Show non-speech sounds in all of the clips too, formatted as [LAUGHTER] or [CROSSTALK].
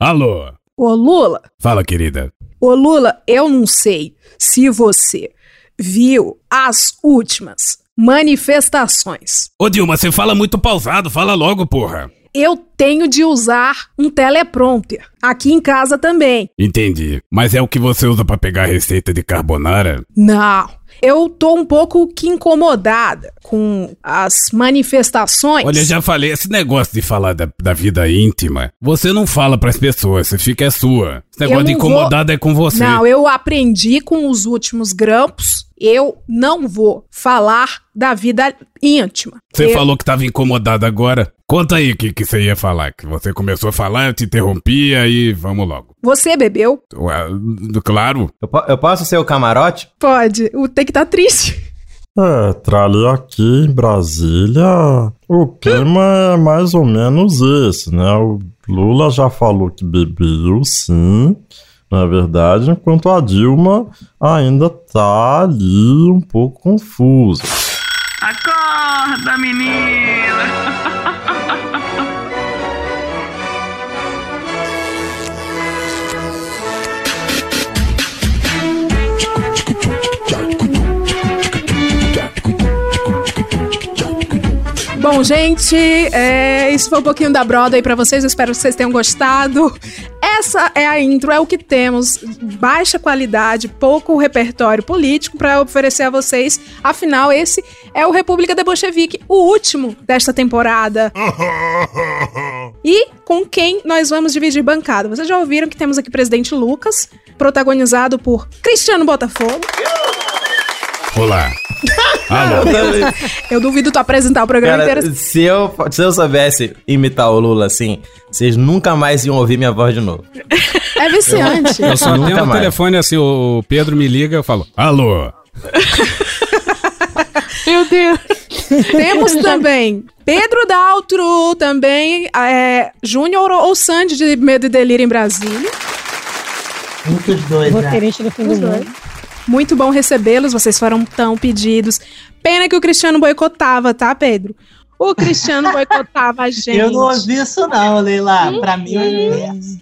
Alô? Ô Lula, Fala, querida. ô Lula, eu não sei se você viu as últimas manifestações. Ô, Dilma, você fala muito pausado. Fala logo, porra. Eu tenho de usar um teleprompter aqui em casa também. Entendi. Mas é o que você usa pra pegar a receita de carbonara? Não, eu tô um pouco que incomodada com as manifestações. Olha, já falei, esse negócio de falar da, da vida íntima, você não fala pras pessoas, você fica é sua. Esse negócio Eu de não vou- é com você. Não, eu aprendi com os últimos grampos. Eu não vou falar da vida íntima. Você Eu- falou que tava incomodado agora. Conta aí o que, que você ia falar. Que você começou a falar, eu te interrompi, aí vamos logo. Você bebeu? Ué, claro. Eu, po- eu posso ser o camarote? Pode. O tem que tá triste. É, trali aqui em Brasília, o clima é mais ou menos esse, né? O Lula já falou que bebeu, sim, na verdade, enquanto a Dilma ainda tá ali um pouco confusa. Acorda, menina! [LAUGHS] Bom, gente, é, isso foi um pouquinho da Broadway pra vocês. Eu espero que vocês tenham gostado. Essa é a intro, é o que temos. Baixa qualidade, pouco repertório político pra oferecer a vocês. Afinal, esse é o República de Bolchevique, o último desta temporada. [LAUGHS] E com quem nós vamos dividir bancada? Vocês já ouviram que temos aqui o presidente Lucas, protagonizado por Cristiano Botafogo. Olá. [LAUGHS] Alô. Eu duvido tu apresentar o programa Cara, inteiro. se eu, se eu soubesse imitar o Lula assim, vocês nunca mais iam ouvir minha voz de novo. É viciante. Eu só Nunca tenho o mais. telefone assim, o Pedro me liga, eu falo, alô. Meu Deus. [LAUGHS] Temos também Pedro Daltro, também é, Júnior ou Sandy de Medo e Delírio em Brasília. Muitos dois, né? Roteirista do fim do mundo. Muito bom recebê-los, vocês foram tão pedidos. Pena que o Cristiano boicotava, tá, Pedro? O Cristiano boicotava a gente. [LAUGHS] Eu não ouvi isso não, Leila. Pra mim,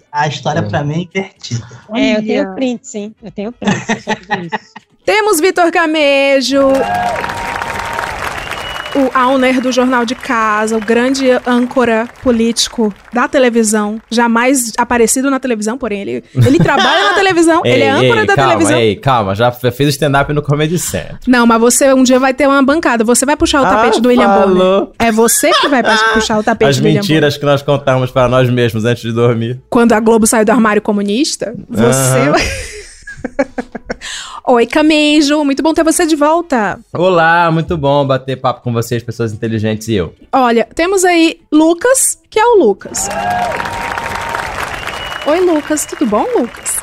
a história pra mim é invertida. É, eu tenho print, sim. Eu tenho print. isso. Temos Vitor Camejo, o owner do Jornal de Casa, o grande âncora político da televisão, jamais aparecido na televisão, porém ele, ele trabalha na [LAUGHS] televisão, ele é âncora da calma, televisão. Ei, calma, já fez stand-up no Comedy Central. Não, mas você um dia vai ter uma bancada, você vai puxar o Ah, tapete do William Bonner. falou. É você que vai [LAUGHS] puxar o tapete As do William Bonner. mentiras que nós contamos para nós mesmos antes de dormir. Quando a Globo saiu do armário comunista, você Aham. vai... [LAUGHS] [LAUGHS] Oi, Camejo, muito bom ter você de volta. Olá, muito bom bater papo com vocês, pessoas inteligentes e eu. Olha, temos aí Lucas, que é o Lucas. Oi, Lucas, tudo bom, Lucas?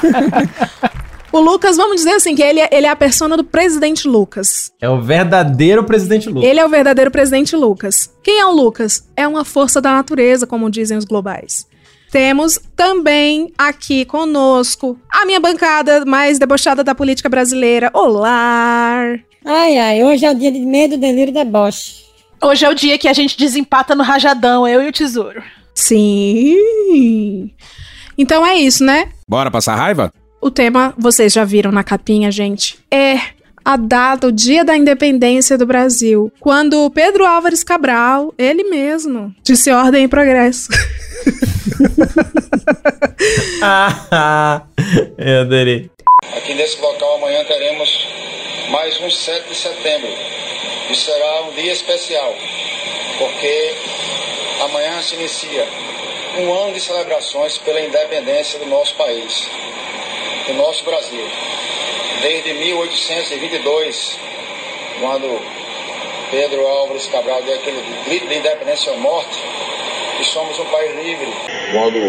[LAUGHS] o Lucas, vamos dizer assim, que ele é, ele é a persona do presidente Lucas. É o verdadeiro presidente Lula. Ele é o verdadeiro presidente Lucas. Quem é o Lucas? É uma força da natureza, como dizem os globais. Temos também aqui conosco a minha bancada mais debochada da política brasileira. Olá! Ai, ai, hoje é o dia de medo, delírio e deboche. Hoje é o dia que a gente desempata no rajadão, eu e o tesouro. Sim! Então é isso, né? Bora passar raiva? O tema, vocês já viram na capinha, gente, é a data, o dia da independência do Brasil. Quando Pedro Álvares Cabral, ele mesmo, disse ordem e progresso. [LAUGHS] Ah, eu adorei. Aqui nesse local amanhã teremos mais um 7 de setembro. E será um dia especial, porque amanhã se inicia um ano de celebrações pela independência do nosso país, do nosso Brasil. Desde 1822, quando Pedro Álvares Cabral deu aquele grito de independência ou morte, que somos um país livre. Quando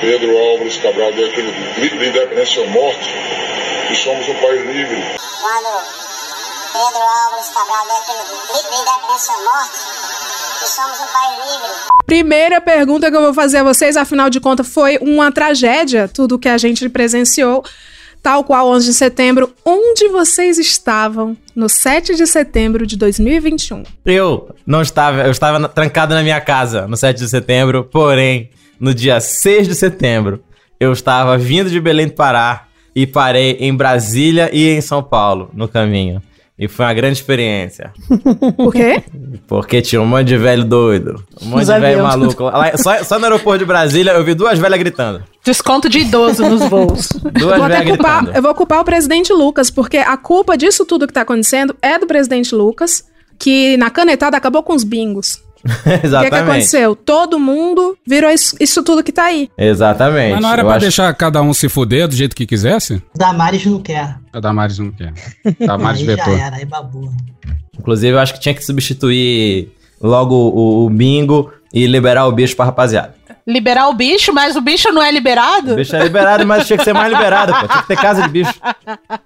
Pedro Álvares Cabral deu aquele grito de independência ou morte, que somos um país livre. quando Pedro Álvares Cabral deu aquele grito de independência ou morte, que somos um país livre. Primeira pergunta que eu vou fazer a vocês, afinal de contas, foi uma tragédia, tudo que a gente presenciou, tal qual 11 de setembro. Onde vocês estavam no 7 de setembro de 2021? Eu não estava, eu estava trancado na minha casa no 7 de setembro, porém, no dia 6 de setembro, eu estava vindo de Belém do Pará e parei em Brasília e em São Paulo no caminho. E foi uma grande experiência. [LAUGHS] Por quê? Porque tinha um monte de velho doido. Um monte Os de velho aviões. maluco. Lá- só, só no aeroporto de Brasília eu vi duas velhas gritando. Desconto de idoso nos voos. Duas Vou até culpar, gritando. eu vou culpar o presidente Lucas, porque a culpa disso tudo que tá acontecendo é do presidente Lucas, que na canetada acabou com os bingos. [LAUGHS] O que, é que Exatamente. aconteceu? Todo mundo virou isso, isso tudo que tá aí. Exatamente. Mas não era Eu pra acho- deixar cada um se fuder do jeito que quisesse? Damares não quer. A Damares não quer. [LAUGHS] Damares aí já vetou. era, aí babu. Inclusive, eu acho que tinha que substituir logo o, o bingo e liberar o bicho pra rapaziada. Liberar o bicho, mas o bicho não é liberado? O bicho é liberado, mas tinha que ser mais liberado, pô. Tinha que ter casa de bicho.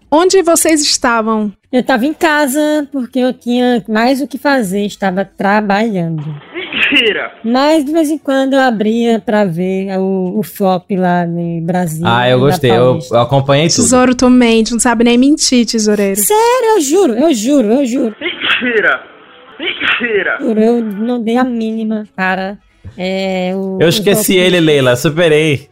Onde vocês estavam? Eu tava em casa porque eu tinha mais o que fazer, estava trabalhando. Mentira! Mas de vez em quando eu abria pra ver o, o flop lá em Brasília. Ah, eu gostei. Eu, eu acompanhei tudo. Tesouro tu mente, não sabe nem mentir, tesoureiro. Sério, eu juro, eu juro, eu juro. Mentira! Mentira! juro, Eu não dei a mínima para é, o. Eu esqueci ele, Leila. Superei.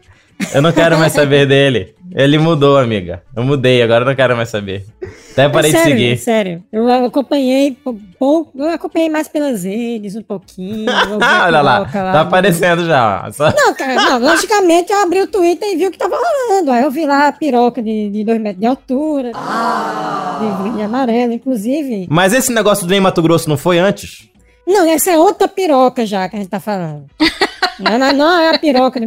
Eu não quero mais saber dele. Ele mudou, amiga. Eu mudei, agora eu não quero mais saber. Até parei é sério, de seguir. é sério. Eu acompanhei pou- pouco, eu acompanhei mais pelas redes um pouquinho. [LAUGHS] Olha lá, lá tá no- aparecendo já. Só- Não, cara, não, logicamente eu abri o Twitter e vi o que tava rolando. Aí eu vi lá a piroca de, de dois metros de altura, de verde e amarelo, inclusive. Mas esse negócio do Ney Mato Grosso não foi antes? Não, essa é outra piroca já que a gente tá falando. [LAUGHS] Não, não, não é a piroca de,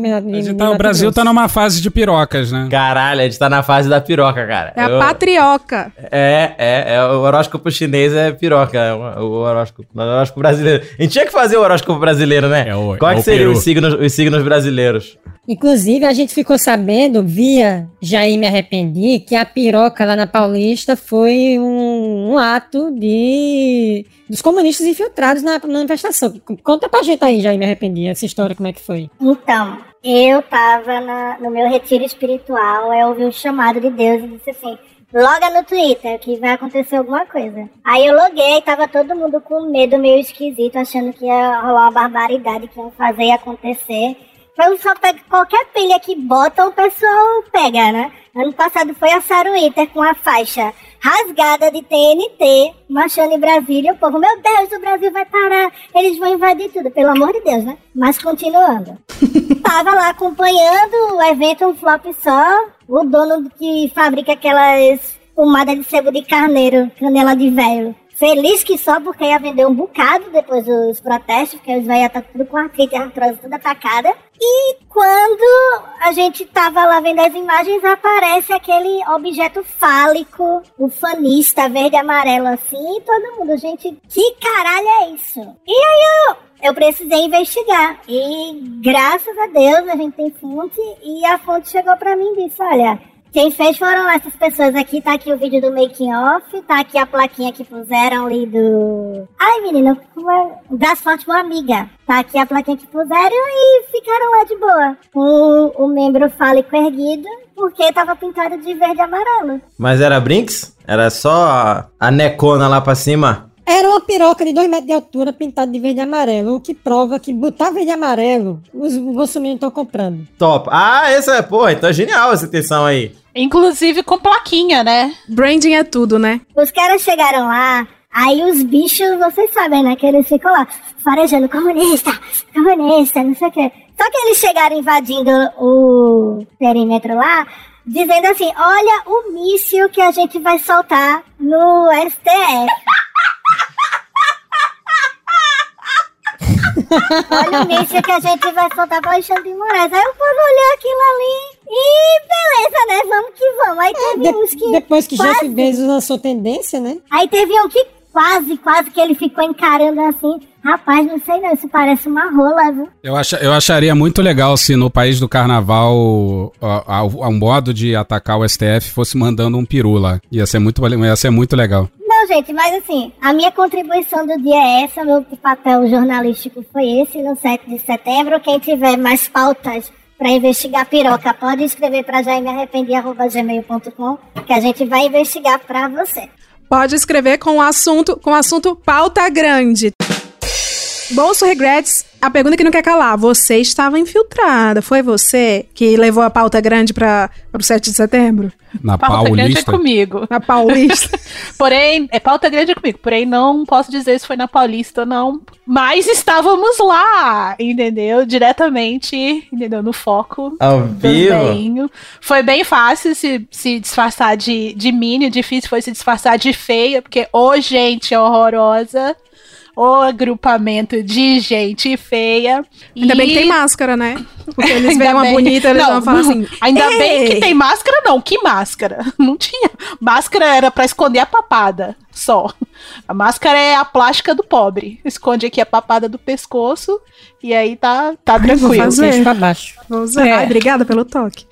Então, o Brasil tá numa fase de pirocas, né? Caralho, a gente tá na fase da piroca, cara. É a Eu- patrioca. É, é, é, o horóscopo chinês é piroca, é o, horóscopo, o horóscopo brasileiro. A gente tinha que fazer o horóscopo brasileiro, né? É o- Qual é que o seria peru. os signos, os signos brasileiros? Inclusive, a gente ficou sabendo, via Jair Me Arrependi, que a piroca lá na Paulista foi um, um ato de dos comunistas infiltrados na, na manifestação. Conta pra gente aí, Jair Me Arrependi, essa história, como é que foi. Então, eu tava na- no meu retiro espiritual, eu ouvi um chamado de Deus e disse assim: loga no Twitter que vai acontecer alguma coisa. Aí eu loguei, tava todo mundo com medo meio esquisito, achando que ia rolar uma barbaridade, que iam fazer acontecer. Eu só pego qualquer pilha que bota, o pessoal pega, né? Ano passado foi a Saruíter com a faixa rasgada de TNT, marchando em Brasília. O povo, meu Deus, o Brasil vai parar, eles vão invadir tudo, pelo amor de Deus, né? Mas continuando. [LAUGHS] Tava lá acompanhando o evento, um flop só. O dono que fabrica aquelas pomadas de sebo de carneiro, canela de velho. Feliz que só porque ia vender um bocado depois dos protestos, porque os velhos tá tudo com artrite e artrose toda atacada. E quando a gente tava lá vendo as imagens, aparece aquele objeto fálico, ufanista, verde e amarelo assim, e todo mundo, gente, que caralho é isso? E aí eu, eu precisei investigar. E graças a Deus a gente tem fonte, e a fonte chegou pra mim e disse, olha, quem fez foram essas pessoas aqui, tá aqui o vídeo do making off, tá aqui a plaquinha que puseram ali do. Ai, é? das fontes uma amiga. Tá aqui a plaquinha que puseram e ficaram lá de boa. Com o membro fálico erguido, porque tava pintado de verde e amarelo. Mas era Brinks? Era só a, a necona lá pra cima? Era uma piroca de dois metros de altura pintada de verde e amarelo, o que prova que botar verde e amarelo, os bolsominions estão comprando. Top. Ah, essa é, porra, então é genial essa intenção aí. Inclusive com plaquinha, né? Branding é tudo, né? Os caras chegaram lá, aí os bichos, vocês sabem, né? Que eles ficam lá farejando comunista, comunista, não sei o quê. Só que eles chegaram invadindo o perímetro lá, dizendo assim: olha o míssil que a gente vai soltar no STF. Olha o míssil que a gente vai soltar pro Alexandre de Moraes. Aí o povo olhou aquilo ali e beleza, né? Vamos que vamos. Aí teve uns que. Depois que quase- Jeff Bezos lançou tendência, né? Aí teve um que quase, quase que ele ficou encarando assim. Rapaz, não sei não, isso parece uma rola, viu? Eu, acha, eu acharia muito legal se no país do carnaval a, a- a- um modo de atacar o STF fosse mandando um peru lá. Ia ser muito, ia ser muito legal. Não, gente, mas assim, a minha contribuição do dia é essa, meu papel jornalístico foi esse, no 7 de setembro. Quem tiver mais pautas para investigar piroca, pode escrever para jaimearrependi.gmail.com que a gente vai investigar para você. Pode escrever com o assunto, com o assunto pauta grande. Bolso Regrets, a pergunta que não quer calar. Você estava infiltrada. Foi você que levou a pauta grande para o 7 de setembro? Na Pauta grande é Paulista. comigo. Na Paulista? [LAUGHS] Porém, é pauta grande é comigo. Porém, não posso dizer se foi na Paulista, não. Mas estávamos lá, entendeu? Diretamente, entendeu? No foco. Ao vivo. também. Foi bem fácil se, se disfarçar de, de mini, difícil foi se disfarçar de feia, porque ô gente horrorosa, o agrupamento de gente feia. Ainda E- bem que tem máscara, né? Porque eles veem uma bem- bonita, eles Não, vão falar não, assim. Ainda bem "Ei!" que tem máscara, não. Que máscara? [LAUGHS] Não tinha. Máscara era pra esconder a papada, só. A máscara é a plástica do pobre. Esconde aqui a papada do pescoço e aí tá, tá Ai, vou tranquilo. fazer. Pra baixo. Vou usar. É. Ai, obrigada pelo toque.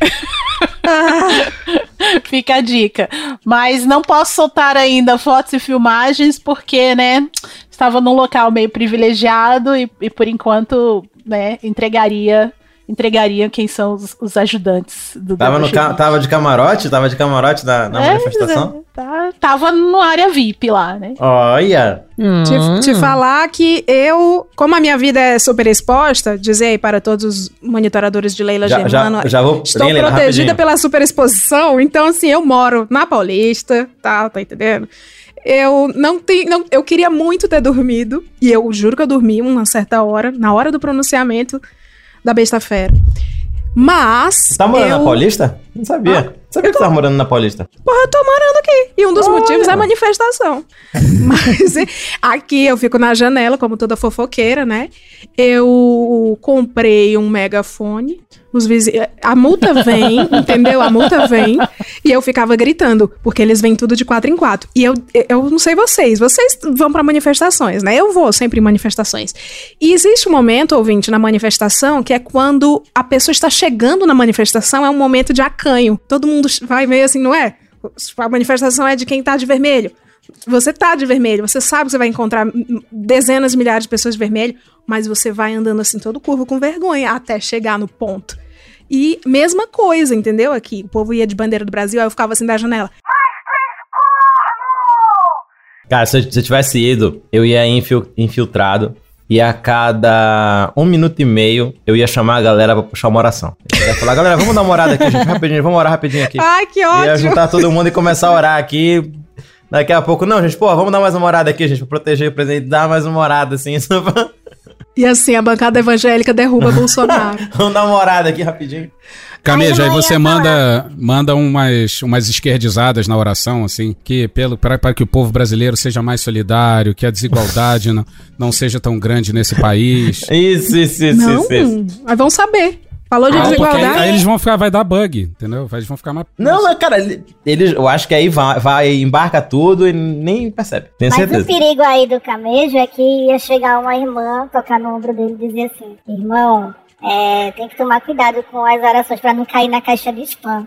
[LAUGHS] [LAUGHS] Fica a dica. Mas não posso soltar ainda fotos e filmagens porque, né, estava num local meio privilegiado e, e por enquanto, né, entregaria entregaria quem são os, os ajudantes do Tava, no ca- tava de camarote? Tava de camarote na, na É, manifestação? Tá, tava no área VIP lá, né? Olha! Te, te falar que eu, como a minha vida é super exposta, dizer aí para todos os monitoradores de Leila Já, Germano, já, já vou. estou Leila, protegida rapidinho. pela super exposição, então assim, eu moro na Paulista, tá, tá entendendo? Eu não tenho, não, eu queria muito ter dormido, e eu juro que eu dormi uma certa hora, na hora do pronunciamento da besta fera. Mas Tá morando eu, na Paulista? Não sabia. Não sabia que você tava morando na Paulista. Porra, eu tô morando aqui. E um dos Olha. motivos é a manifestação. [LAUGHS] Mas e, aqui eu fico na janela, como toda fofoqueira, né? Eu comprei um megafone. Os vizinhos. A multa vem, [LAUGHS] entendeu? A multa vem. E eu ficava gritando, porque eles vêm tudo de quatro em quatro. E eu, eu não sei vocês. Vocês vão pra manifestações, né? Eu vou sempre em manifestações. E existe um momento, ouvinte, na manifestação, que é quando a pessoa está chegando na manifestação, é um momento de acanho. Todo mundo vai meio assim, não é? A manifestação é de quem tá de vermelho. Você tá de vermelho, você sabe que você vai encontrar dezenas, milhares de pessoas de vermelho, mas você vai andando assim todo curvo com vergonha até chegar no ponto. E mesma coisa, entendeu? Aqui, o povo ia de bandeira do Brasil, aí eu ficava assim da janela. Cara, se eu, se eu tivesse ido, eu ia infil- infiltrado. E a cada um minuto e meio, eu ia chamar a galera pra puxar uma oração. Eu ia falar, galera, vamos dar uma orada aqui, gente, rapidinho, vamos orar rapidinho aqui. Ai, que Ia ótimo! juntar todo mundo e começar a orar aqui. Daqui a pouco, não, gente, pô, vamos dar mais uma orada aqui, gente, pra proteger o presidente. Dá mais uma orada, assim, [LAUGHS] só pra- E assim, a bancada evangélica derruba [LAUGHS] Bolsonaro. vamos dar uma orada aqui rapidinho. Cameja, aí você manda, manda umas, umas esquerdizadas na oração, assim, que pelo para que o povo brasileiro seja mais solidário, que a desigualdade [LAUGHS] não, não seja tão grande nesse país. Isso, isso, isso, não, isso, isso. mas vão saber. Falou de Não, aí, desigualdade. aí eles vão ficar, vai dar bug, entendeu? Eles vão ficar mais. Não, mas, cara, ele- eles, eu acho que aí vai, vai, embarca tudo e nem percebe. Tenho Mas certeza. o perigo aí do camejo é que ia chegar uma irmã, tocar no ombro dele e dizer assim: Irmão, é, tem que tomar cuidado com as orações pra não cair na caixa de spam.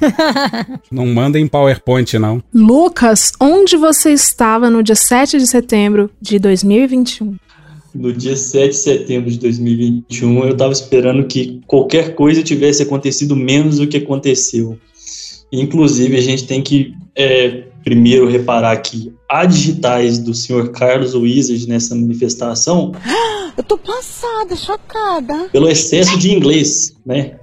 [LAUGHS] Não manda em PowerPoint, não. Lucas, onde você estava no dia 7 de setembro de 2021? No dia 7 de setembro de 2021, eu tava esperando que qualquer coisa tivesse acontecido menos do que aconteceu. Inclusive, a gente tem que é, primeiro reparar que há digitais do senhor Carlos Wizard nessa manifestação [GASPS] Eu tô passada, chocada. pelo excesso de inglês, né?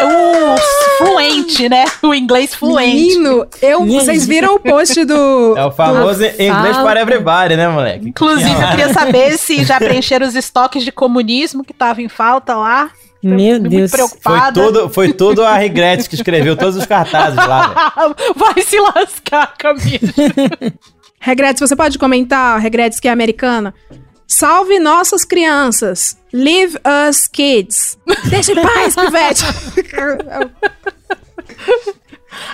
O [LAUGHS] fluente, né? O inglês fluente. Menino, eu, vocês viram o post do. É o famoso inglês para everybody, né, moleque? Inclusive, eu queria saber se já [LAUGHS] preencheram os estoques de comunismo que estavam em falta lá. Meu Muito Deus. Foi tudo, foi tudo a Regrets que escreveu todos os cartazes lá, velho. [LAUGHS] Vai se lascar, Camila. [LAUGHS] Regretes, você pode comentar, Regretes, que é americana? Salve nossas crianças. Leave us kids. [LAUGHS] Deixa em paz, pivete.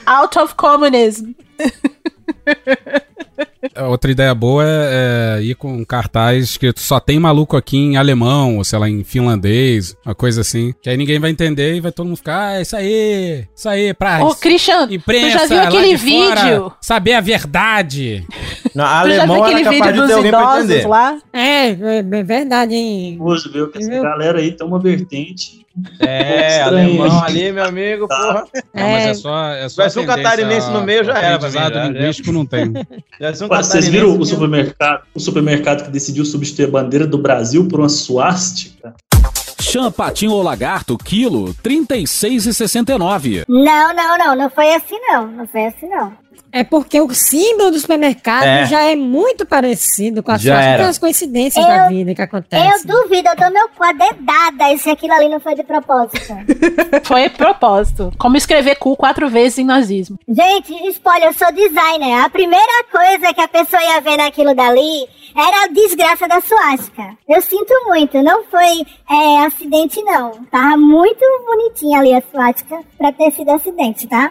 Out of communism. [LAUGHS] Outra ideia boa é, é ir com um cartaz que só tem maluco aqui em alemão, ou sei lá, em finlandês, uma coisa assim. Que aí ninguém vai entender e vai todo mundo ficar, ah, isso aí, isso aí, pra Ô, Christian, imprensa tu já viu aquele de fora vídeo? saber a verdade. Tu já alemão viu era aquele capaz vídeo de ter dos alguém pra entender. lá? É, é é verdade, hein? Curioso ver que essa Meu- galera aí tem uma vertente. É, alemão ali, meu amigo, porra. Não, mas É. é só. É só Tivesse um tendência catarinense a- no meio, já era pra mim, aprendizado já, já. linguístico não tem. [LAUGHS] Já se um vocês viram o supermercado, o supermercado que decidiu substituir a bandeira do Brasil por uma suástica? Champatinho ou lagarto, quilo, R$ 36,69. Não, não, não, não foi assim não, não foi assim não. É porque o símbolo do supermercado É. já é muito parecido com as as coincidências Eu- da vida que acontecem. Eu duvido, eu dou meu cu a dedada se aquilo ali não foi de propósito. [LAUGHS] Foi propósito. Como escrever cu quatro vezes em nazismo. Gente, spoiler, eu sou designer. A primeira coisa que a pessoa ia ver naquilo dali era a desgraça da suástica. Eu sinto muito, não foi é, acidente não. Tava muito bonitinha ali a suástica pra ter sido acidente, tá?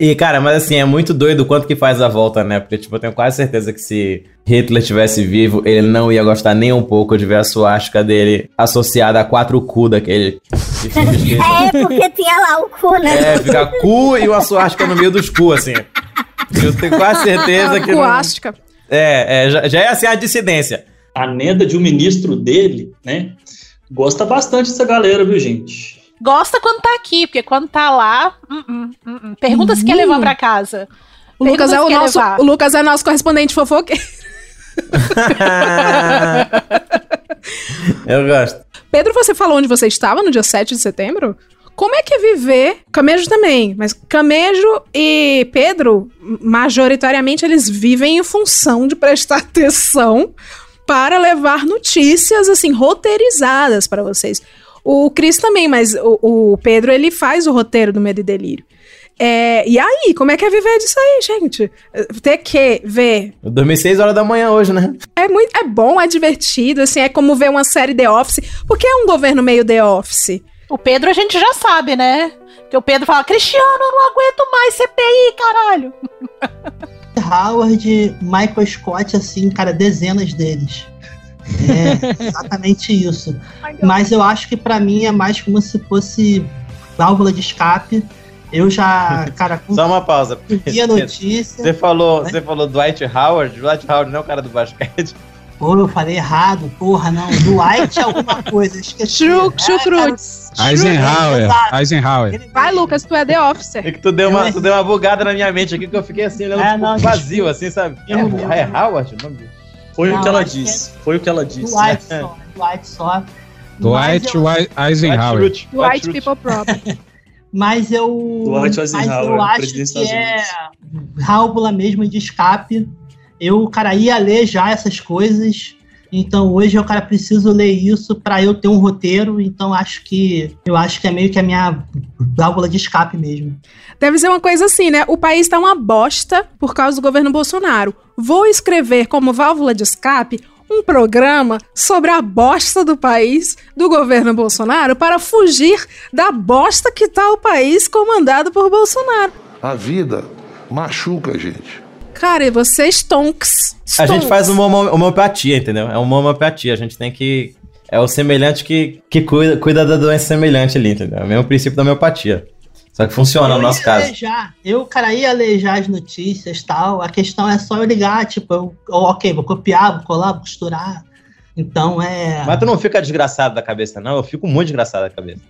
E, cara, mas assim, é muito doido o quanto que faz a volta, né? Porque, tipo, eu tenho quase certeza que se Hitler tivesse vivo, ele não ia gostar nem um pouco de ver a suástica dele associada a quatro cu daquele. [LAUGHS] É, porque tinha lá o cu, né? É, fica cu e uma suástica no meio dos cu, assim. Eu tenho quase certeza que. não- Cuástica. É, é já, já é assim a dissidência. A neda de um ministro dele, né? Gosta bastante dessa galera, viu, gente? Gosta quando tá aqui, porque quando tá lá. hum, hum, hum, hum. Pergunta se quer levar pra casa. O Lucas, é o, nosso, levar. o Lucas é nosso correspondente fofoqueiro. [LAUGHS] Eu gosto. Pedro, você falou onde você estava no dia 7 de setembro? Como é que é viver? Camejo também, mas Camejo e Pedro, majoritariamente, eles vivem em função de prestar [LAUGHS] atenção para levar notícias, assim, roteirizadas para vocês. O Cris também, mas o, o Pedro, ele faz o roteiro do Medo e Delírio. É, e aí, como é que é viver disso aí, gente? Ter que ver Eu dormi 6 horas da manhã hoje, né? é muito é bom, é divertido, assim, é como ver uma série The Office, porque é um governo meio The Office. O Pedro a gente já sabe, né? Que o Pedro fala: Cristiano, eu não aguento mais CPI, caralho. Howard, Michael Scott, assim, cara, dezenas deles. É exatamente isso. Mas eu acho que pra mim é mais como se fosse válvula de escape. Eu já, cara, Só uma pausa. vi a notícia. Você falou, você falou Dwight Howard? Dwight Howard não é o cara do basquete. Pô, eu falei errado, porra, não. Dwight é alguma coisa, esqueci. Chu- É, Chucrutz. Eisenhower. Eisenhower. Vai, Lucas, tu é The Office. É que tu deu uma, tu deu uma bugada na minha mente aqui que eu fiquei assim, olhando É, tipo, não, vazio, assim, sabe? É, mesmo. é Howard o nome dele? Foi o Não, que ela que disse. Foi o que ela disse. Dwight né? só, Dwight só. Dwight [LAUGHS] Mas eu- Eisenhower. Dwight. People Problem. Mas eu. Dwight mas Eisenhower, eu acho que é válvula mesmo de escape. Eu, cara, ia ler já essas coisas. Então hoje eu, cara, preciso ler isso pra eu ter um roteiro. Então acho que. Eu acho que é meio que a minha válvula de escape mesmo. Deve ser uma coisa assim, né? O país tá uma bosta por causa do governo Bolsonaro. Vou escrever como válvula de escape um programa sobre a bosta do país do governo Bolsonaro para fugir da bosta que tá o país comandado por Bolsonaro. A vida machuca a gente. Cara, e vocês tonks. A gente stonks. faz uma homeopatia, entendeu? É uma homeopatia. A gente tem que. É o semelhante que, que cuida, cuida da doença semelhante ali, entendeu? É o mesmo princípio da homeopatia. Só que funciona no eu nosso ia caso. já. Eu, cara, ia já as notícias e tal. A questão é só eu ligar, tipo, eu, ok, vou copiar, vou colar, vou costurar. Então é. Mas tu não fica desgraçado da cabeça, não? Eu fico muito desgraçado da cabeça.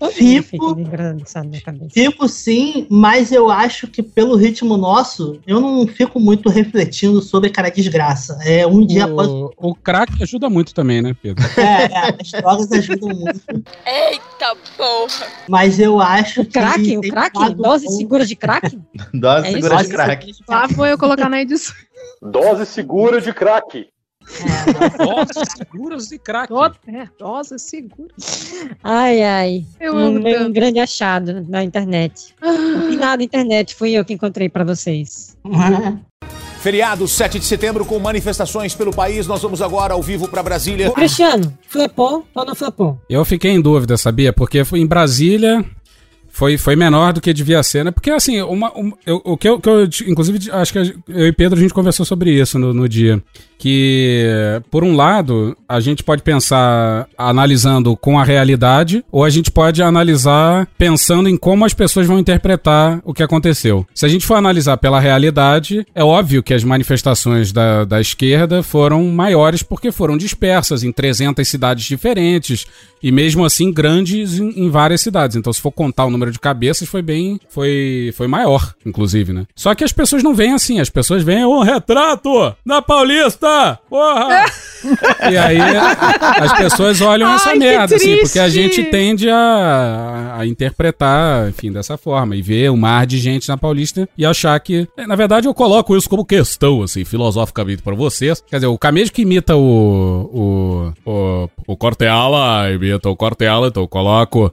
Fico, Desgraçado na cabeça. fico sim, mas eu acho que pelo ritmo nosso, eu não fico muito refletindo sobre, cara, desgraça. É um dia após. O, o crack ajuda muito também, né, Pedro? É, é, as drogas ajudam muito. Eita porra! Mas eu acho que. Crack, o tem crack? lado Dose bom. segura de crack? [LAUGHS] Dose É segura isso? de crack. Lá vou eu colocar na edição. Dose segura de crack. Doses seguras de crack. É, dose segura. Ai, ai. Eu um, amo um grande achado na internet. E nada, internet, fui eu que encontrei pra vocês. [LAUGHS] Feriado 7 de setembro com manifestações pelo país. Nós vamos agora ao vivo para Brasília. Cristiano, flopou ou não flopou? Eu fiquei em dúvida, sabia? Porque foi em Brasília foi, foi menor do que devia ser, né? Porque, assim, uma, um- eu- o que eu, que eu, inclusive, acho que eu e Pedro a gente conversou sobre isso no, no dia. Que, por um lado, a gente pode pensar analisando com a realidade, ou a gente pode analisar pensando em como as pessoas vão interpretar o que aconteceu. Se a gente for analisar pela realidade, é óbvio que as manifestações da, da esquerda foram maiores porque foram dispersas em 300 cidades diferentes e mesmo assim grandes em, em várias cidades. Então, se for contar o número número de cabeças foi bem. Foi, foi maior, inclusive, né? Só que as pessoas não veem assim, as pessoas veem um retrato da Paulista! Porra! e aí as pessoas olham Ai, essa que merda, assim, porque a gente tende a, a interpretar, enfim, dessa forma. E ver um mar de gente na Paulista e achar que. é, Na verdade, eu coloco isso como questão, assim, filosoficamente pra vocês. Quer dizer, o Camejo que imita o. o. o, o Corteala, imita o Corteala, então eu coloco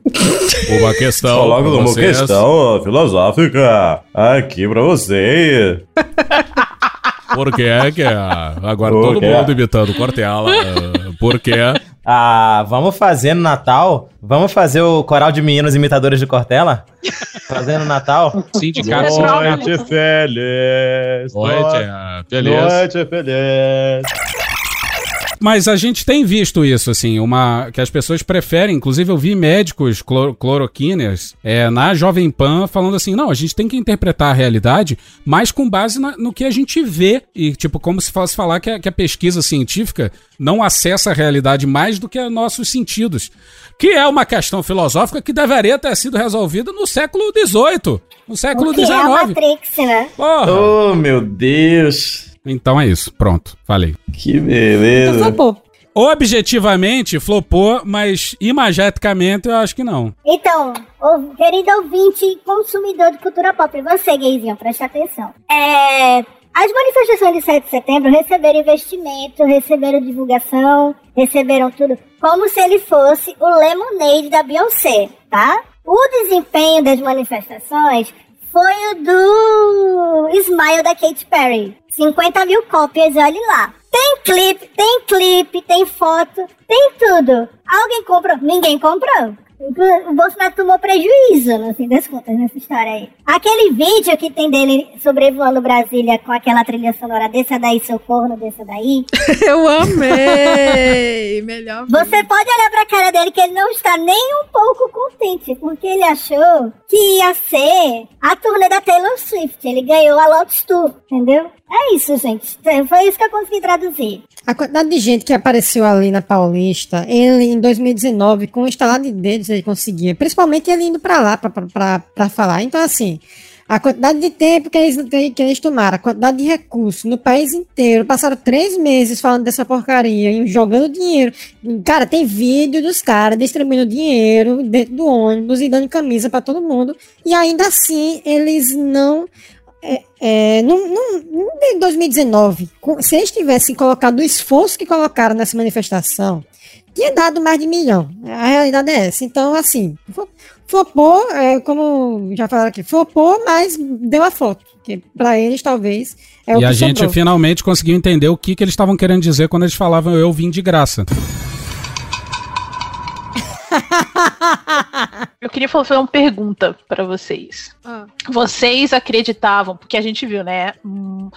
uma questão. Coloco como vocês. questão filosófica aqui pra você. Por que é que. ah, Agora Por todo quê? mundo imitando ah, Por quê? Ah, vamos fazer no Natal? Vamos fazer o coral de meninos imitadores de Cortella? Fazer no Natal? Sindicato, Noite feliz. Noite, feliz. Noite feliz. Mas a gente tem visto isso, assim, uma que as pessoas preferem, inclusive eu vi médicos cloro, cloroquiners é, na Jovem Pan falando assim, não, a gente tem que interpretar a realidade, mas com base na- no que a gente vê. E, tipo, como se fosse falar que a, que a pesquisa científica não acessa a realidade mais do que a nossos sentidos. Que é uma questão filosófica que deveria ter sido resolvida no século XVIII, no século O que é XIX. Matrix, né? Porra! Oh, meu Deus. Então é isso, pronto, falei. Que beleza. Então flopou. Objetivamente, flopou, mas imageticamente eu acho que não. Então, ou- querido ouvinte e consumidor de cultura pop, você, gayzinho, presta atenção. É, as manifestações de 7 de setembro receberam investimento, receberam divulgação, receberam tudo, como se ele fosse o Lemonade da Beyoncé, tá? O desempenho das manifestações foi o do Smile da Katy Perry. 50 mil cópias, olhe lá. Tem clipe, tem clipe, tem foto, tem tudo. Alguém comprou? Ninguém comprou. O Bolsonaro tomou prejuízo, no fim das contas, nessa história aí. Aquele vídeo que tem dele sobrevoando Brasília com aquela trilha sonora, desça daí, seu corno, desça daí. [LAUGHS] Eu amei! Melhor. Você pode olhar pra cara dele que ele não está nem um pouco contente, porque ele achou que ia ser a turnê da Taylor Swift. Ele ganhou a Lotus Tour, entendeu? É isso, gente. Foi isso que eu consegui traduzir. A quantidade de gente que apareceu ali na Paulista, ele em 2019, com um estalar de dedos, ele conseguia. Principalmente ele indo pra lá pra falar. Então, assim, a quantidade de tempo que eles, que, eles tomaram, a quantidade de recursos no país inteiro, passaram três meses falando dessa porcaria jogando dinheiro. Cara, tem vídeo dos caras distribuindo dinheiro dentro do ônibus e dando camisa pra todo mundo. E ainda assim, eles não. É, é, não, em 2019, com- se eles tivessem colocado o esforço que colocaram nessa manifestação, tinha dado mais de milhão. A realidade é essa. Então, assim, flopou, é, como já falaram aqui, flopou, mas deu a foto. Que pra eles, talvez, é o e a gente sobrou. finalmente conseguiu entender o que, que eles estavam querendo dizer quando eles falavam eu vim de graça. [LAUGHS] Eu queria fazer uma pergunta pra vocês. Ah. Vocês acreditavam, porque a gente viu, né? Um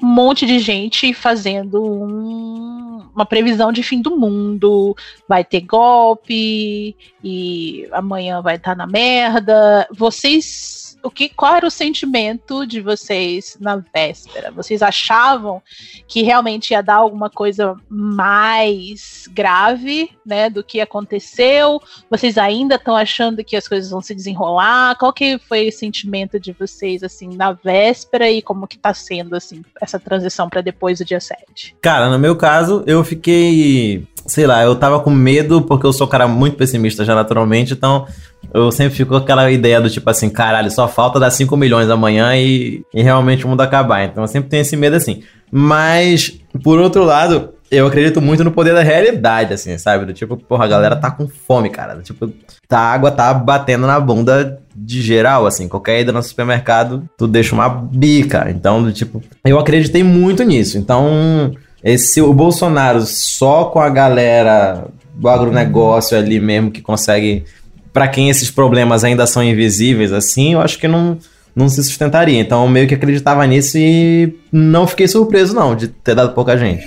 monte de gente fazendo um- uma previsão de fim do mundo. Vai ter golpe e amanhã vai estar na merda. Vocês. O que, qual era o sentimento de vocês na véspera? Vocês achavam que realmente ia dar alguma coisa mais grave, né, do que aconteceu? Vocês ainda estão achando que as coisas vão se desenrolar? Qual que foi o sentimento de vocês assim na véspera e como que tá sendo assim essa transição para depois do dia 7? Cara, no meu caso, eu fiquei. Sei lá, eu tava com medo, porque eu sou um cara muito pessimista já naturalmente, então eu sempre fico com aquela ideia do tipo assim, caralho, só falta dar 5 milhões amanhã e, e realmente o mundo acabar. Então eu sempre tenho esse medo assim. Mas, por outro lado, eu acredito muito no poder da realidade, assim, sabe? Do tipo, porra, a galera tá com fome, cara. Do tipo, tá, a água tá batendo na bunda de geral, assim. Qualquer ida no supermercado, tu deixa uma bica. Então, do tipo, eu acreditei muito nisso. Então, esse o Bolsonaro só com a galera do agronegócio ali mesmo que consegue. Pra quem esses problemas ainda são invisíveis, assim, eu acho que não, não se sustentaria. Então, eu meio que acreditava nisso e não fiquei surpreso, não, de ter dado pouca gente.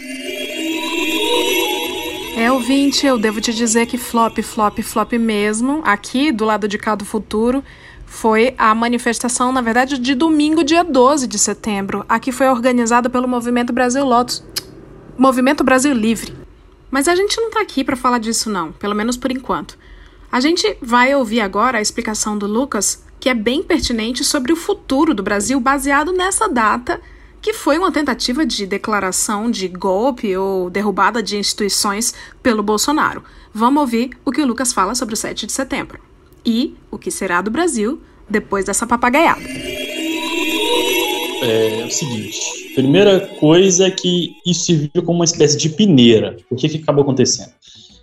É, ouvinte, eu devo te dizer que flop, flop, flop mesmo, aqui do lado de cá do futuro, foi a manifestação, na verdade, de domingo, dia 12 de setembro. Aqui foi organizada pelo Movimento Brasil Lotus. Movimento Brasil Livre. Mas a gente não tá aqui pra falar disso, não, pelo menos por enquanto. A gente vai ouvir agora a explicação do Lucas, que é bem pertinente sobre o futuro do Brasil baseado nessa data, que foi uma tentativa de declaração de golpe ou derrubada de instituições pelo Bolsonaro. Vamos ouvir o que o Lucas fala sobre o 7 de setembro e o que será do Brasil depois dessa papagaiada. É, o seguinte: primeira coisa é que isso serviu como uma espécie de peneira. O que, que acabou acontecendo?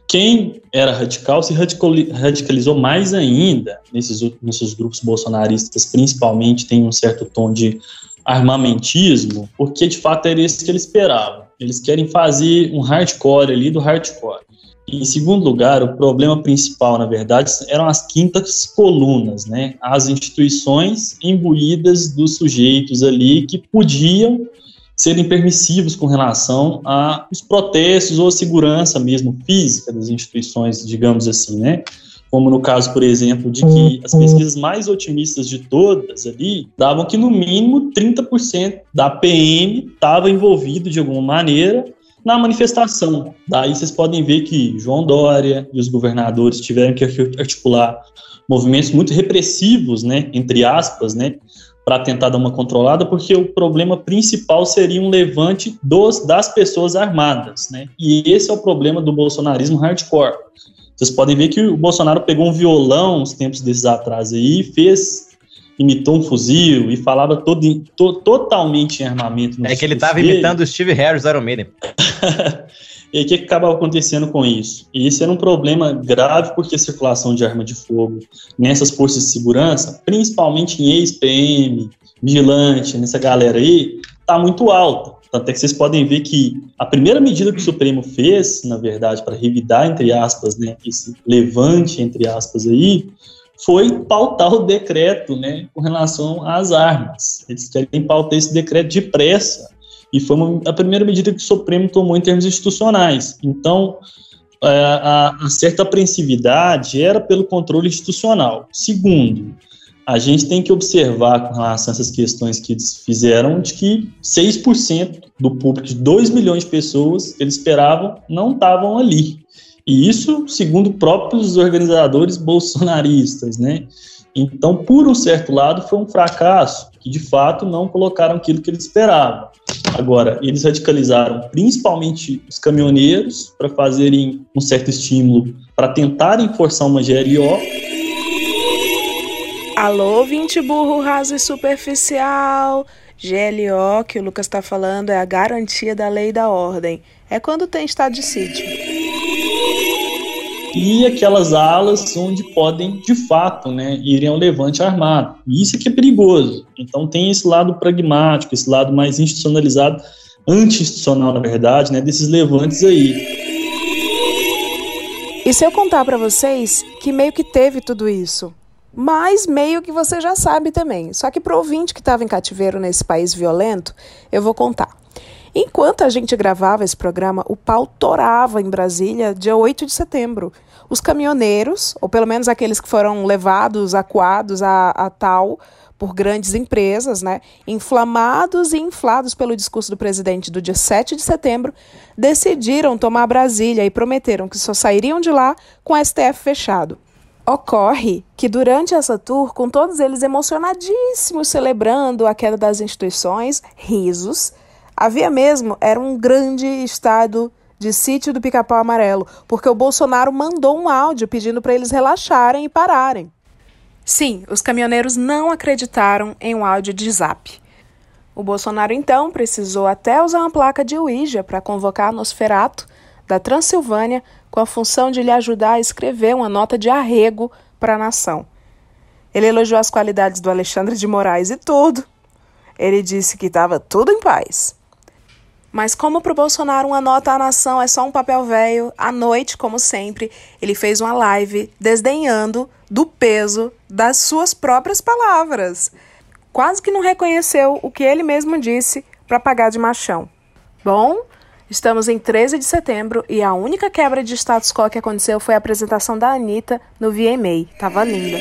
Quem era radical se radicalizou mais ainda nesses, nesses grupos bolsonaristas, principalmente tem um certo tom de armamentismo, porque de fato era isso que eles esperavam. Eles querem fazer um hardcore ali do hardcore. Em segundo lugar, o problema principal, na verdade, eram as quintas colunas, né? As instituições imbuídas dos sujeitos ali que podiam serem permissivos com relação aos protestos ou a segurança mesmo física das instituições, digamos assim, né? Como no caso, por exemplo, de que as pesquisas mais otimistas de todas ali davam que no mínimo 30% da PM estava envolvido de alguma maneira na manifestação. Daí vocês podem ver que João Dória e os governadores tiveram que articular movimentos muito repressivos, né, entre aspas, né, para tentar dar uma controlada, porque o problema principal seria um levante dos, das pessoas armadas, né? E esse é o problema do bolsonarismo hardcore. Vocês podem ver que o Bolsonaro pegou um violão uns tempos desses atrás aí e fez imitou um fuzil e falava todo, to, totalmente em armamento. É que ele estava imitando o Steve Harris do Iron Maiden. [LAUGHS] e o que, que acabava acontecendo com isso? E esse era um problema grave porque a circulação de arma de fogo nessas forças de segurança, principalmente em ex-PM, vigilante, nessa galera aí, está muito alta. Tanto é que vocês podem ver que a primeira medida que o Supremo fez, na verdade, para revidar, entre aspas, né, esse levante, entre aspas, aí, foi pautar o decreto né, com relação às armas. Eles querem pautar esse decreto depressa. E foi uma, a primeira medida que o Supremo tomou em termos institucionais. Então, é, a, a certa apreensividade era pelo controle institucional. Segundo, a gente tem que observar com relação a essas questões que eles fizeram, de que 6% do público, de 2 milhões de pessoas que eles esperavam, não estavam ali. E isso, segundo próprios organizadores bolsonaristas, né? Então, por um certo lado, foi um fracasso, que de fato não colocaram aquilo que eles esperavam. Agora, eles radicalizaram principalmente os caminhoneiros para fazerem um certo estímulo para tentarem forçar uma GLO. Alô, 20 burro raso e superficial. GLO, que o Lucas está falando, é a garantia da lei e da ordem. É quando tem estado de sítio e aquelas alas onde podem, de fato, né, irem ao levante armado. E isso é que é perigoso. Então tem esse lado pragmático, esse lado mais institucionalizado, anti-institucional, na verdade, né, desses levantes aí. E se eu contar para vocês que meio que teve tudo isso, mas meio que você já sabe também. Só que para o ouvinte que estava em cativeiro nesse país violento, eu vou contar. Enquanto a gente gravava esse programa, o pau torava em Brasília, dia 8 de setembro. Os caminhoneiros, ou pelo menos aqueles que foram levados, acuados a, a tal por grandes empresas, né, inflamados e inflados pelo discurso do presidente do dia 7 de setembro, decidiram tomar Brasília e prometeram que só sairiam de lá com o STF fechado. Ocorre que durante essa tour, com todos eles emocionadíssimos celebrando a queda das instituições, risos, Havia mesmo, era um grande estado de sítio do pica-pau amarelo, porque o Bolsonaro mandou um áudio pedindo para eles relaxarem e pararem. Sim, os caminhoneiros não acreditaram em um áudio de zap. O Bolsonaro então precisou até usar uma placa de Ouija para convocar Nosferato da Transilvânia com a função de lhe ajudar a escrever uma nota de arrego para a nação. Ele elogiou as qualidades do Alexandre de Moraes e tudo. Ele disse que estava tudo em paz. Mas como para o Bolsonaro uma nota à nação é só um papel velho, à noite, como sempre, ele fez uma live desdenhando do peso das suas próprias palavras. Quase que não reconheceu o que ele mesmo disse para pagar de machão. Bom, estamos em 13 de setembro e a única quebra de status quo que aconteceu foi a apresentação da Anitta no VMA. Tava linda.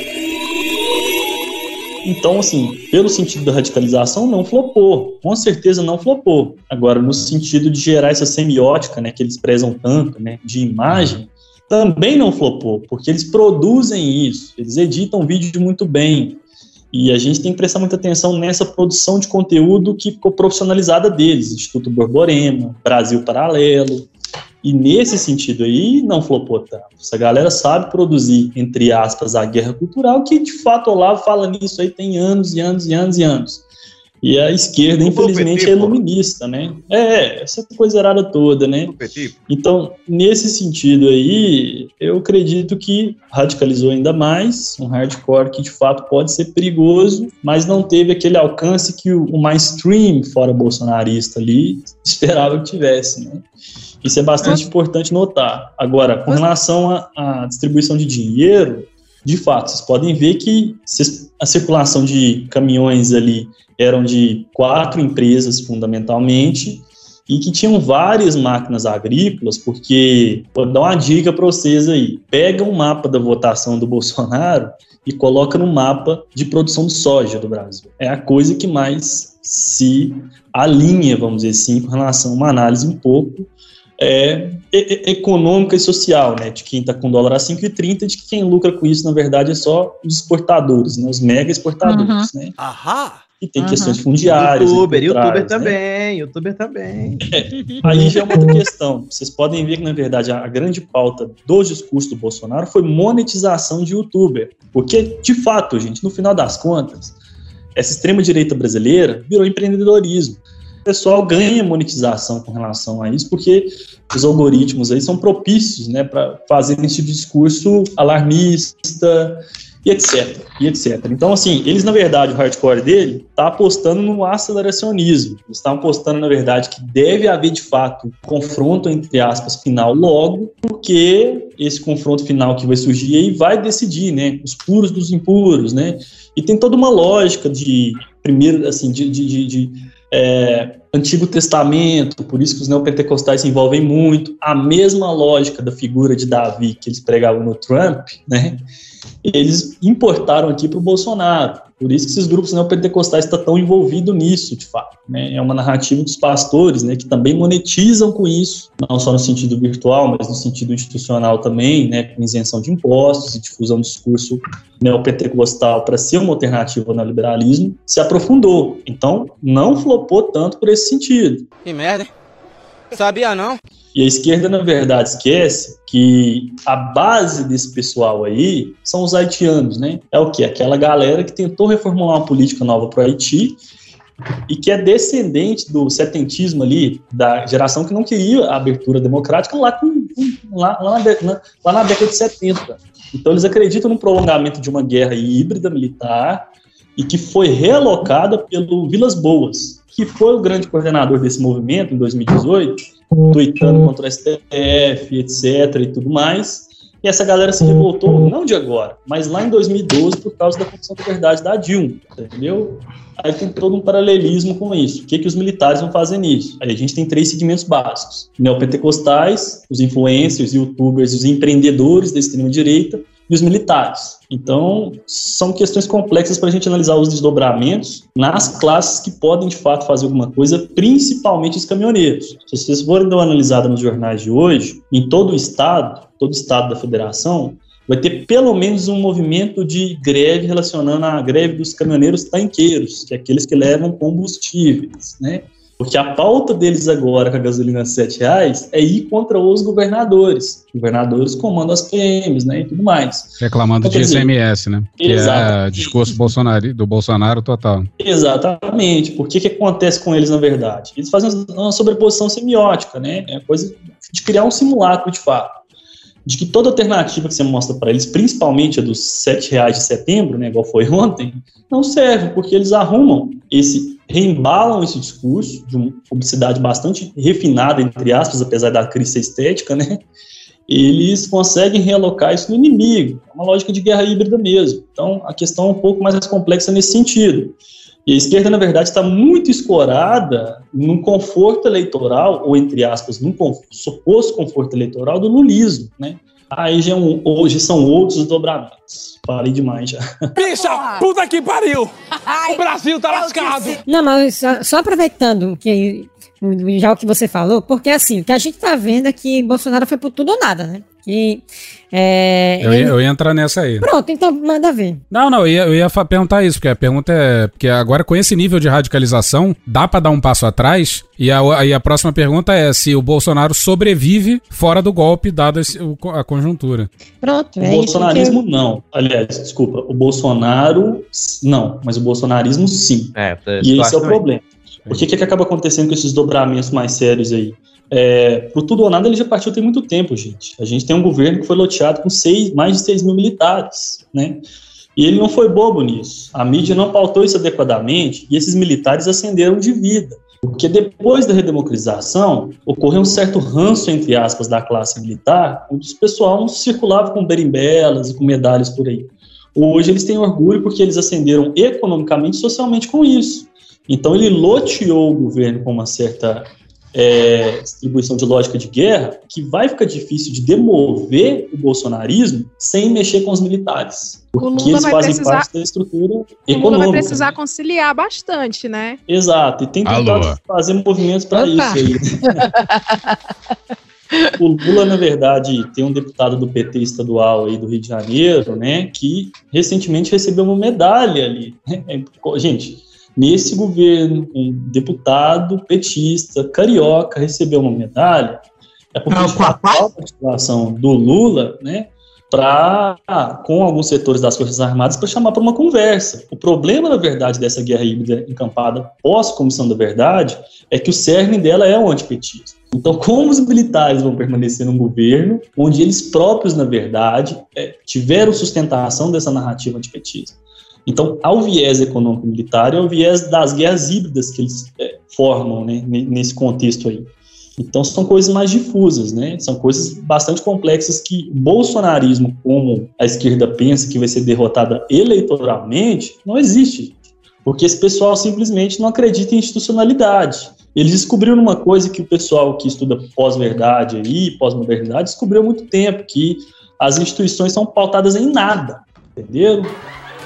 Então, assim, pelo sentido da radicalização, não flopou. Com certeza não flopou. Agora, no sentido de gerar essa semiótica, né, que eles prezam tanto, né, de imagem, também não flopou, porque eles produzem isso, eles editam vídeo muito bem. E a gente tem que prestar muita atenção nessa produção de conteúdo que ficou profissionalizada deles, Instituto Borborema, Brasil Paralelo. E nesse sentido aí, não flopou tanto. Essa galera sabe produzir, entre aspas, a guerra cultural, que de fato o Olavo fala nisso aí tem anos e anos e anos e anos. E a esquerda, infelizmente, é iluminista, né? É, essa coisa errada toda, né? Então, nesse sentido aí, eu acredito que radicalizou ainda mais, um hardcore que de fato pode ser perigoso, mas não teve aquele alcance que o, o mainstream fora bolsonarista ali [LAUGHS] esperava que tivesse, né? Isso é bastante importante notar. Agora, com relação à- distribuição de dinheiro, de fato, vocês podem ver que a circulação de caminhões ali eram de quatro empresas fundamentalmente e que tinham várias máquinas agrícolas, porque vou dar uma dica para vocês aí: pega um mapa da votação do [LAUGHS] Bolsonaro e coloca no mapa de produção de soja do Brasil. É a coisa que mais se alinha, vamos dizer assim, com relação a uma análise um pouco é, econômica e social, né? De quem está com dólar a 5,30, de que quem lucra com isso, na verdade, é só os exportadores, né? Os mega exportadores, né? Ahá! E tem Uhum. questões fundiárias. Youtuber, por youtuber trás, né? também, youtuber também. [LAUGHS] Aí já é uma outra questão. Vocês podem ver que, na verdade, a grande pauta do discurso do Bolsonaro foi monetização de youtuber. Porque, de fato, gente, no final das contas, essa extrema-direita brasileira virou empreendedorismo. Pessoal ganha monetização com relação a isso, porque os algoritmos aí são propícios né, para fazer esse discurso alarmista e etc, e etc. Então, assim, eles, na verdade, o hardcore dele tá apostando no aceleracionismo. Eles estão apostando, na verdade, que deve haver, de fato, confronto, entre aspas, final logo, porque esse confronto final que vai surgir aí vai decidir, né, os puros dos impuros, né, e tem toda uma lógica de, primeiro, assim, de, de, de- de, é, Antigo Testamento, por isso que os neopentecostais se envolvem muito, a mesma lógica da figura de Davi que eles pregavam no Trump, né, eles importaram aqui para o Bolsonaro. Por isso que esses grupos neopentecostais estão tão envolvidos nisso, de fato. né? É uma narrativa dos pastores, né, que também monetizam com isso, não só no sentido virtual, mas no sentido institucional também, né, com isenção de impostos e difusão do discurso neopentecostal para ser uma alternativa ao neoliberalismo, se aprofundou. Então, não flopou tanto por esse sentido. Que merda, hein? Sabia não? E a esquerda, na verdade, esquece que a base desse pessoal aí são os haitianos, né? É o que? Aquela galera que tentou reformular uma política nova para o Haiti e que é descendente do setentismo ali, da geração que não queria a abertura democrática lá, com, lá, lá, na- lá na década de 70. Então eles acreditam no prolongamento de uma guerra híbrida militar e que foi realocada pelo Vilas Boas, que foi o grande coordenador desse movimento em 2018, tuitando contra o STF, etc. e tudo mais. E essa galera se revoltou, não de agora, mas lá em 2012, por causa da Comissão da Verdade da Dilma, entendeu? Aí tem todo um paralelismo com isso. O que, que os militares vão fazer nisso? Aí a gente tem três segmentos básicos: neopentecostais, os influencers, youtubers, os empreendedores da extrema-direita e os militares. Então, são questões complexas para a gente analisar os desdobramentos nas classes que podem, de fato, fazer alguma coisa, principalmente os caminhoneiros. Se vocês forem dar uma analisada nos jornais de hoje, em todo o estado, todo o estado da federação, vai ter pelo menos um movimento de greve relacionando a greve dos caminhoneiros tanqueiros, que é aqueles que levam combustíveis, né? Porque a pauta deles agora com a gasolina a 7 reais é ir contra os governadores. Governadores comandam as PMs, né, e tudo mais. Reclamando Então, de dizer, ICMS, né? Que é discurso Bolsonaro, do Bolsonaro total. Exatamente. Por que que acontece com eles, na verdade? Eles fazem uma sobreposição semiótica, né? É coisa de criar um simulacro, de fato. De que toda alternativa que você mostra para eles, principalmente a dos 7 reais de setembro, né, igual foi [LAUGHS] ontem, não serve, porque eles arrumam esse, reembalam esse discurso de uma publicidade bastante refinada, entre aspas, apesar da crise estética, né? Eles conseguem realocar isso no inimigo. É uma lógica de guerra híbrida mesmo. Então, a questão é um pouco mais complexa nesse sentido. E a esquerda, na verdade, está muito escorada num conforto eleitoral, ou entre aspas, num con- suposto conforto eleitoral do lulismo, né? Aí já é um- hoje são outros dobramentos. Falei demais já. [LAUGHS] Bicha, puta que pariu! O Brasil tá lascado! Não, mas só, só aproveitando que já o que você falou, porque assim, o que a gente tá vendo é que Bolsonaro foi por tudo ou nada, né? Que. É, Eu ia, ele- eu ia entrar nessa aí. Pronto, então manda ver. Não, não, eu ia, eu ia perguntar isso, porque a pergunta é. Porque agora, com esse nível de radicalização, dá pra dar um passo atrás? E a, aí a próxima pergunta é se o Bolsonaro sobrevive fora do golpe, dada esse- o- a conjuntura. Pronto, O é bolsonarismo não. Aliás, desculpa, o Bolsonaro não, mas o bolsonarismo sim. É, E esse é o problema. Porque o que, que acaba acontecendo com esses dobramentos mais sérios aí? É, pro tudo ou nada ele já partiu tem muito tempo, gente. A gente tem um governo que foi loteado com seis, mais de 6 mil militares, né? E ele não foi bobo nisso. A mídia não pautou isso adequadamente e esses militares ascenderam de vida. Porque depois da redemocratização, ocorreu um certo ranço, entre aspas, da classe militar, onde o pessoal não circulava com berimbelas e com medalhas por aí. Hoje eles têm orgulho porque eles ascenderam economicamente e socialmente com isso. Então ele loteou o governo com uma certa é, distribuição de lógica de guerra que vai ficar difícil de demover o bolsonarismo sem mexer com os militares. O Porque Lula eles vai fazem precisar- parte da estrutura O Lula econômica. vai precisar conciliar bastante, né? Exato, e tem Alô. fazer movimentos para isso aí. [LAUGHS] o Lula, na verdade, tem um deputado do PT estadual aí do Rio de Janeiro, né, que recentemente recebeu uma medalha ali. [LAUGHS] É, Gente, nesse governo, um deputado petista, carioca, recebeu uma medalha, é porque há uma participação do Lula, né, para com alguns setores das Forças Armadas para chamar para uma conversa. O problema, na verdade, dessa guerra híbrida encampada pós-Comissão da Verdade é que o cerne dela é o antipetismo. Então, como os militares vão permanecer num governo onde eles próprios, na verdade, é, tiveram sustentação dessa narrativa antipetista? Então, ao viés econômico militar, é o viés das guerras híbridas que eles é, formam né, ne- nesse contexto aí. Então, são coisas mais difusas, né? São coisas bastante complexas que o bolsonarismo, como a esquerda pensa que vai ser derrotada eleitoralmente, não existe. Porque esse pessoal simplesmente não acredita em institucionalidade. Eles descobriram uma coisa que o pessoal que estuda pós-verdade aí, pós-modernidade, descobriu há muito tempo, que as instituições são pautadas em nada, entenderam?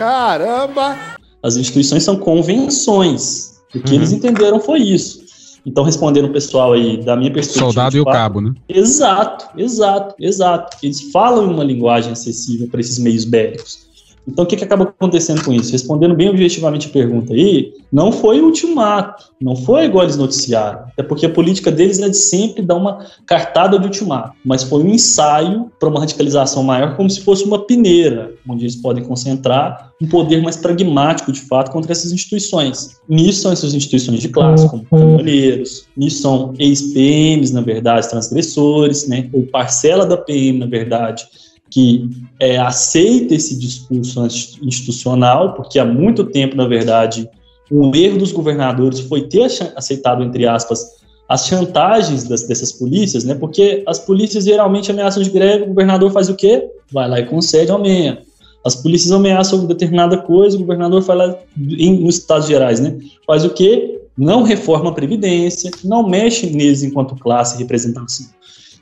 Caramba! As instituições são convenções. O que Uhum. eles entenderam foi isso. Então, respondendo o pessoal aí, da minha perspectiva. Soldado e o cabo, né? Exato, exato, exato. Eles falam em uma linguagem acessível para esses meios bélicos. Então, o que, que acaba acontecendo com isso? Respondendo bem objetivamente a pergunta aí, não foi ultimato, não foi igual eles noticiaram. É porque a política deles é de sempre dar uma cartada de ultimato, mas foi um ensaio para uma radicalização maior, como se fosse uma peneira, onde eles podem concentrar um poder mais pragmático, de fato, contra essas instituições. Nisso são essas instituições de classe, como caminhoneiros, nisso são ex-PMs, na verdade, transgressores, né, ou parcela da PM, na verdade, que é, aceita esse discurso institucional, porque há muito tempo, na verdade, o erro dos governadores foi ter aceitado, entre aspas, as chantagens das- dessas polícias, né? Porque as polícias geralmente ameaçam de greve, o governador faz o quê? Vai lá e concede aumento. As polícias ameaçam determinada coisa, o governador vai lá, em, nos Estados Gerais, né? Faz o quê? Não reforma a Previdência, não mexe neles enquanto classe representação.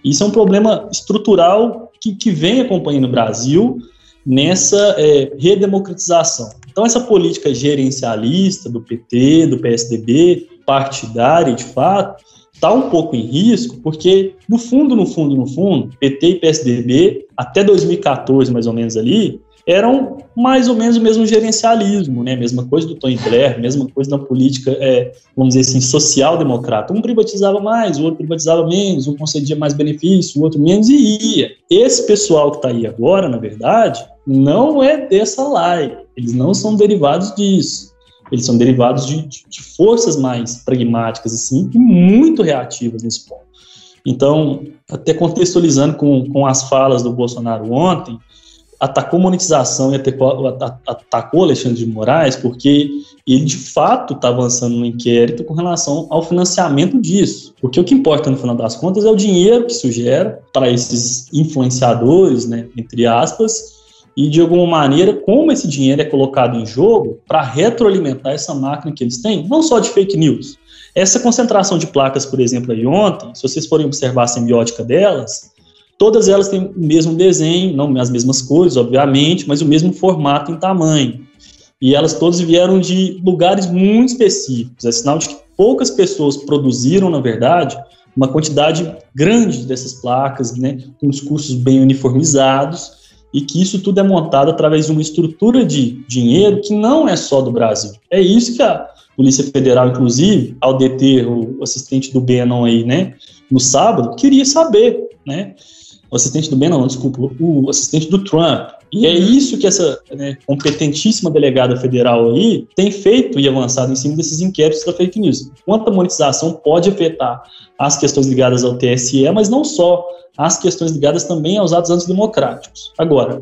Isso é um problema estrutural que, que vem acompanhando o Brasil nessa é, redemocratização. Então, essa política gerencialista do PT, do PSDB, partidária, de fato, está um pouco em risco, porque, no fundo, no fundo, no fundo, PT e PSDB, até 2014, mais ou menos ali, eram mais ou menos o mesmo gerencialismo, né? Mesma coisa do Tony Blair, mesma coisa na política, é, vamos dizer assim, social-democrata. Um privatizava mais, o outro privatizava menos, um concedia mais benefício, o outro menos, e ia. Esse pessoal que está aí agora, na verdade, não é dessa live. Eles não são derivados disso. Eles são derivados de, de, forças mais pragmáticas, assim, e muito reativas nesse ponto. Então, até contextualizando com, com as falas do Bolsonaro ontem, atacou monetização e atacou, atacou Alexandre de Moraes porque ele de fato está avançando no inquérito com relação ao financiamento disso. Porque o que importa no final das contas é o dinheiro que isso gera para esses influenciadores, né, entre aspas, e de alguma maneira como esse dinheiro é colocado em jogo para retroalimentar essa máquina que eles têm, não só de fake news. Essa concentração de placas, por exemplo, aí ontem, se vocês forem observar a semiótica delas, Todas elas têm o mesmo desenho, não as mesmas cores, obviamente, mas o mesmo formato em tamanho. E elas todas vieram de lugares muito específicos. É sinal de que poucas pessoas produziram, na verdade, uma quantidade grande dessas placas, né, com os cursos bem uniformizados, e que isso tudo é montado através de uma estrutura de dinheiro que não é só do Brasil. É isso que a Polícia Federal, inclusive, ao deter o assistente do Bannon aí, né, no sábado, queria saber, né, o assistente do Bannon, não, desculpa, o assistente do Trump. E é isso que essa né, competentíssima delegada federal aí tem feito e avançado em cima desses inquéritos da fake news. Quanto a monetização pode afetar as questões ligadas ao TSE, mas não só, as questões ligadas também aos atos antidemocráticos. Agora,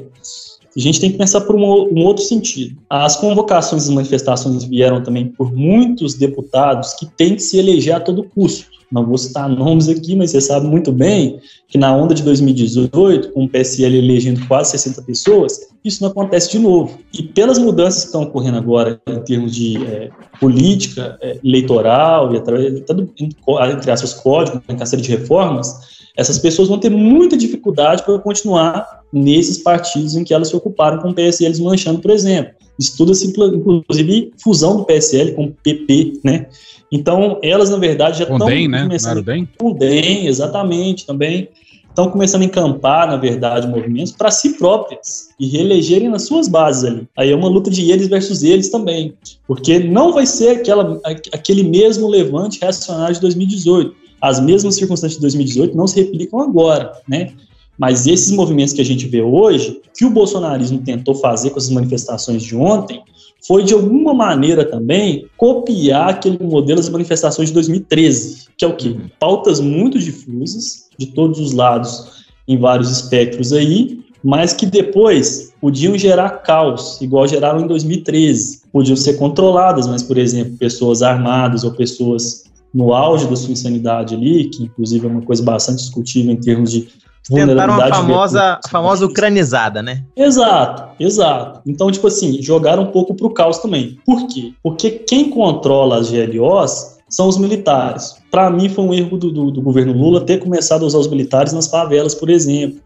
a gente tem que pensar por um, um, outro sentido. As convocações e manifestações vieram também por muitos deputados que têm que se eleger a todo custo. Não vou citar nomes aqui, mas você sabe muito bem que na onda de 2018, com o PSL elegendo quase 60 pessoas, isso não acontece de novo. E pelas mudanças que estão ocorrendo agora em termos de é, política é, eleitoral e até do, entre aspas, código, em série de reformas, essas pessoas vão ter muita dificuldade para continuar nesses partidos em que elas se ocuparam com o PSL manchando, por exemplo. Estuda-se, inclusive, fusão do PSL com o PP, né? Então, elas, na verdade, já estão né? começando... Com DEM, exatamente, também. Estão começando a encampar, na verdade, movimentos para si próprias e reelegerem nas suas bases ali. Aí é uma luta de eles versus eles também, porque não vai ser aquela, aquele mesmo levante reacionário de 2018. As mesmas circunstâncias de 2018 não se replicam agora, né? Mas esses movimentos que a gente vê hoje, que o bolsonarismo tentou fazer com essas manifestações de ontem, foi de alguma maneira também copiar aquele modelo das manifestações de 2013, que é o quê? Pautas muito difusas, de todos os lados, em vários espectros aí, mas que depois podiam gerar caos, igual geraram em 2013. Podiam ser controladas, mas, por exemplo, pessoas armadas ou pessoas no auge da sua insanidade ali, que inclusive é uma coisa bastante discutível em termos de Tentaram a famosa, a famosa ucranizada, né? Exato, exato. Então, tipo assim, jogaram um pouco pro caos também. Por quê? Porque quem controla as GLOs são os militares. Para mim, foi um erro do, do, do, governo Lula ter começado a usar os militares nas favelas, por exemplo,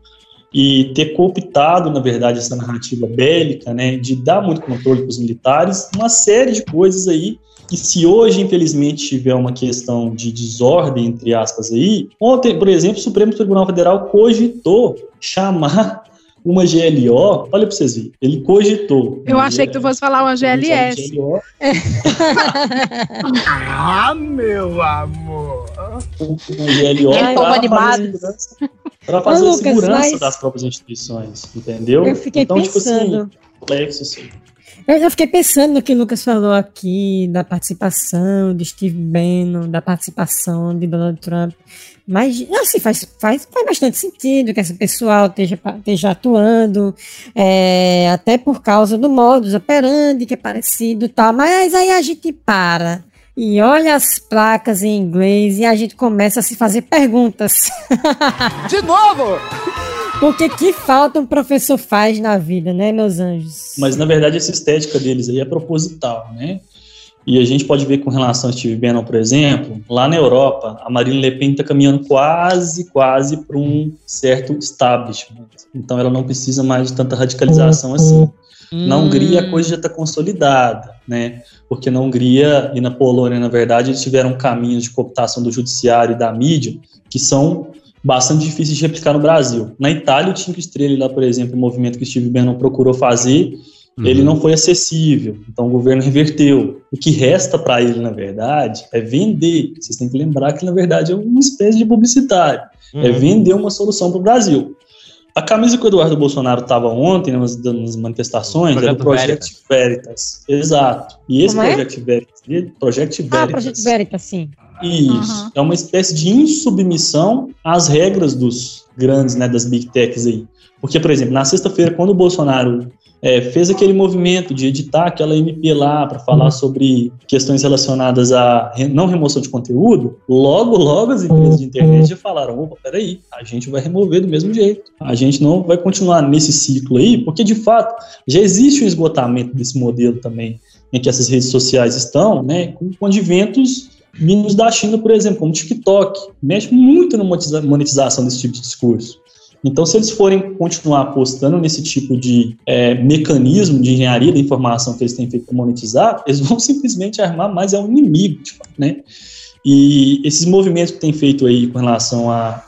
e ter cooptado, na verdade, essa narrativa bélica, né, de dar muito controle para os militares, uma série de coisas aí que se hoje, infelizmente, tiver uma questão de desordem, entre aspas, aí, ontem, por exemplo, o Supremo Tribunal Federal cogitou chamar uma GLO, olha para vocês verem, ele cogitou. Eu achei que tu fosse falar uma GLS. [LAUGHS] ah, meu amor. Uma GLO é, para fazer Ô, segurança mas... das próprias instituições, entendeu? Eu fiquei então, pensando. tipo assim, complexo, assim. Eu fiquei pensando no que o Lucas falou aqui, da participação de Steve Bannon, da participação de Donald Trump. Mas, assim, faz, faz, faz bastante sentido que esse pessoal esteja, esteja atuando, é, até por causa do modus operandi, que é parecido e tal. Mas aí a gente para e olha as placas em inglês e a gente começa a se fazer perguntas. [LAUGHS] De novo! Porque que falta um professor faz na vida, né, meus anjos? Mas na verdade essa estética deles aí é proposital, né? E a gente pode ver com relação a Steve Bannon, por exemplo, lá na Europa, a Marine Le Pen está caminhando quase, quase para um certo establishment. Então ela não precisa mais de tanta radicalização assim. Na Hungria a coisa já está consolidada, né? Porque na Hungria e na Polônia, na verdade, eles tiveram caminhos de cooptação do judiciário e da mídia que são bastante difíceis de replicar no Brasil. Na Itália, o Cinco Estrela, lá, por exemplo, o movimento que Steve Bannon procurou fazer, uhum. ele não foi acessível, então o governo [LAUGHS] reverteu. O que resta para ele, na verdade, é vender. Vocês têm que lembrar que, na verdade, é uma espécie de publicitário. É uhum. É vender uma solução para o Brasil. A camisa que o Eduardo Bolsonaro estava ontem nas, nas manifestações era o Project Veritas. Veritas. Exato. E esse Como? Project é? Veritas, Project Veritas. Ah, Project Veritas, sim. Isso. Uhum. É uma espécie de insubmissão às regras dos grandes, né, das big techs aí. Porque, por exemplo, na sexta-feira, quando o Bolsonaro é, fez aquele movimento de editar aquela MP lá para falar uhum. sobre questões relacionadas à não remoção de conteúdo, logo, logo as empresas de internet já falaram: opa, peraí, a gente vai remover do mesmo jeito. A gente não vai continuar nesse ciclo aí, porque de fato já existe um esgotamento desse modelo também em que essas redes sociais estão, né, com, com adventos vindos da China, por exemplo, como o TikTok, mexe muito na monetização desse tipo de discurso. Então, se eles forem continuar apostando nesse tipo de é, mecanismo de engenharia da informação que eles têm feito para monetizar, eles vão [LAUGHS] simplesmente armar mais é um inimigo, tipo, né? E esses movimentos que tem feito aí com relação à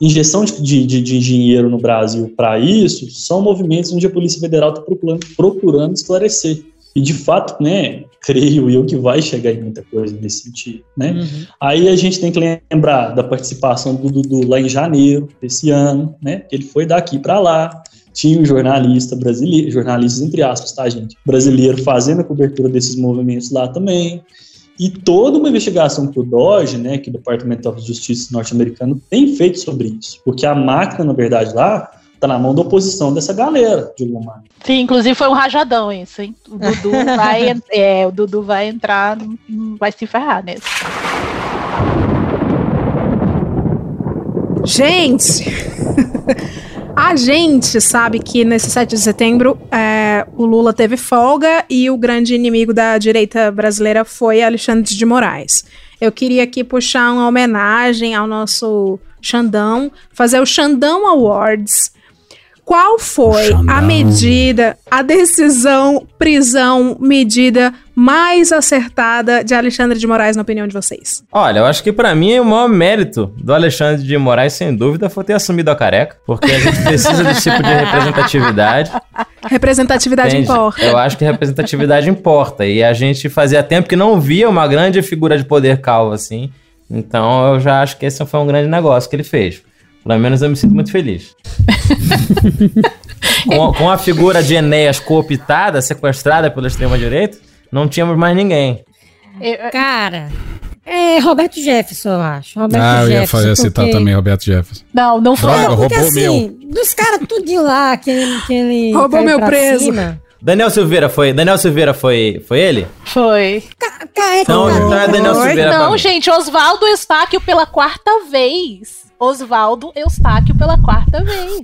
injeção de, de, de dinheiro no Brasil para isso são movimentos onde a Polícia Federal está procurando, procurando esclarecer. E de fato, né, creio eu que vai chegar em muita coisa nesse sentido, né? Uhum. Aí a gente tem que lembrar da participação do Dudu lá em janeiro desse ano, né? Ele foi daqui para lá, tinha um jornalista brasileiro, jornalistas entre aspas, tá, gente? Brasileiro fazendo a cobertura desses movimentos lá também. E toda uma investigação que o DOJ, né, que o Departamento de Justiça norte-americano tem feito sobre isso. Porque a máquina, na verdade, lá tá na mão da oposição dessa galera, de alguma maneira. Sim, inclusive foi um rajadão isso, hein? O Dudu [LAUGHS] vai, é, o Dudu vai entrar, vai se ferrar nesse. Gente, [LAUGHS] a gente sabe que nesse 7 de setembro é, o Lula teve folga e o grande inimigo da direita brasileira foi Alexandre de Moraes. Eu queria aqui puxar uma homenagem ao nosso Xandão, fazer o Xandão Awards. Qual foi a medida, a decisão, prisão, medida mais acertada de Alexandre de Moraes, na opinião de vocês? Olha, eu acho que pra mim o maior mérito do Alexandre de Moraes, sem dúvida, foi ter assumido a careca, porque a gente precisa desse tipo de representatividade. [LAUGHS] Representatividade entende? importa. Eu acho que representatividade importa. E a gente fazia tempo que não via uma grande figura de poder calvo assim. Então eu já acho que esse foi um grande negócio que ele fez. Pelo menos eu me sinto muito feliz. [LAUGHS] [LAUGHS] com, com a figura de Enéas cooptada, sequestrada pela extrema-direita, não tínhamos mais ninguém. Cara, é Roberto Jefferson, eu acho. Roberto Ah, eu ia, Jefferson, fazer, citar porque- também Roberto Jefferson. Não, não foi. Droga, Porque roubou assim, dos caras tudinho lá, que ele, que ele [LAUGHS] Roubou meu preso. cima. Daniel Silveira foi. Daniel Silveira foi. Foi ele? Foi. Cara, Então, então é Daniel Silveira pra Não, gente, Oswaldo Eustáquio pela quarta vez. Oswaldo Eustáquio pela quarta vez.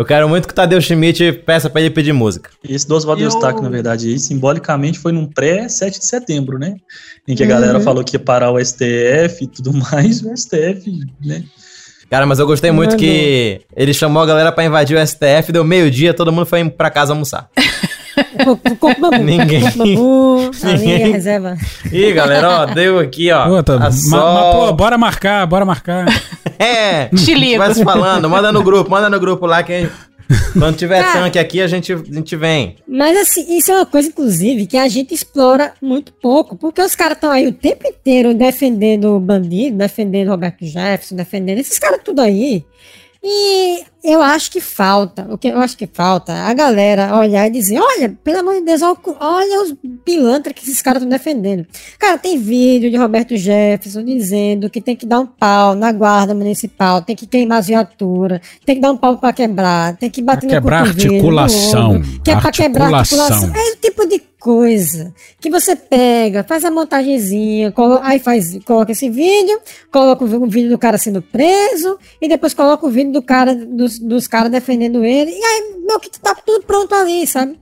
Eu quero muito que o Tadeu Schmidt peça pra ele pedir música. Esse do Oswaldo Eu- Eustáquio, na verdade, aí, simbolicamente foi num pré-7 de setembro, né? Em que a Uhum. galera falou que ia parar o STF e tudo [LAUGHS] mais, o STF, né? Cara, mas eu gostei muito que ele chamou a galera pra invadir o STF, deu meio-dia, todo mundo foi pra casa almoçar. [LAUGHS] Ninguém. A [LAUGHS] reserva. Ih, galera, ó, deu aqui, ó. Puta, a ma- ma- pô, bora marcar, bora marcar. [LAUGHS] É, Te ligo. vai se falando, manda no grupo, manda no grupo lá que quando tiver Cara. tanque aqui a gente, a gente vem. Mas assim, isso é uma coisa, inclusive, que a gente explora muito pouco, porque os caras estão aí o tempo inteiro defendendo o bandido, defendendo Roberto Jefferson, defendendo esses caras tudo aí. E eu acho que falta, o que eu acho que falta, é a galera olhar e dizer, olha, pelo amor de Deus, olha os pilantras que esses caras estão defendendo. Cara, tem vídeo de Roberto Jefferson dizendo que tem que dar um pau na guarda municipal, tem que queimar as viaturas, tem que dar um pau pra quebrar, tem que bater Pra quebrar no no articulação. ombro, que é pra quebrar Articulação. É o tipo de coisa que você pega, faz a montagenzinha, aí faz, coloca esse vídeo, coloca o vídeo do cara sendo preso e depois coloca o vídeo do cara dos, dos caras defendendo ele e aí meu que tá tudo pronto ali, sabe?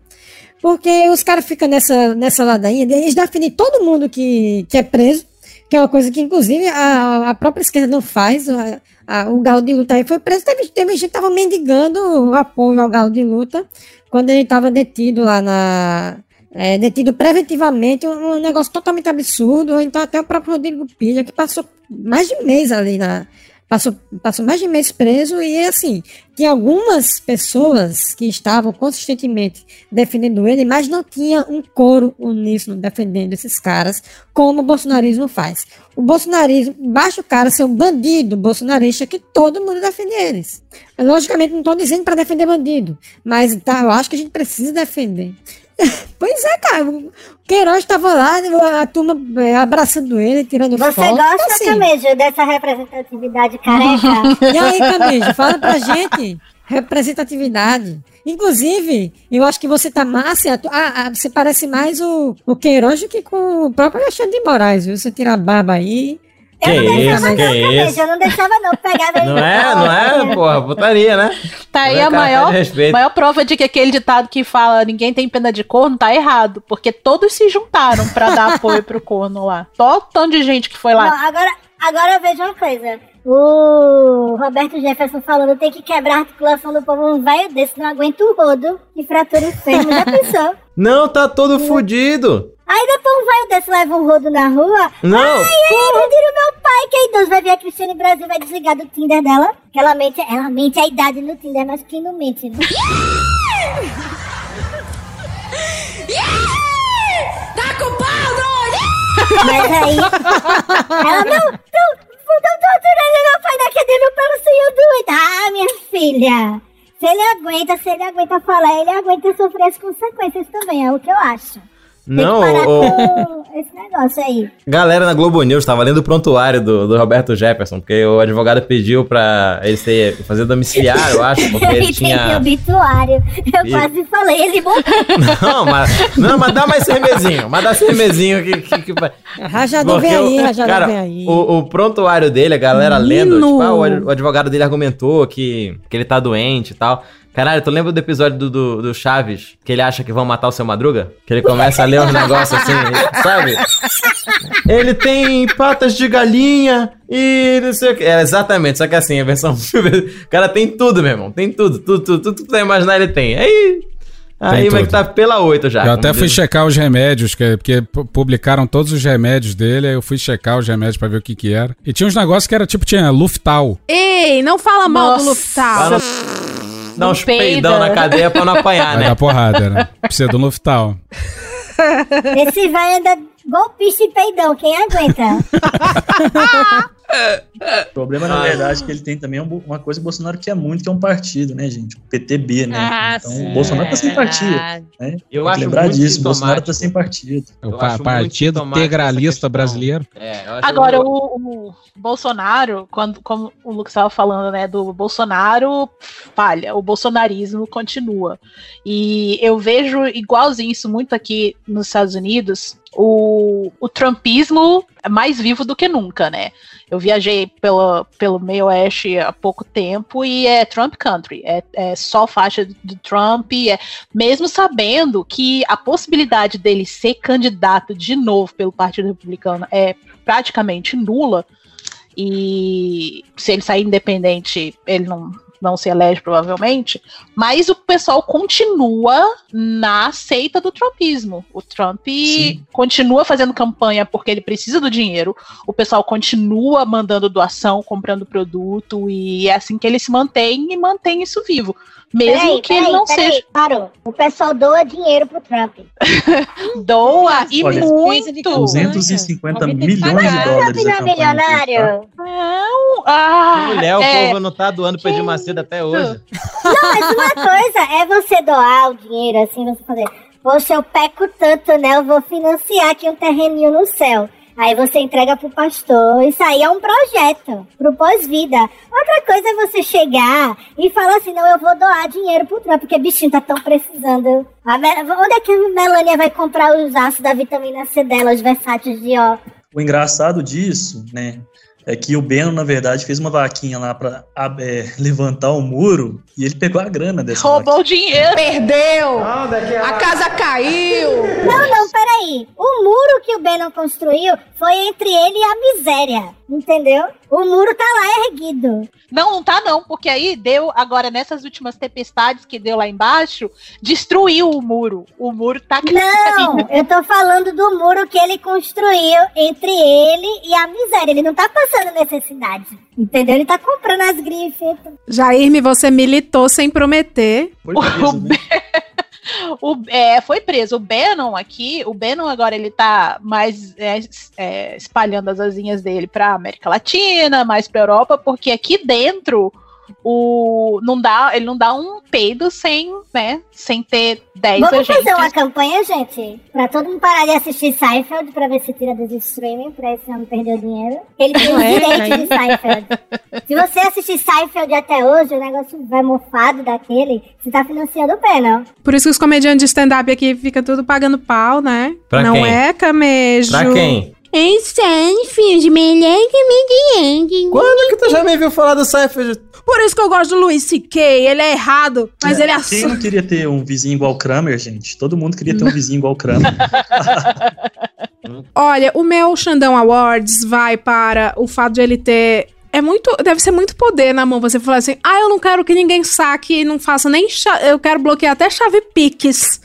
Porque os caras ficam nessa, nessa ladainha, eles defendem todo mundo que, que é preso, que é uma coisa que, inclusive, a, a própria esquerda não faz. A- a- o Galo de Luta aí foi preso. Teve, teve gente que tava mendigando o apoio ao Galo de Luta quando ele estava detido lá na. é, detido preventivamente, um, um negócio totalmente absurdo. Então, até o próprio Rodrigo Pilha, que passou mais de mês ali na. Passou, passou mais de mês preso e assim, tinha algumas pessoas que estavam consistentemente defendendo ele, mas não tinha um coro uníssono defendendo esses caras, como o bolsonarismo faz. O bolsonarismo, basta o cara ser um bandido bolsonarista que todo mundo defende eles. Logicamente, não estou dizendo para defender bandido, mas tá, eu acho que a gente precisa defender. [LAUGHS] Pois é, cara. O Queiroz estava lá, a turma é, abraçando ele, tirando Você foto. gosta, assim. Camejo, dessa representatividade careca? [LAUGHS] E aí, Camejo, fala pra gente. Representatividade. Inclusive, eu acho que você tá massa. Ah, ah, você parece mais o, o Queiroz do que com o próprio Alexandre de Moraes, viu? Você tira a barba aí. Que isso, que isso. Eu não deixava não, pegava ele. Não é, não é, porra, putaria, né? Tá aí Não é a maior, maior prova de que aquele ditado que fala ninguém tem pena de corno tá errado. Porque todos se juntaram pra dar [LAUGHS] apoio pro corno lá. Só o tanto de gente que foi lá. Não, agora, agora eu vejo uma coisa. O Roberto Jefferson falando tem que quebrar a articulação do povo. Um velho desse não aguenta o rodo e fratura o fêmur. Já [LAUGHS] pensou? Não, tá todo fudido. Aí depois um velho desse leva um rodo na rua. Não. Ai, ai, retiro meu pai, que é idoso. Vai ver a Cristiane Brasil, vai desligar do Tinder dela. Que ela mente, ela mente a idade no Tinder, mas quem não mente, né? Tá com pau, doido! Mas aí. Ela não. Não, não torturando meu pai da cadeia pelo senhor doido. Ah, minha filha. Se ele aguenta, se ele aguenta falar, ele aguenta sofrer as consequências também, é o que eu acho. Não, Tem que parar o- com esse negócio aí. Galera na Globo News tava lendo o prontuário do, do Roberto Jefferson, porque o advogado pediu pra ele ser, fazer domiciliar, eu acho, porque [LAUGHS] ele tinha. obituário. Eu Ih. quase falei, ele morreu. Não, mas, não, mas dá mais cermezinho, mas dá cermezinho que. que, que... Rajador vem aí, o- rajador cara, vem aí. O, o prontuário dele, a galera Menino. lendo, tipo, ah, o, o advogado dele argumentou que, que ele tá doente e tal. Caralho, tu lembra do episódio do, do, do Chaves, que ele acha que vão matar o seu Madruga? Que ele começa a ler uns negócios assim, [LAUGHS] sabe? Ele tem patas de galinha e não sei o que. É, exatamente, só que assim, a versão. [LAUGHS] O cara tem tudo, meu irmão. Tem tudo, tudo, tudo, tudo que tu imaginar, ele tem. Aí. Aí, Tem mas que tá pela 8 já. eu até fui diz. checar os remédios, que, porque pu- publicaram todos os remédios dele, aí eu fui checar os remédios pra ver o que que era. E tinha uns negócios que era tipo, tinha Luftal. Ei, não fala mal do. Luftal. Dá uns peida. peidão na cadeia pra não apanhar, Vai né? dar porrada, né? Precisa do Luftal. Esse vai anda golpista e peidão, quem aguenta? [LAUGHS] O problema, na Ah. verdade, é que ele tem também um- uma coisa que o Bolsonaro quer muito, que é um partido, né, gente? O PTB, né? Ah, então sim. o Bolsonaro tá sem partido, né? Eu Tem que acho lembrar muito disso, o Bolsonaro tá sem partido. É o Partido Integralista. Brasileiro. É, Agora, muito- o, o Bolsonaro, quando, como o Lucas estava falando, né, do Bolsonaro falha, o bolsonarismo continua. E eu vejo igualzinho isso muito aqui nos Estados Unidos, o, o trumpismo é mais vivo do que nunca, né? Eu viajei pelo, pelo meio oeste há pouco tempo e é Trump country, é, é só faixa do Trump, é, mesmo sabendo que a possibilidade dele ser candidato de novo pelo Partido Republicano é praticamente nula. E se ele sair independente, ele não, não se elege, provavelmente. Mas o pessoal continua na seita do trumpismo. O Trump continua fazendo campanha porque ele precisa do dinheiro. O pessoal continua mandando doação, comprando produto. E é assim que ele se mantém e mantém isso vivo. Mesmo Peraí, que ele peraí, não peraí, seja. Parou. O pessoal doa dinheiro pro Trump. [LAUGHS] Doa e Olha, muito. 250 Alguém tem que milhões de dólares Trump não é tá? milionário. Não, ah, Mulher, o é, povo não tá doando pra Macedo até hoje. Não, mas uma coisa é você doar o dinheiro, assim, você fazer. Poxa, eu peco tanto, né? Eu vou financiar aqui um terreninho no céu. Aí você entrega pro pastor. Isso aí é um projeto pro pós-vida. Outra coisa é você chegar e falar assim: não, eu vou doar dinheiro pro Trump, porque bichinho tá tão precisando. Onde é que a Melania vai comprar os aços da vitamina C dela, os versáteis de ó? O engraçado disso, né, é que o Beno, na verdade, fez uma vaquinha lá pra é, levantar o muro e ele pegou a grana dessa roubou o dinheiro. Perdeu! A casa caiu! Não, não, peraí. O muro que o Bannon construiu foi entre ele e a miséria. Entendeu? O muro tá lá erguido. Não, não tá não, porque aí deu, agora nessas últimas tempestades que deu lá embaixo, destruiu o muro. O muro tá Não, eu tô falando do muro que ele construiu entre ele e a miséria. Ele não tá passando necessidade. Entendeu? Ele tá comprando as grifes. Jairme, você militou sem prometer. Foi preso, né? O, é, foi preso. O Bannon aqui, o Bannon agora ele tá mais é, é, espalhando as asinhas dele pra América Latina, mais pra Europa, porque aqui dentro o não dá, ele não dá um peido sem, né, sem ter 10 Vamos agentes. fazer uma campanha, gente? Pra todo mundo parar de assistir Seinfeld pra ver se tira dos streaming, pra esse homem perder o dinheiro. Ele tem os É, direitos aí- de Seinfeld. Se você assistir Seinfeld até hoje, o negócio vai mofado daquele, você tá financiando o Bannon. Por isso que os comediantes de stand-up aqui ficam tudo pagando pau, né? Pra não quem? é camejo. Pra quem? Em Seinfeld, melhor comediante. Quando que tu já me viu falar do Seinfeld? Por isso que eu gosto do Luiz C.K. Ele é errado, mas ele é Quem não queria ter um vizinho igual o Kramer, gente? Todo mundo queria ter um vizinho igual o Kramer. [LAUGHS] Olha, o meu Xandão Awards vai para o fato de ele ter. É muito. Deve ser muito poder na mão você falar assim: ah, eu não quero que ninguém saque e não faça nem. Eu quero bloquear até chave Pix.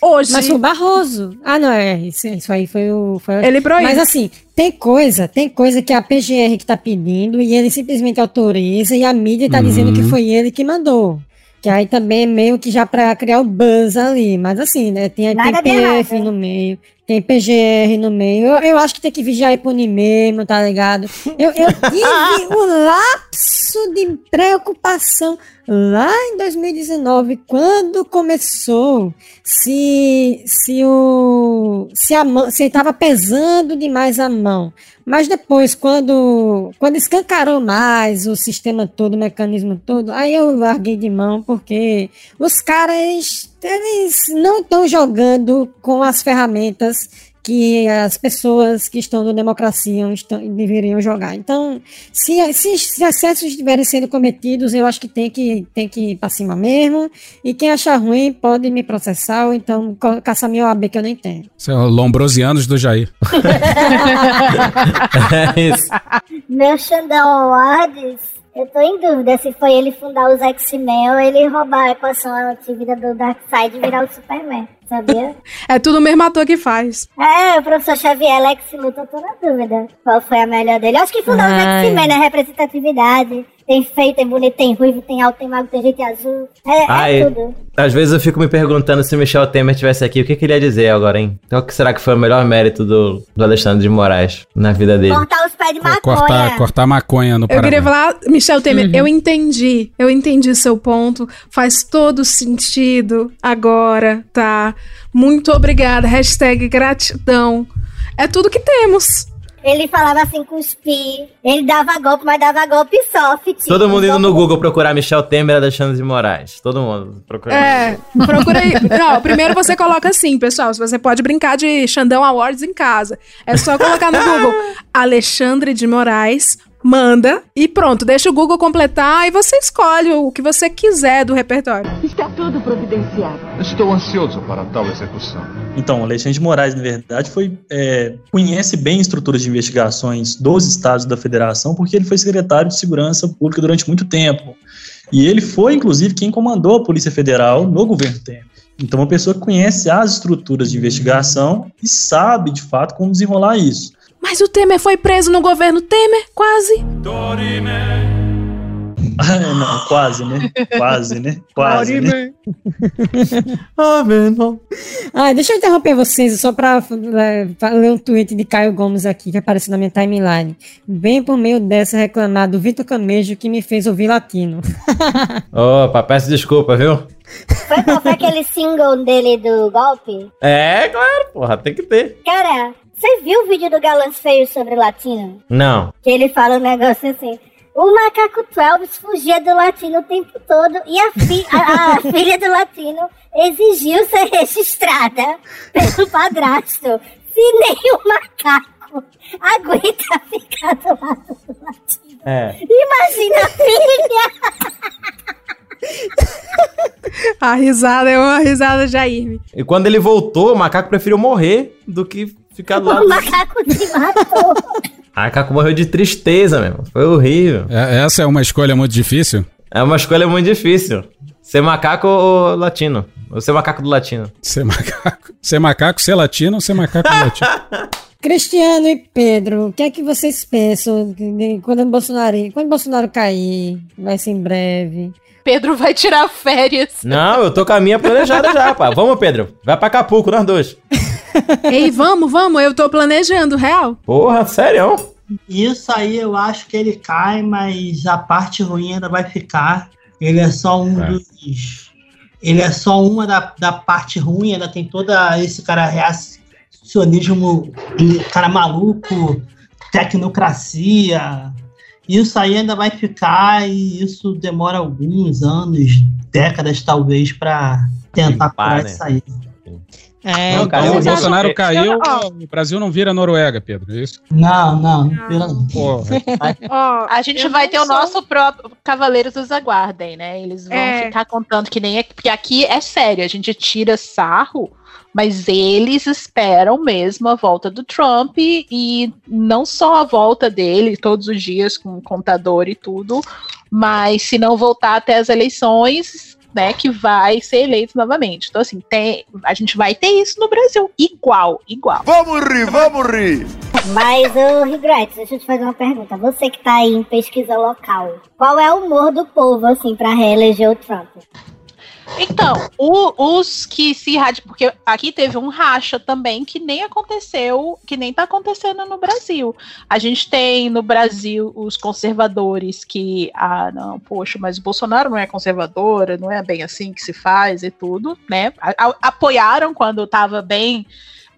Hoje. Mas foi o Barroso. Ah, não, é. Isso, isso aí foi o. Foi... Ele proíbe. Mas assim, tem coisa, tem coisa que a PGR que tá pedindo e ele simplesmente autoriza e a mídia tá Uhum. dizendo que foi ele que mandou. Que aí também é meio que já pra criar o buzz ali. Mas assim, né? Tem, tem Nada de PF errado. no meio, tem PGR no meio. Eu, eu acho que tem que vigiar Ipone mesmo, tá ligado? Eu, eu [LAUGHS] tive um lapso de preocupação lá em 2019, quando começou, se, se o. Se a mão. Se tava pesando demais a mão. Mas depois, quando, quando escancarou mais o sistema todo, o mecanismo todo, aí eu larguei de mão, porque os caras, eles não estão jogando com as ferramentas que as pessoas que estão no democracia estão, deveriam jogar. Então, se, se, se excessos estiverem sendo cometidos, eu acho que tem que, tem que ir pra cima mesmo. E quem achar ruim pode me processar, ou então caçar minha OAB que eu nem tenho. Isso é Lombrosianos do Jair. [LAUGHS] [LAUGHS] É isso. Meu Xandão Awards, eu tô em dúvida se foi ele fundar os X-Men ou ele roubar a equação antivida do Darkseid e virar o Superman, sabia? [LAUGHS] É tudo o mesmo ator que faz. É, o professor Xavier, Lex Luthor, eu tô na dúvida qual foi a melhor dele. Eu acho que fundar os Ai. X-Men, né? Representatividade. Tem feio, tem bonito, tem ruivo, tem alto, tem magro, tem gente azul. É, Ai, é tudo. às vezes eu fico me perguntando se o Michel Temer estivesse aqui, o que, que ele ia dizer agora, hein? Qual que será que foi o melhor mérito do, do Alexandre de Moraes na vida dele? Cortar os pés de maconha. Cortar, cortar maconha no Eu Paraná. queria falar, Michel Temer, Uhum. eu entendi. Eu entendi seu ponto. Faz todo sentido agora, tá? Muito obrigada. Hashtag gratidão. É tudo que temos. Ele falava assim, cuspir. Ele dava golpe, mas dava golpe soft. Todo mundo indo no Google procurar Michel Temer e Alexandre de Moraes. Todo mundo procurando. É, procura aí. Não, primeiro você coloca assim, pessoal. Se você pode brincar de Xandão Awards em casa. É só colocar no Google [LAUGHS] Alexandre de Moraes, manda e pronto. Deixa o Google completar e você escolhe o que você quiser do repertório. Está tudo providenciado. Estou ansioso para tal execução. Então, Alexandre de Moraes, na verdade, foi, é, conhece bem estruturas de investigações dos estados da federação, porque ele foi secretário de Segurança Pública durante muito tempo. E ele foi, inclusive, quem comandou a Polícia Federal no governo Temer. Então, uma pessoa que conhece as estruturas de investigação e sabe, de fato, como desenrolar isso. Mas o Temer foi preso no governo Temer, quase. Ah, não, quase, né? Quase, né? Quase, né? [LAUGHS] Ah, meu irmão. Ah, deixa eu interromper vocês só pra é, ler um tweet de Caio Gomes aqui que apareceu na minha timeline. Bem por meio dessa reclamar do Vitor Camejo que me fez ouvir latino. [LAUGHS] Opa, peço desculpa, viu? Foi qual foi aquele single dele do golpe? É, claro, porra, tem que ter. Cara, você viu o vídeo do Galãs Feio sobre o latino? Não. Que ele fala um negócio assim. O macaco Twelves fugia do latino o tempo todo e a, fi- a- a [LAUGHS] filha do latino exigiu ser registrada pelo padrasto. Se nem o macaco aguenta ficar do lado do latino. É. Imagina a filha! A risada é uma risada Jair. E quando ele voltou, o macaco preferiu morrer do que ficar do lado. O macaco te matou. [LAUGHS] O macaco morreu de tristeza, mesmo. Foi horrível. É- essa é uma escolha muito difícil. É uma escolha muito difícil. Ser macaco ou latino? Ou ser macaco do latino? Ser macaco. Ser macaco, ser latino ou ser macaco latino? [LAUGHS] Cristiano e Pedro, o que é que vocês pensam quando o Bolsonaro, quando o Bolsonaro cair, vai ser em breve? Pedro vai tirar férias. Não, eu tô com a minha planejada já, pá. Vamos, Pedro. Vai pra Acapulco, nós dois. [LAUGHS] [LAUGHS] Ei, vamos, vamos, eu tô planejando, real. Porra, sério? Isso aí eu acho que ele cai, mas a parte ruim ainda vai ficar. Ele é só um É. dos. Ele é só uma da, da parte ruim, ainda tem toda esse cara reacionismo, cara maluco, tecnocracia. Isso aí ainda vai ficar e isso demora alguns anos, décadas talvez, para tentar Limpar, curar né? isso aí. É, Não, então, o Bolsonaro caiu, o Brasil não vira Noruega, Pedro, é isso? Não, não, não vira não. Porra. [LAUGHS] a gente eu vai ter o sou- nosso próprio Cavaleiros dos Aguardem, né? Eles vão É. ficar contando que nem é. Porque aqui é sério, a gente tira sarro, mas eles esperam mesmo a volta do Trump e não só a volta dele todos os dias com o contador e tudo, mas se não voltar até as eleições, né, que vai ser eleito novamente. Então, assim, tem, a gente vai ter isso no Brasil. Igual, igual. Vamos rir, vamos rir. Mas, ô Rigretes, deixa eu te fazer uma pergunta. Você que tá aí em pesquisa local, qual é o humor do povo, assim, pra reeleger o Trump? Então, o- os que se radicam. Porque aqui teve um racha também que nem aconteceu, que nem tá acontecendo no Brasil. A gente tem no Brasil os conservadores que, ah, não, poxa, mas o Bolsonaro não é conservador, não é bem assim que se faz e tudo, né? A- a- apoiaram quando tava bem,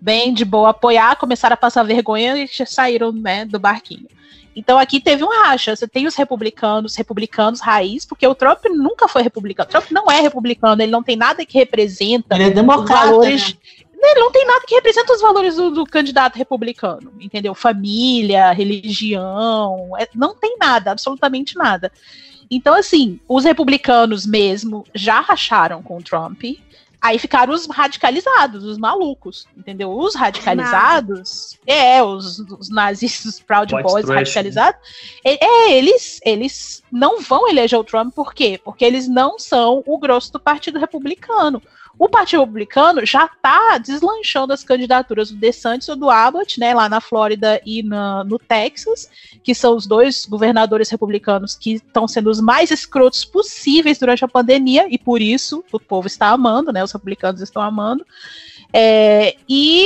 bem de boa apoiar, começaram a passar vergonha e saíram, né, do barquinho. Então aqui teve um racha. Você tem os republicanos, republicanos raiz, porque o Trump nunca foi republicano. O Trump não é republicano, ele não tem nada que representa Ele é democrata, os valores. né? Ele não tem nada que representa os valores do, do candidato republicano, entendeu? Família, religião, é- não tem nada, absolutamente nada. Então, assim, os republicanos mesmo já racharam com o Trump. Aí ficaram os radicalizados, os malucos, entendeu? Os radicalizados, é, os, os nazis, os Proud White Boys trash, radicalizados, é, é, eles, eles não vão eleger o Trump, por quê? Porque eles não são o grosso do Partido Republicano. O Partido Republicano já está deslanchando as candidaturas do DeSantis ou do Abbott, né, lá na Flórida e na- no Texas, que são os dois governadores republicanos que estão sendo os mais escrotos possíveis durante a pandemia, e por isso o povo está amando, né, os republicanos estão amando. É, e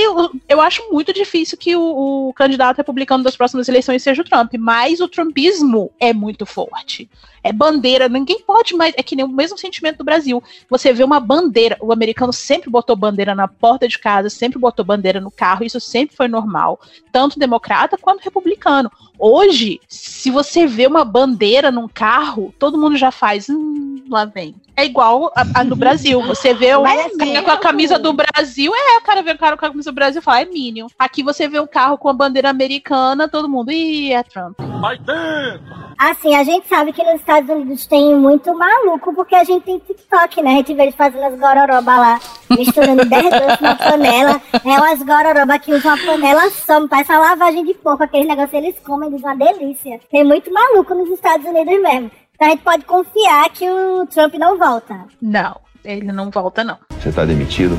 eu acho muito difícil que o, o candidato republicano das próximas eleições seja o Trump, mas o trumpismo é muito forte. É bandeira, ninguém pode mais. É que nem o mesmo sentimento do Brasil. Você vê uma bandeira, o americano sempre botou bandeira na porta de casa, sempre botou bandeira no carro, isso sempre foi normal, tanto democrata quanto republicano. Hoje, se você vê uma bandeira num carro, todo mundo já faz, hum, lá vem. É igual a, a no Brasil. Você vê o cara com a camisa do Brasil, é, o cara vê o cara com a camisa do Brasil e fala, é Minion. Aqui você vê um carro com a bandeira americana, todo mundo, ih, é Trump. Vai dentro. Assim, a gente sabe que nos Estados Unidos tem muito maluco, porque a gente tem TikTok, né? A gente vê eles fazendo as gororoba lá, misturando [LAUGHS] 10 doces na panela. É umas gororoba que usam uma panela só, parece uma lavagem de porco. Aquele negócio eles comem, diz uma delícia. Tem muito maluco nos Estados Unidos mesmo. Então a gente pode confiar que o Trump não volta. Não, ele não volta, não. Você tá demitido?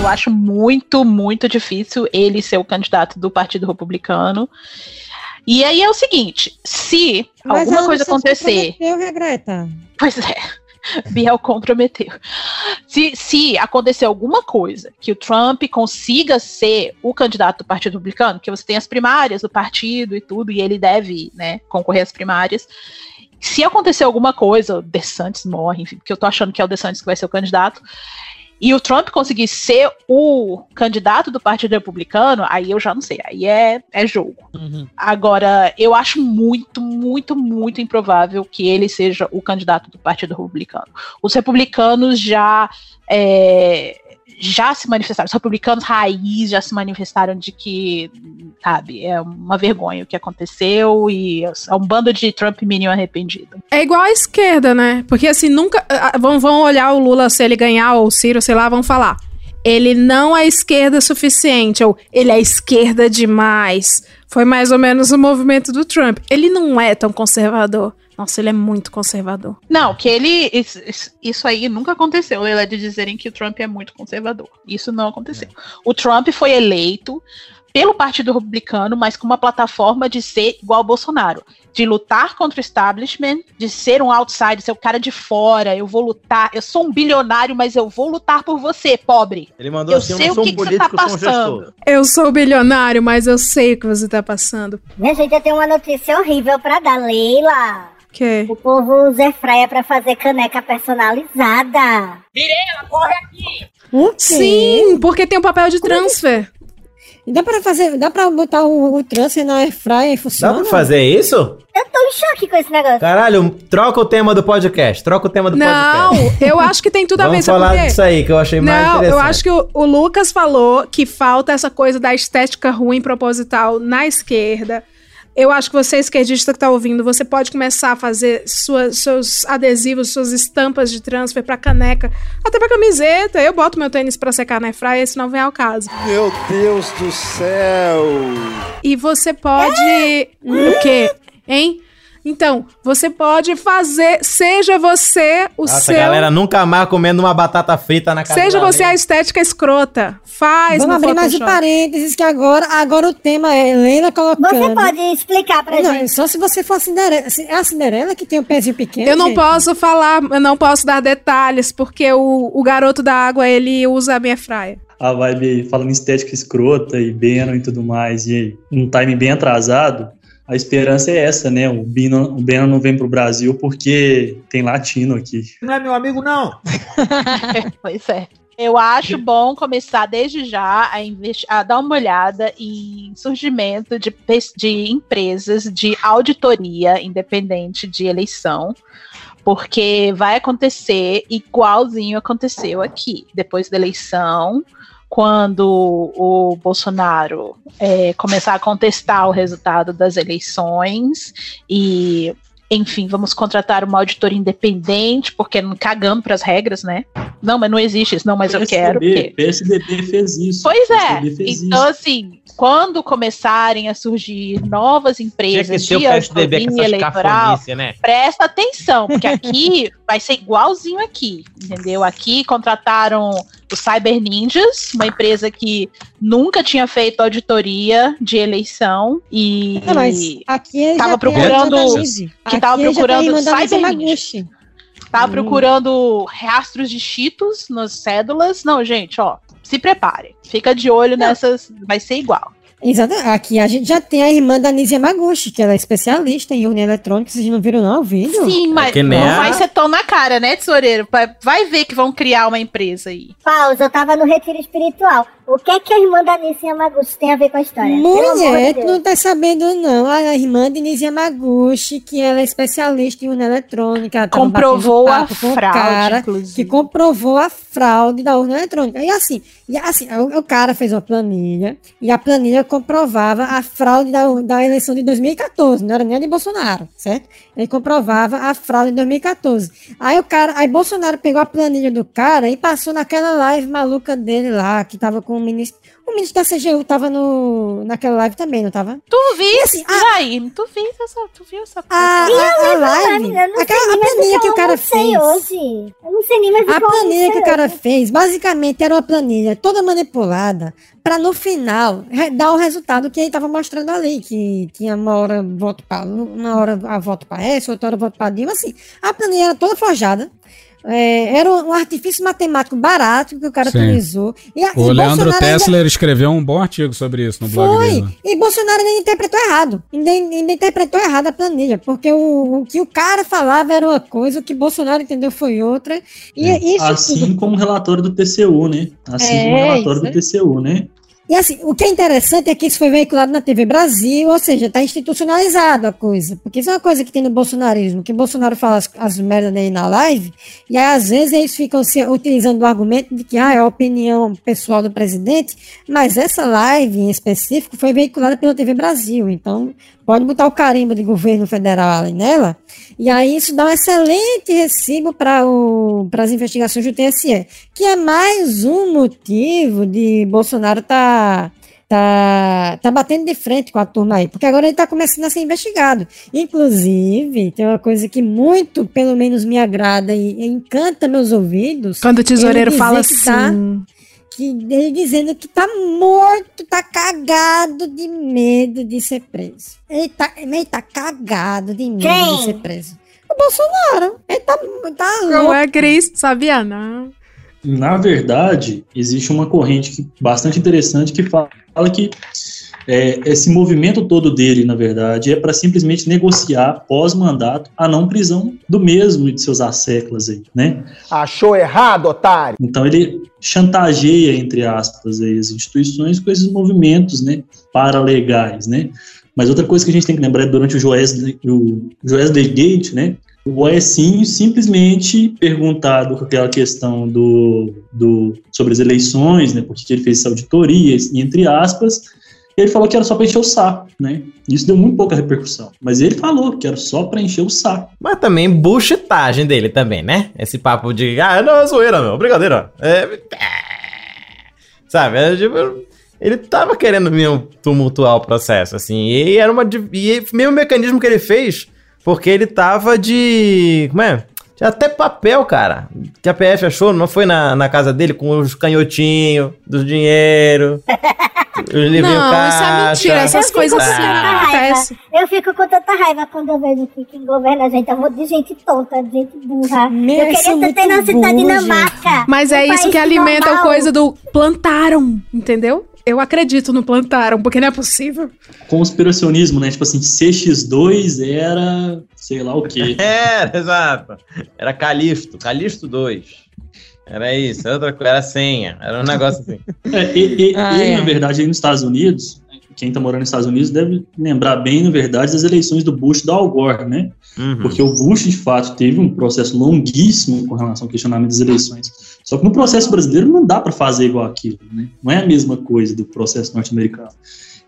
Eu acho muito, muito difícil ele ser o candidato do Partido Republicano. E aí é o seguinte: se Mas alguma coisa acontecer. comprometeu, né, Greta? Pois é. [LAUGHS] Biel comprometeu. Se, se acontecer alguma coisa que o Trump consiga ser o candidato do Partido Republicano, que você tem as primárias do partido e tudo, e ele deve né, concorrer às primárias. Se acontecer alguma coisa, o DeSantis morre, enfim, porque eu tô achando que é o DeSantis que vai ser o candidato, e o Trump conseguir ser o candidato do Partido Republicano, aí eu já não sei, aí é, é jogo. Agora, eu acho muito, muito, muito improvável que ele seja o candidato do Partido Republicano. Os republicanos já. é, já se manifestaram, os republicanos raiz já se manifestaram de que, sabe, é uma vergonha o que aconteceu e é um bando de Trump Minion arrependido. É igual à esquerda, né? Porque assim, nunca. Vão, vão olhar o Lula se ele ganhar, ou o Ciro, sei lá, vão falar. Ele não é esquerda suficiente, ou ele é esquerda demais. Foi mais ou menos o movimento do Trump. Ele não é tão conservador. Nossa, ele é muito conservador. Não, que ele. Isso, isso- aí nunca aconteceu, Leila, de dizerem que o Trump é muito conservador. Isso não aconteceu. O Trump foi eleito pelo Partido Republicano, mas com uma plataforma de ser igual ao Bolsonaro. De lutar contra o establishment, de ser um outsider, ser o cara de fora, eu vou lutar, eu sou um bilionário, mas eu vou lutar por você, pobre. Ele mandou Eu assim, eu sei não o sou que um que você tá eu um passando. gestor. Eu sou bilionário, mas eu sei o que você tá passando. Minha gente, eu tenho uma notícia horrível pra dar, Leila. Que? O povo usa airfryer pra fazer caneca personalizada. Mirela, corre aqui! Sim, porque tem o papel de transfer. Dá pra fazer, dá pra botar o, o transfer na airfryer e Dá funciona? pra fazer isso? Eu tô em choque com esse negócio. Caralho, troca o tema do podcast. Troca o tema do Não, podcast. eu acho que tem tudo a ver, Vamos falar quê? disso aí, que eu achei mais Não, eu interessante. acho que o, o Lucas falou que falta essa coisa da estética ruim proposital na esquerda. Eu acho que você, esquerdista que tá ouvindo, você pode começar a fazer suas, seus adesivos, suas estampas de transfer pra caneca, até pra camiseta. Eu boto meu tênis pra secar na airfryer, senão vem ao caso. Meu Deus do céu! E você pode. O quê? Hein? Então, você pode fazer, seja você o Nossa, seu. galera nunca mais comendo uma batata frita na casa Seja da você a estética escrota. Faz Vamos no abrir mais um parênteses que agora, agora o tema é Helena colocando. Você pode explicar pra Não, gente? Só se você for a Cinderela. É a Cinderela que tem o pezinho pequeno. Eu não gente? posso falar, eu não posso dar detalhes, porque o, o garoto da água, ele usa a minha fraia. A vibe falando em estética escrota e Beno e tudo mais, e um time bem atrasado, a esperança é essa, né? O Beno, o Beno não vem pro Brasil porque tem latino aqui. Não é meu amigo, não. [LAUGHS] pois é. Eu acho bom começar desde já a, a dar uma olhada em surgimento de, de empresas de auditoria independente de eleição, porque vai acontecer igualzinho aconteceu aqui. Depois da eleição, quando o Bolsonaro é, começar a contestar o resultado das eleições e enfim, vamos contratar uma auditora independente, porque não cagando para as regras, né? Não, mas não existe isso, não, mas eu quero. porque- PSDB fez isso. Pois é. PSDB Então, isso. assim, quando começarem a surgir novas empresas de PSDB auditoria essas eleitoral, né? presta atenção, porque aqui [LAUGHS] vai ser igualzinho aqui, entendeu? Aqui contrataram o Cyber Ninjas, uma empresa que nunca tinha feito auditoria de eleição e Não, mas aqui ele tava já tem a procurando que tava Aqui ele já tem a procurando Cyber Ninjas. Tava Hum. procurando rastros de cheetos nas cédulas. Não, gente, ó, se prepare. Fica de olho nessas, vai ser igual. Exato. Aqui a gente já tem a irmã da Nise Maguchi, que ela é especialista em urna eletrônica. Vocês não viram, não, o vídeo? Sim, mas que não a- vai ser tão na cara, né, tesoureiro? Vai- ver que vão criar uma empresa aí. Pausa, eu tava no retiro espiritual. O que é que a irmã da Nice Yamaguchi tem a ver com a história? De Mulher, tu não tá sabendo, não. A irmã de Nise Yamaguchi, que ela é especialista em urna eletrônica. Comprovou a fraude, cara inclusive. que comprovou a fraude da urna eletrônica. E assim, e assim o, o cara fez uma planilha e a planilha comprovava a fraude da, da eleição de 2014. Não era nem a de Bolsonaro, certo? Ele comprovava a fraude de 2014. Aí o cara, aí Bolsonaro pegou a planilha do cara e passou naquela live maluca dele lá, que tava com o ministro. O ministro da CGU tava no, naquela live também, não tava? Tu viu, assim, Jair? Tu viu essa, tu viu essa A, a, a live, não sei aquela a planilha que o cara fez. hoje. Eu não sei nem mais o A que eu planilha que o cara fez, basicamente, era uma planilha toda manipulada para no final dar o resultado que ele estava mostrando ali, que tinha uma hora voto para uma hora a voto para S, outra hora voto para Dilma, assim. A planilha era toda forjada. É, era um artifício matemático barato que o cara Sim. utilizou. E, O e Leandro Bolsonaro ainda- Tessler escreveu um bom artigo sobre isso no blog foi. dele. E Bolsonaro ainda interpretou errado. Ainda, ainda interpretou errado a planilha. Porque o, o que o cara falava era uma coisa, o que Bolsonaro entendeu foi outra. E isso assim tudo- como o relatório do TCU, né? Assim É, como o relatório do isso TCU, né? E assim, o que é interessante é que isso foi veiculado na TV Brasil, ou seja, está institucionalizado a coisa. Porque isso é uma coisa que tem no bolsonarismo, que o Bolsonaro fala as, as merdas dele na live, e aí às vezes eles ficam se, utilizando o argumento de que ah, é a opinião pessoal do presidente, mas essa live em específico foi veiculada pela TV Brasil, então pode botar o carimbo de governo federal ali nela, e aí isso dá um excelente recibo para as investigações do TSE, que é mais um motivo de Bolsonaro tá, tá, tá batendo de frente com a turma aí, porque agora ele tá começando a ser investigado. Inclusive, tem uma coisa que muito, pelo menos, me agrada e encanta meus ouvidos. Quando o tesoureiro fala tá- assim. Que ele dizendo que tá morto, tá cagado de medo de ser preso. Ele tá, ele tá cagado de medo Quem? de ser preso. O Bolsonaro. Ele tá, tá Não louco. é Cris, sabia não. Na verdade, existe uma corrente que- bastante interessante que fala que é, esse movimento todo dele, na verdade, é para simplesmente negociar pós-mandato a não prisão do mesmo e de seus asseclas aí, né? Achou errado, otário? Então ele chantageia, entre aspas, aí, as instituições com esses movimentos, né, paralegais, né? Mas outra coisa que a gente tem que lembrar é durante o Joesley, o Joesley Gate, né, o Oecinho simplesmente perguntado com aquela questão do, do sobre as eleições, né, porque ele fez essa auditoria, entre aspas, ele falou que era só para encher o saco, né? Isso deu muito pouca repercussão. Mas ele falou que era só para encher o saco. Mas também buchitagem dele também, né? Esse papo de, ah, não, é zoeira, meu, brincadeira. É... Sabe, é, tipo, ele tava querendo mesmo tumultuar o processo, assim, e era uma... E meio mecanismo que ele fez Porque ele tava de. Como é? Tinha até papel, cara. Que a PF achou, não foi na, na casa dele com os canhotinhos, dos dinheiro. [LAUGHS] os livrinhos Não, isso é mentira, essas Eu coisas assim acontecem. Eu fico com tanta raiva quando eu vejo que quem governa a gente é um monte de gente tonta, de gente burra. Meu, eu queria ter muito nascido na Dinamarca. Mas é isso que alimenta a normal. coisa do plantaram, entendeu? Eu acredito no plantaram, porque não é possível. Conspiracionismo, né? Tipo assim, CX2 era sei lá o quê. Era, [LAUGHS] exato. Era Calixto, Calixto 2. Era isso, era outra coisa, era senha, era um negócio assim. [LAUGHS] É, e, e- Ah, e, é. na verdade, aí nos Estados Unidos, quem tá morando nos Estados Unidos deve lembrar bem, na verdade, das eleições do Bush e do Al Gore, né? Uhum. Porque o Bush, de fato, teve um processo longuíssimo com relação ao questionamento das eleições. Só que no processo brasileiro não dá para fazer igual aquilo, né? Não é a mesma coisa do processo norte-americano.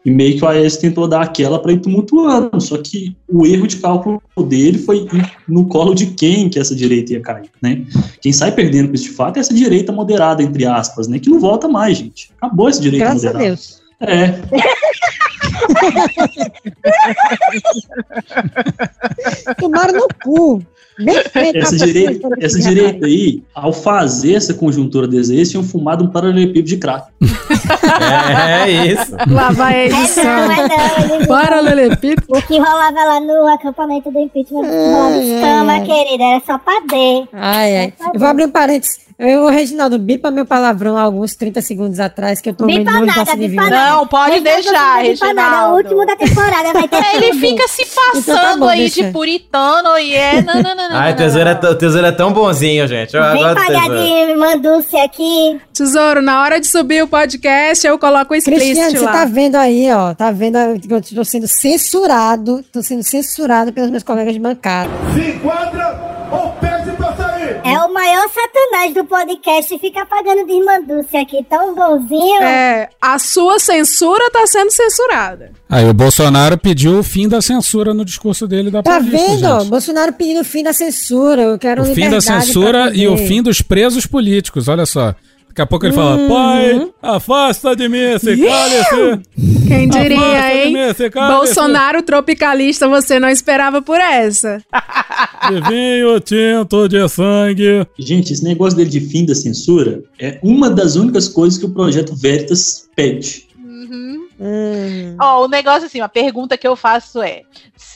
E meio que o AES tentou dar aquela para ir tumultuando, só que o erro de cálculo dele foi no colo de quem que essa direita ia cair, né? Quem sai perdendo com isso de fato é essa direita moderada, entre aspas, né? Que não volta mais, gente. Acabou esse direita Graças a moderada. Deus. É, [LAUGHS] Tomaram no cu. Essa direita, essa direita aí, ao fazer essa conjuntura desse ex, tinham fumado um paralelepípedo de crack. É isso. Lá vai a É edição. não, é não, eles- Paralelepípedo. O que rolava lá no acampamento do impeachment rolava escama, querida, era só pra D. Ai, ai. Eu vou abrir um parênteses. Eu, o Reginaldo, bipa meu palavrão há alguns 30 segundos atrás, que eu tô Bipa meio nada, bipa nada. Não, pode deixar, você bipa nada, É o Reginaldo. último da temporada, vai ter É, [LAUGHS] Ele fica se Então passando tá bom, aí deixa. de puritano e é. Não, não, não, não. Ai, o não, tesouro, é, o tesouro é tão bonzinho, gente. Eu Vem pagar de mandúcia aqui. Tesouro, na hora de subir o podcast, eu coloco o Cristiano, explicit você lá. tá vendo aí, ó. Tá vendo que eu tô sendo censurado. Tô sendo censurado pelos meus colegas de bancada. Se enquadra ou pede pra sair. É o maior satanás do podcast, fica pagando de mandúcia aqui, tão bonzinho. É, a sua censura tá sendo censurada. Aí o Bolsonaro pediu o fim da censura no discurso dele da Tá vendo? gente. Bolsonaro pedindo o fim da censura. Eu quero O fim da censura e o fim dos presos políticos, olha só. Daqui a pouco ele fala, Uhum. pai, afasta de mim esse cálice. Quem Afasta diria, de hein? mim esse cálice Bolsonaro tropicalista, você não esperava por essa. [LAUGHS] de vinho tinto de sangue. Gente, esse negócio dele de fim da censura é uma das únicas coisas que o projeto Veritas pede. Hum. Ó, o negócio assim, uma pergunta que eu faço é: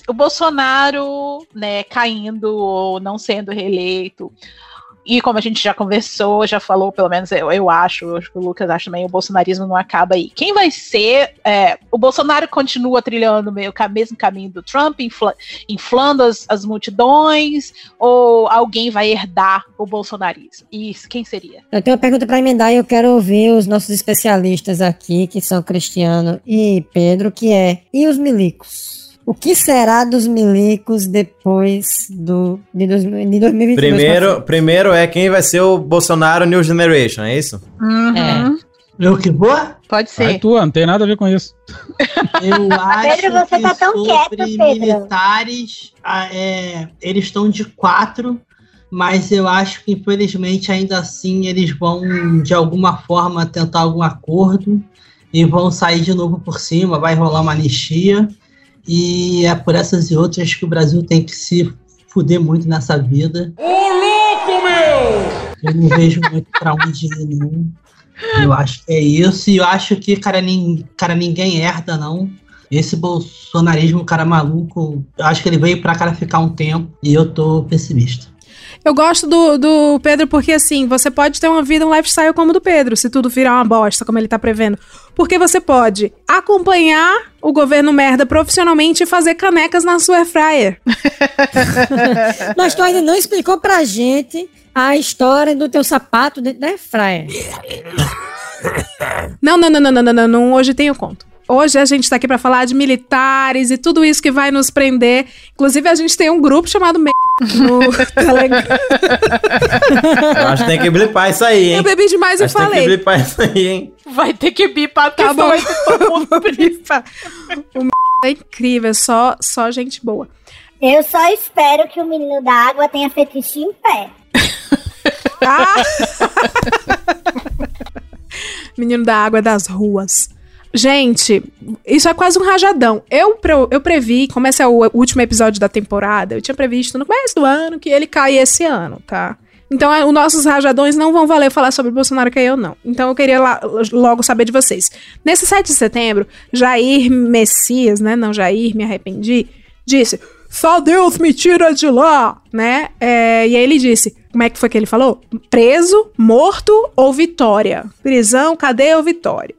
o Bolsonaro, né, caindo ou não sendo reeleito, e como a gente já conversou, já falou, pelo menos eu, eu acho, eu acho que o Lucas acha também, o bolsonarismo não acaba aí. Quem vai ser? é, o Bolsonaro continua trilhando meio o mesmo caminho do Trump, infla- inflando as, as multidões, ou alguém vai herdar o bolsonarismo? E quem seria? Eu tenho uma pergunta pra emendar e eu quero ouvir os nossos especialistas aqui, que são Cristiano e Pedro, que é, e os milicos? O que será dos milicos depois do, de, dois, de 2022? Primeiro, primeiro é quem vai ser o Bolsonaro New Generation, é isso? Uhum. Eu que vou? Pode ser. tu, não tem nada a ver com isso. Eu [LAUGHS] acho Pedro, você que tá tão sobre quieto, Pedro. militares, é, eles estão de quatro, mas eu acho que infelizmente ainda assim eles vão de alguma forma tentar algum acordo e vão sair de novo por cima, vai rolar uma anistia e é por essas e outras que o Brasil tem que se fuder muito nessa vida. Ô, louco, meu! Eu não vejo muito pra onde ir, não. Eu acho que é isso. E eu acho que, cara, nin- cara, ninguém herda, não. Esse bolsonarismo, cara maluco, eu acho que ele veio pra cara ficar um tempo e eu tô pessimista. Eu gosto do, do Pedro porque, assim, você pode ter uma vida, um lifestyle como o do Pedro, se tudo virar uma bosta, como ele tá prevendo. Porque você pode acompanhar o governo merda profissionalmente e fazer canecas na sua fryer. [LAUGHS] Mas tu ainda não explicou pra gente a história do teu sapato dentro da airfryer. Não, não, não, não, não, não, não, não, hoje tem o conto. Hoje a gente tá aqui pra falar de militares e tudo isso que vai nos prender. Inclusive, a gente tem um grupo chamado Me no [LAUGHS] Telegram. Eu acho que tem que blipar isso aí, hein? Eu bebi demais e acho que tem que falei. blipar isso aí, hein? Vai ter que bipar, porque Tá bom. vai ter todo mundo. O M é incrível, só, só gente boa. Eu só espero que o menino da água tenha fetiche em pé. Ah! [LAUGHS] Menino da água das ruas. Gente, isso é quase um rajadão. Eu, eu previ, como esse é o último episódio da temporada, eu tinha previsto no começo do ano que ele cai esse ano, tá? Então, é, os nossos rajadões não vão valer falar sobre Bolsonaro caiu, não. Então, eu queria lá- logo saber de vocês. Nesse 7 de setembro, Jair Messias, né? Não, Jair, me arrependi, disse: Só Deus me tira de lá, né? É, e aí ele disse: Como é que foi que ele falou? Preso, morto ou vitória? Prisão, cadeia ou vitória?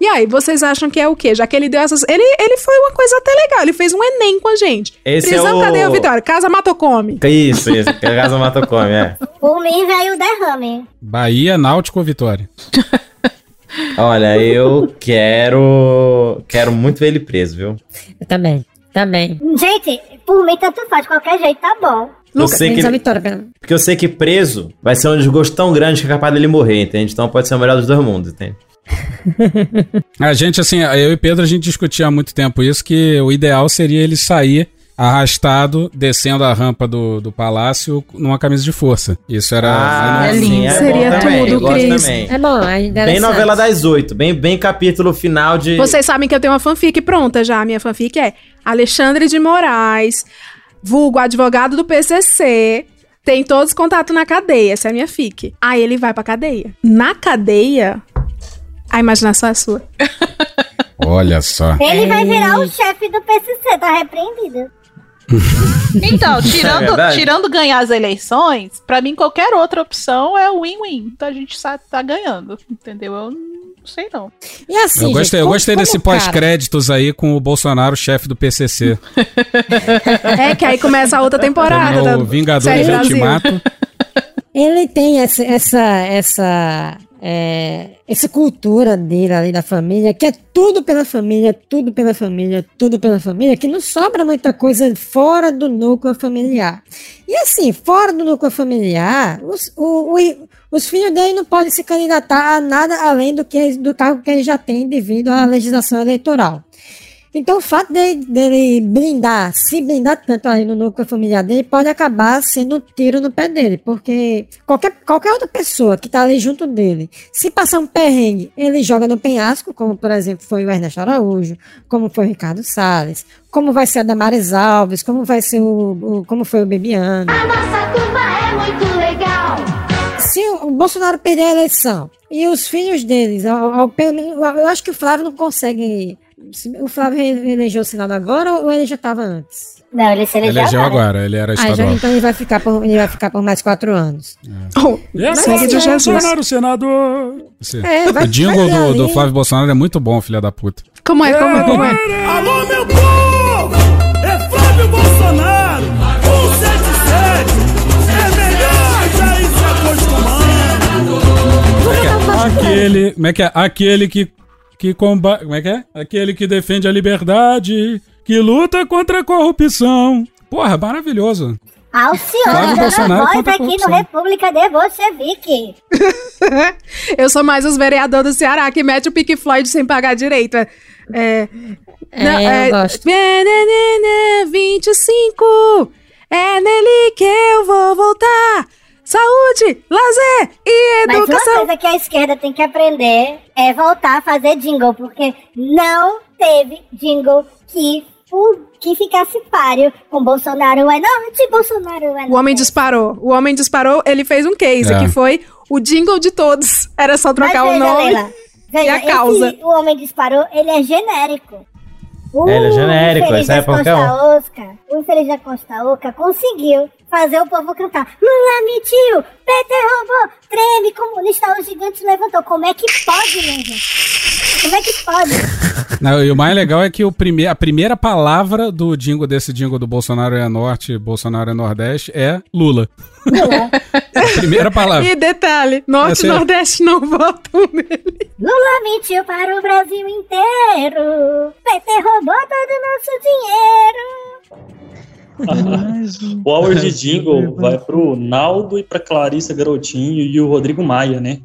E aí, vocês acham que é o quê? Já que ele deu essas. Ele, ele foi uma coisa até legal. Ele fez um Enem com a gente. Esse Prisão, é o- cadeia ou vitória? Casa mata ou come? Isso, isso. Casa mata come, é. [LAUGHS] Por mim veio o derrame. Bahia, Náutico ou Vitória? [LAUGHS] Olha, eu quero. Quero muito ver ele preso, viu? Eu também. Também. Gente, por mim tanto faz, de qualquer jeito tá bom. Eu sei que- a vitória, pelo. Porque eu sei que preso vai ser um desgosto tão grande que é capaz dele morrer, entende? Então pode ser o melhor dos dois mundos, entende? [LAUGHS] A gente, assim, eu e Pedro, a gente discutia há muito tempo isso, que o ideal seria ele sair arrastado, descendo a rampa do, do palácio numa camisa de força. Isso era... Ah, era- sim, é Seria bom também, tudo, Cris. É bom, é Bem novela das oito, bem, bem capítulo final de. Vocês sabem que eu tenho uma fanfic pronta já. A minha fanfic é Alexandre de Moraes, vulgo advogado do PCC, tem todos os contatos na cadeia. Essa é a minha fic. Aí ele vai pra cadeia. Na cadeia, a imaginação é sua. Olha só. Ele vai virar o chefe do PCC, tá repreendido. [LAUGHS] Então, É tirando, verdade. tirando ganhar as eleições, pra mim qualquer outra opção é win-win. Então a gente sabe tá ganhando, entendeu? Eu não sei não. E assim, Eu gostei, gente, eu gostei desse pós-créditos aí com o Bolsonaro, chefe do PCC. É que aí começa a outra temporada. O Vingadores. Ultimato. Ele tem essa, essa, essa, é, essa cultura dele ali da família, que é tudo pela família, tudo pela família, tudo pela família, que não sobra muita coisa fora do núcleo familiar. E assim, fora do núcleo familiar, os, o- o- os filhos dele não podem se candidatar a nada além do, que, do cargo que ele já tem devido à legislação eleitoral. Então, o fato dele, dele blindar, se blindar tanto ali no núcleo familiar dele, pode acabar sendo um tiro no pé dele, porque qualquer, qualquer outra pessoa que tá ali junto dele, se passar um perrengue, ele joga no penhasco, como por exemplo foi o Ernesto Araújo, como foi o Ricardo Salles, como vai ser a Damares Alves, como vai ser o, o- como foi o Bebiano. Nossa turma é muito legal. Se o o Bolsonaro perder a eleição e os filhos deles, ao, ao- pelo menos- eu acho que o Flávio não consegue. Se- O Flávio elegeu o Senado agora ou ele já estava antes? Não, ele se elegeu Elegeu agora. agora, ele era Ah, já, estadual. então ele vai ficar por, ele vai ficar por mais quatro anos. É, Sangue de Jesus. Bolsonaro, senador. É, vai- o jingle do, do. Flávio Bolsonaro é muito bom, filha da puta. Como é, como é, como é? Alô, meu povo! É Flávio Bolsonaro! 177! É melhor já ir se acostumando! Como é que é? Aquele, como é que é? Aquele que, que combate. Como é que é? Aquele que defende a liberdade, que luta contra a corrupção. Porra, maravilhoso. Alcione dando voz aqui no. República de Bolchevique. [LAUGHS] Eu sou mais os vereadores do Ceará que mete o Pink Floyd sem pagar direito. É. é É, eu gosto. é, né, né, né, 25. É nele que eu vou voltar. Saúde, lazer e Mas uma educação. coisa que a esquerda tem que aprender é voltar a fazer jingle, porque não teve jingle que, que ficasse páreo com Bolsonaro é norte, Bolsonaro é O homem disparou. O homem disparou, ele fez um case, É. que foi o jingle de todos. Era só trocar o veja, nome Leila, veja, e a esse causa. o homem disparou, ele é genérico. O É, ele é genérico, é qualquer o infeliz da Costa Oca conseguiu fazer o povo cantar Lula mentiu, PT roubou, treme, comunista, o gigante levantou. Como é que pode, minha gente? Como é que pode? Não, e o mais legal é que o prime a primeira palavra do jingle desse jingle do Bolsonaro é Norte, Bolsonaro é Nordeste é Lula. [LAUGHS] a primeira palavra. E detalhe, Norte e é- Nordeste não votam nele. Lula mentiu para o Brasil inteiro. PT roubou todo o nosso dinheiro. O Hour de Jingle vai pro Naldo e pra Clarissa Garotinho e o Rodrigo Maia, né?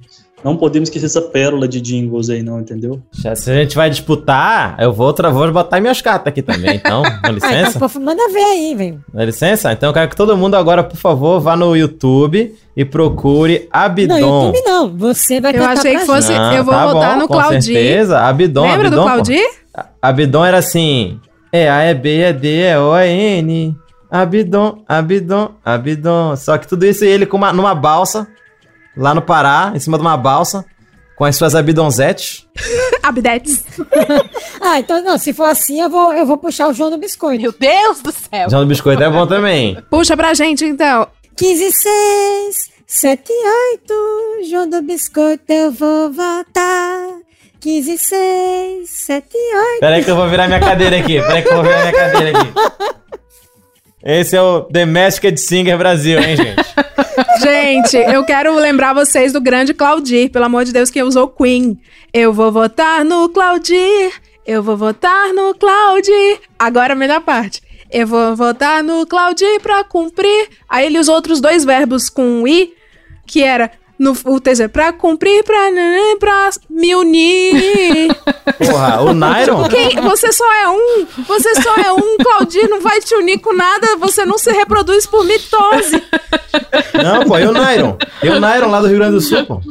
Não podemos esquecer essa pérola de jingles aí, não, entendeu? Já, se a gente vai disputar, eu vou outra vez botar minhas cartas aqui também, então, [LAUGHS] dá Ah, licença. então, pô, manda ver aí, velho. Dá licença? Então eu quero que todo mundo agora, por favor, vá no YouTube e procure Abidon. Não, YouTube não. Você vai Eu achei que fosse-. Ah, eu vou tá votar bom, no com Claudir. certeza. Abidon, Lembra do Abidon, pô. Claudir? Abidon era assim. É A, é B, é D, é O, é N. Abidon, Abidon, Abidon. Só que tudo isso ele com uma, numa balsa, lá no Pará, em cima de uma balsa, com as suas abidonzetes. [LAUGHS] Abdetes. [LAUGHS] ah, então não, se for assim, eu vou, eu vou puxar o João do Biscoito. Meu Deus do céu. João do Biscoito é bom também. [LAUGHS] Puxa pra gente, então. 15, 6, 7, 8, João do Biscoito, eu vou votar. 15, 6, 7, 8. Pera aí que eu vou virar minha cadeira aqui. Pera aí que eu vou virar minha cadeira aqui. Esse é o The Masked Singer Brasil, hein, gente? Gente, eu quero lembrar vocês do grande Claudir, pelo amor de Deus, que usou Queen. Eu vou votar no Claudir, eu vou votar no Claudir. Agora a melhor parte. Eu vou votar no Claudir pra cumprir. Aí ele usou outros dois verbos com i, que era no o terceiro, pra cumprir, pra, pra me unir. Porra, o Nairon? Quem, você só é um, você só é um, Claudir não vai te unir com nada, você não se reproduz por mitose. Não, pô, e o Nairon? E o Nairon lá do Rio Grande do Sul, pô.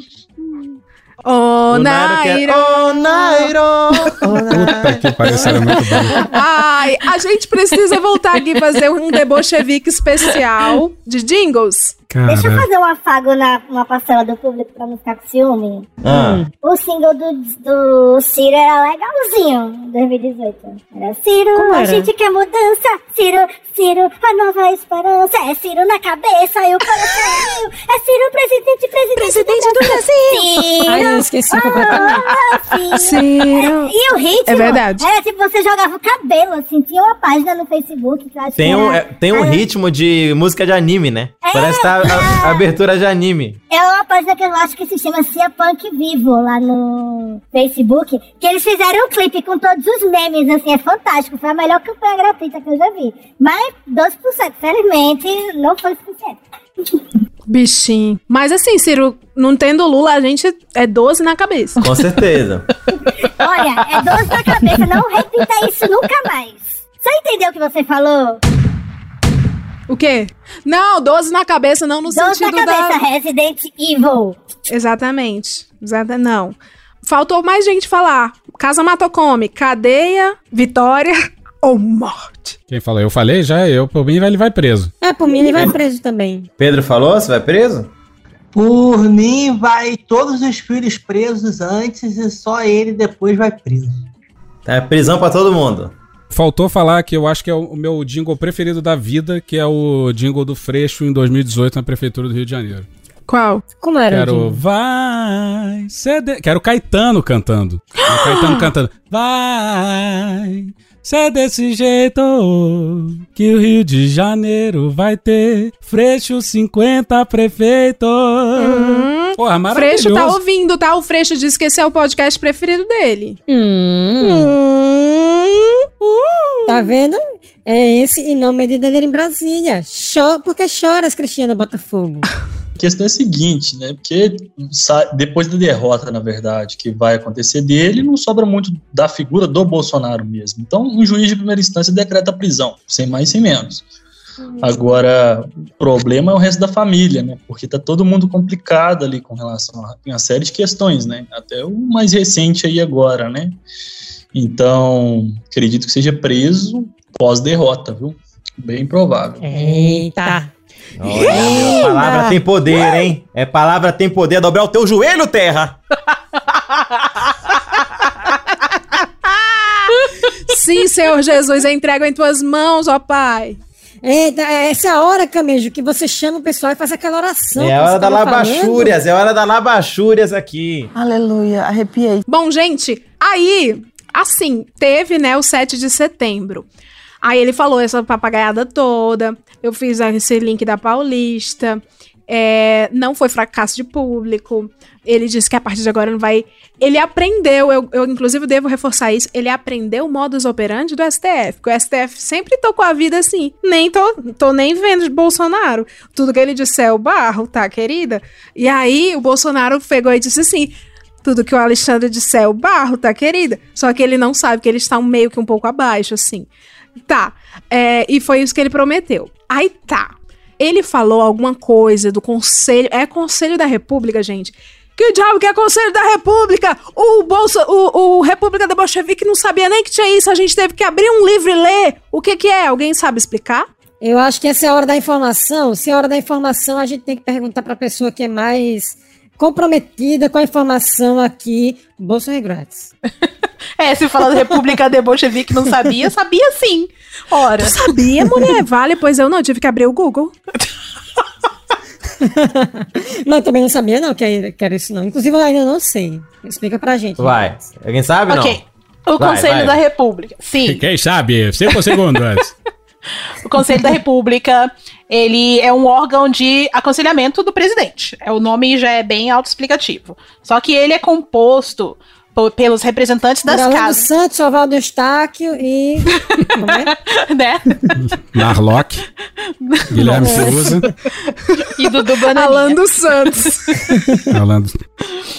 Ô, O Nairon que é- Nairon. Ô, Nairon! Puta que pariu, isso era muito bom. [LAUGHS] Ai, a gente precisa voltar aqui e fazer um debochevique especial de jingles. Deixa eu fazer um afago na uma parcela do público pra não ficar com ciúme. Ah. O single do, do Ciro era legalzinho em 2018. Era Ciro, Como a era? gente quer mudança. Ciro, Ciro, a nova esperança. É Ciro na cabeça e o coração. É Ciro, presidente, presidente, presidente do Brasil. Ai, eu esqueci completamente. completamente. Ciro. E o ritmo É verdade. era tipo, você jogava o cabelo, assim. Tinha uma página no Facebook que eu acho Tem que um, era- é, tem um era- ritmo de música de anime, né? Parece que tá a, a abertura de anime. É uma página que eu acho que se chama Cia Punk Vivo lá no Facebook. Que eles fizeram um clipe com todos os memes, assim, é fantástico. Foi a melhor campanha gratuita que eu já vi. Mas 12%, felizmente, não foi suficiente. Bichinho. Mas assim, Ciro, não tendo Lula, a gente é 12 na cabeça. Com certeza. [LAUGHS] Olha, é 12 na cabeça, não repita isso nunca mais. Você entendeu o que você falou? O quê? Não, 12 na cabeça, não no 12 na sentido cabeça, da... Resident Evil. Exatamente. Exata... Não. Faltou mais gente falar. Casa Matocome, cadeia, vitória [LAUGHS] ou morte. Quem falou? Eu falei já, eu, por mim, ele vai preso. É, por mim ele vai preso também. Pedro falou? Você vai preso? Por mim, vai todos os filhos presos antes e só ele depois vai preso. É prisão pra todo mundo. Faltou falar que eu acho que é o o meu jingle preferido da vida, que é o jingle do Freixo em 2018 na Prefeitura do Rio de Janeiro. Qual? Como era? Quero Dinho? vai ser de... Quero Caetano cantando. O Caetano [GASPS] cantando. Vai ser desse jeito que o Rio de Janeiro vai ter Freixo 50 prefeito. Porra, maravilhoso. Freixo tá ouvindo, tá? O Freixo disse que esse é o podcast preferido dele. Hum. Tá vendo? É esse e não medida dele em Brasília. Cho porque choras, Cristiano Botafogo. [LAUGHS] A questão é a seguinte, né? Porque depois da derrota, na verdade, que vai acontecer dele, não sobra muito da figura do Bolsonaro mesmo. Então, um juiz de primeira instância decreta a prisão, sem mais sem menos. Agora, o problema é o resto da família, né? Porque tá todo mundo complicado ali com relação a uma série de questões, né? Até o mais recente aí agora, né? Então, acredito que seja preso pós-derrota, viu? Bem provável. Eita. Olha, a palavra tem poder, hein? É palavra tem poder. Dobrar o teu joelho, terra. [LAUGHS] Sim, Senhor Jesus, eu entrego em tuas mãos, ó Pai. Eita, essa é a hora, Camejo, que você chama o pessoal e faz aquela oração. É a hora você da labachúrias, é hora da labachúrias aqui. Aleluia, arrepiei. Bom, gente, aí, assim, teve, né, o 7 de setembro. Aí ele falou essa papagaiada toda. Eu fiz esse link da Paulista. é, não foi fracasso de público. Ele disse que a partir de agora não vai. Ele aprendeu, eu, eu inclusive devo reforçar isso, ele aprendeu o modus operandi do STF. Porque o STF sempre tocou a vida assim. Nem tô, tô nem vendo de Bolsonaro. Tudo que ele disse é o barro, tá, querida? E aí o Bolsonaro pegou e disse assim. Tudo que o Alexandre disse é o barro, tá, querida? Só que ele não sabe que ele está meio que um pouco abaixo, assim. Tá. É, e foi isso que ele prometeu. Aí tá. Ele falou alguma coisa do Conselho. É Conselho da República, gente. Que diabo que é Conselho da República? O Bolsa, o, o República da Bolchevique não sabia nem que tinha isso. A gente teve que abrir um livro e ler. O que que é? Alguém sabe explicar? Eu acho que essa é a hora da informação. Se é a hora da informação, a gente tem que perguntar para a pessoa que é mais comprometida com a informação aqui, Bolsa Grátis. [LAUGHS] É, se falar da República de Bolchevique não sabia, sabia sim. Ora. Tu sabia, mulher? [LAUGHS] Vale, pois eu não, tive que abrir o Google. [LAUGHS] não, eu também não sabia não que era, que era isso não. Inclusive eu ainda não sei. Explica pra gente. Vai. Alguém sabe Ok. não? O Vai, Conselho vai. da República. Sim. Quem sabe? Cinco segundos. O Conselho da República, ele é um órgão de aconselhamento do presidente. É, o nome já é bem autoexplicativo. Só que ele é composto po- pelos representantes das Orlando casas. Santos, Oswaldo Eustáquio e... É? [LAUGHS] né? Narlock. Guilherme. Fiuza. E Dudu Bananinha. Alan dos Santos.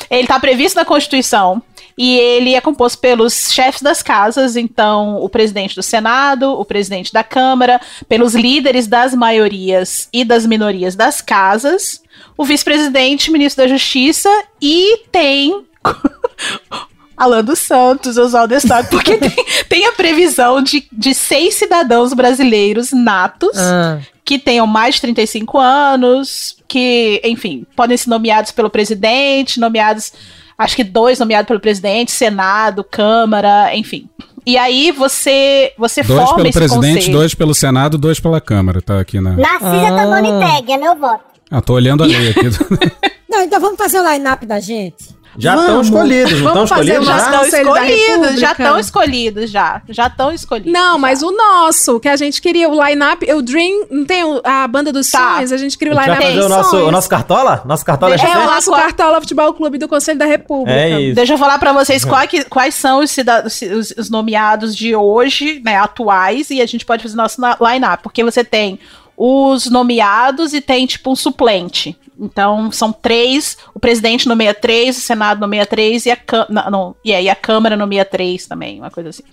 Ele está previsto na Constituição e ele é composto pelos chefes das casas, então o presidente do Senado, o presidente da Câmara, pelos líderes das maiorias e das minorias das casas, o vice-presidente, ministro da Justiça e tem [LAUGHS] Alan dos Santos, Oswaldo Estado, porque [LAUGHS] tem, tem a previsão de, de seis cidadãos brasileiros natos Ah. que tenham mais de 35 anos, que, enfim, podem ser nomeados pelo presidente, nomeados, acho que dois nomeados pelo presidente, Senado, Câmara, enfim. E aí você você Dois forma pelo esse presidente, conselho. dois pelo Senado, dois pela Câmara. Tá aqui na. Narcisa Ah. Tomoniteg, é meu voto. Ah, tô olhando a lei aqui. [LAUGHS] [LAUGHS] Não, então vamos fazer o line-up da gente. Já estão escolhidos, não estão Vamos fazer escolhidos já já? estão escolhidos, já estão escolhidos, já. Já estão escolhidos. Não, mas o nosso, que a gente queria, o line-up, o Dream, não tem a banda dos Tá. sonhos, a gente queria o line-up fazer o nosso, o nosso cartola? Nosso cartola é É o nosso Cartola Futebol Clube do Conselho da República. É isso. Deixa eu falar pra vocês quais, que- quais são os, os, os- os nomeados de hoje, né, atuais, e a gente pode fazer nosso line-up, porque você tem os nomeados e tem, tipo, um suplente. Então, são três, o presidente nomeia três, o Senado nomeia três, e a, não, não, e aí a Câmara nomeia três também, uma coisa assim.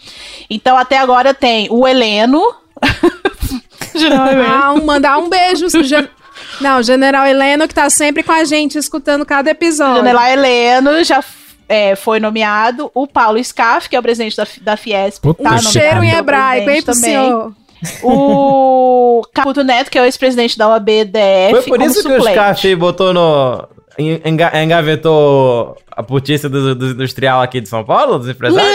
Então, até agora tem o Heleno... [LAUGHS] General Heleno. Ah, um- mandar um beijo. gen- Não, General Heleno, que tá sempre com a gente, escutando cada episódio. General Heleno já é, foi nomeado. O Paulo Scaff, que é o presidente da, da Fiesp. Puta tá Cheiro em hebraico, hein, pro também. senhor. O Caputo Neto, que é o ex-presidente da OAB-DF, Foi por isso que o suplente. Scaff botou no... en- enga- Engavetou a putícia do, do industrial aqui de São Paulo, dos empresários?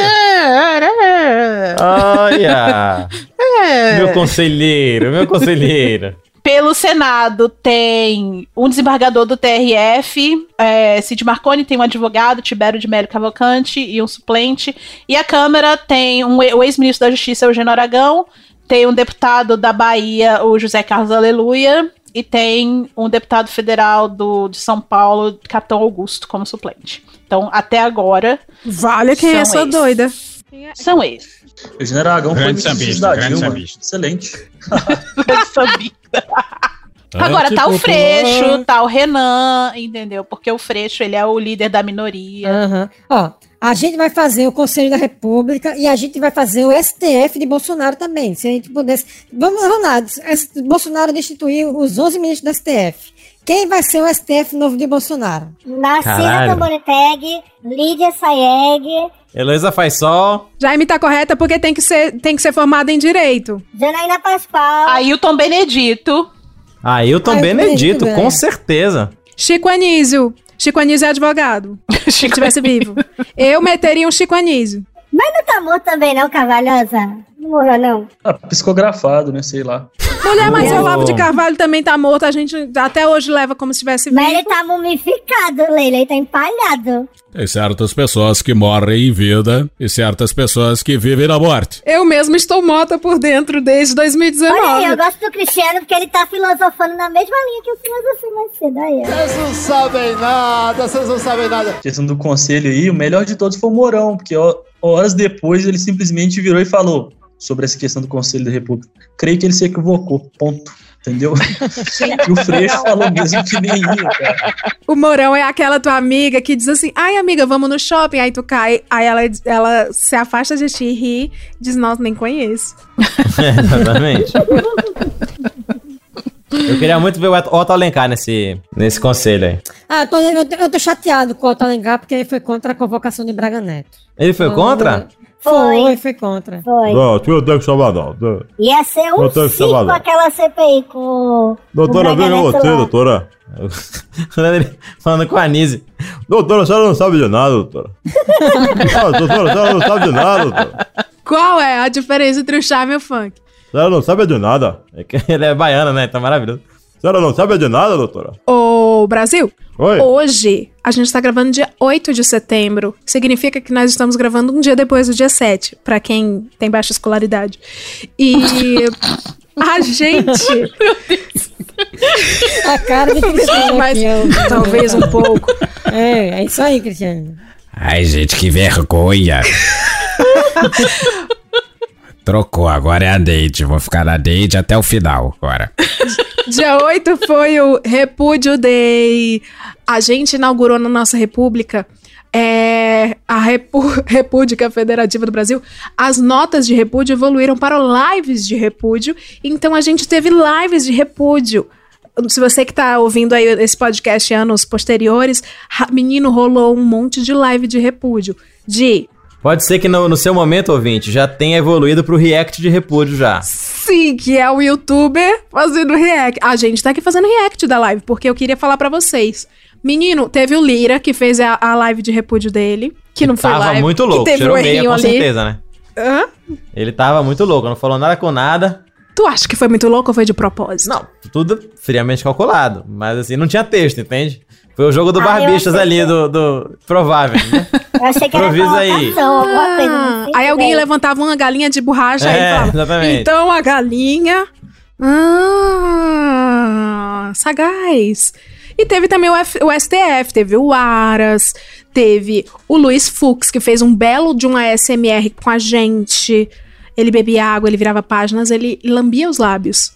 Olha! É. Meu conselheiro, meu conselheiro. Pelo Senado tem um desembargador do TRF, é, Cid Marconi, tem um advogado, Tibério de Melo Cavalcante, e um suplente. E a Câmara tem um, o ex-ministro da Justiça, Eugênio Aragão, tem um deputado da Bahia, o José Carlos Aleluia, e tem um deputado federal do, de São Paulo, Capitão Augusto, como suplente. Então, até agora. Vale quem é essa doida. São esses. Eugênio Aragão foi sambista, da grande Dilma. sambista. Excelente. Agora tá o. Freixo, tá o Renan, entendeu? Porque o Freixo, ele é o líder da minoria. Aham. Ó, a gente vai fazer o Conselho da República e a gente vai fazer o STF de Bolsonaro também. Se a gente pudesse. Vamos, vamos lá. Bolsonaro destituiu os 11 ministros do STF. Quem vai ser o STF novo de Bolsonaro? Narcisa. Tomoniteg, Lídia Saeg, Heloísa faz sol. Jaime tá correta porque tem que ser, tem que ser formada em direito. Janaína Pascoal, Ailton Benedito. Ailton Ailton Benedito, Benedito, com é. certeza. Chico Anísio. Chico Anísio é advogado. [LAUGHS] Se estivesse vivo. Eu meteria um Chico Anísio. mas não tá morto também não, Cavalhosa? Não morreu não. Ah, psicografado, né? Sei lá. Mulher, mas o. Olavo de Carvalho também tá morto. A gente até hoje leva como se estivesse vivo. Mas ele tá mumificado, Leila, ele tá empalhado. Tem certas pessoas que morrem em vida e certas pessoas que vivem na morte. Eu mesmo estou morta por dentro desde 2019. Olha aí, eu gosto do Cristiano porque ele tá filosofando na mesma linha que eu filosofei mais cedo. Aí. Vocês não sabem nada, vocês não sabem nada. questão do conselho aí, o melhor de todos foi o Mourão, porque horas depois ele simplesmente virou e falou sobre essa questão do Conselho da República. Creio que ele se equivocou, ponto. Entendeu? [LAUGHS] e o Freixo falou mesmo que nem ia, cara. O Mourão é aquela tua amiga que diz assim: ai, amiga, vamos no shopping. Aí tu cai, aí ela, ela se afasta de ti e ri e diz: nossa, nem conheço. [LAUGHS] Exatamente. Eu queria muito ver o Otto Alencar nesse, nesse conselho aí. Ah, eu tô, eu, tô- eu tô chateado com o Otto Alencar porque ele foi contra a convocação de Braga Neto. Ele foi contra? Foi, foi contra. Foi. Não, tu não tem que chamar, não. Não. Ia ser um Eu tenho que cinco chamar, não. aquela CPI com o- Doutora, veja você, doutora. [LAUGHS] Falando com a Anise. Doutora, a senhora não sabe de nada, doutora. [LAUGHS] Ah, doutora, a senhora não sabe de nada, doutora. Qual é a diferença entre o charme e o funk? A senhora não sabe de nada. É que ele é baiano, né? Tá maravilhoso. A senhora não sabe de nada, doutora. Ô, Brasil, Oi. hoje a gente tá gravando dia 8 de setembro. Significa que nós estamos gravando um dia depois do dia 7, pra quem tem baixa escolaridade. E a [LAUGHS] gente. A cara de Cristiano. Mas aqui, talvez um pouco. É, é isso aí, Cristiano. Ai, gente, que vergonha. [LAUGHS] Trocou, agora é a date. Vou ficar na date até o final agora. [LAUGHS] Dia 8 foi o Repúdio Day. A gente inaugurou na nossa república é, a Repu- [LAUGHS] República Federativa do Brasil. As notas de repúdio evoluíram para lives de repúdio. Então a gente teve lives de repúdio. Se você que tá ouvindo aí esse podcast anos posteriores, menino, rolou um monte de live de repúdio. De Pode ser que no, no seu momento, ouvinte, já tenha evoluído pro react de repúdio já. Sim, que é o youtuber fazendo react. A gente tá aqui fazendo react da live, porque eu queria falar pra vocês. Menino, teve o Lira, que fez a, a live de repúdio dele, que não foi Tava live. muito louco, teve cheirou um meia com ali. certeza, né? Hã? Ele tava muito louco, não falou nada com nada. Tu acha que foi muito louco ou foi de propósito? Não, tudo friamente calculado. Mas assim, não tinha texto, entende? Foi o jogo do Ah, ali, do, do provável. né? [LAUGHS] Eu achei que era aí. alguma coisa Ah, aí alguém levantava uma galinha de borracha É, e falava. exatamente. Então a galinha. Ah, sagaz. E teve também o, F- o STF, teve o Aras, teve o Luiz Fux, que fez um belo de um ASMR com a gente. Ele bebia água, ele virava páginas, ele lambia os lábios.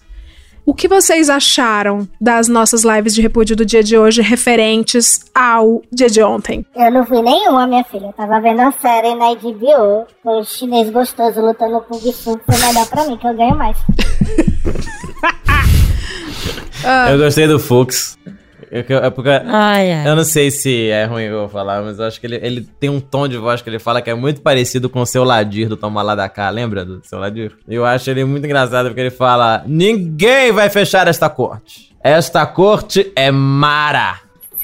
O que vocês acharam das nossas lives de repúdio do dia de hoje referentes ao dia de ontem? Eu não vi nenhuma, minha filha. Eu tava vendo a série na HBO. O chinês gostoso lutando com o Gifu. Foi melhor pra mim, que eu ganho mais. [LAUGHS] Eu gostei do Fux. Eu, eu- é porque Ai, ai. eu não sei se é ruim eu vou falar, mas eu acho que ele, ele tem um tom de voz que ele fala que é muito parecido com o seu Ladir do Toma Lá da Cá, lembra do seu Ladir? Eu acho ele muito engraçado porque ele fala: Ninguém vai fechar esta corte. Esta corte é Mara.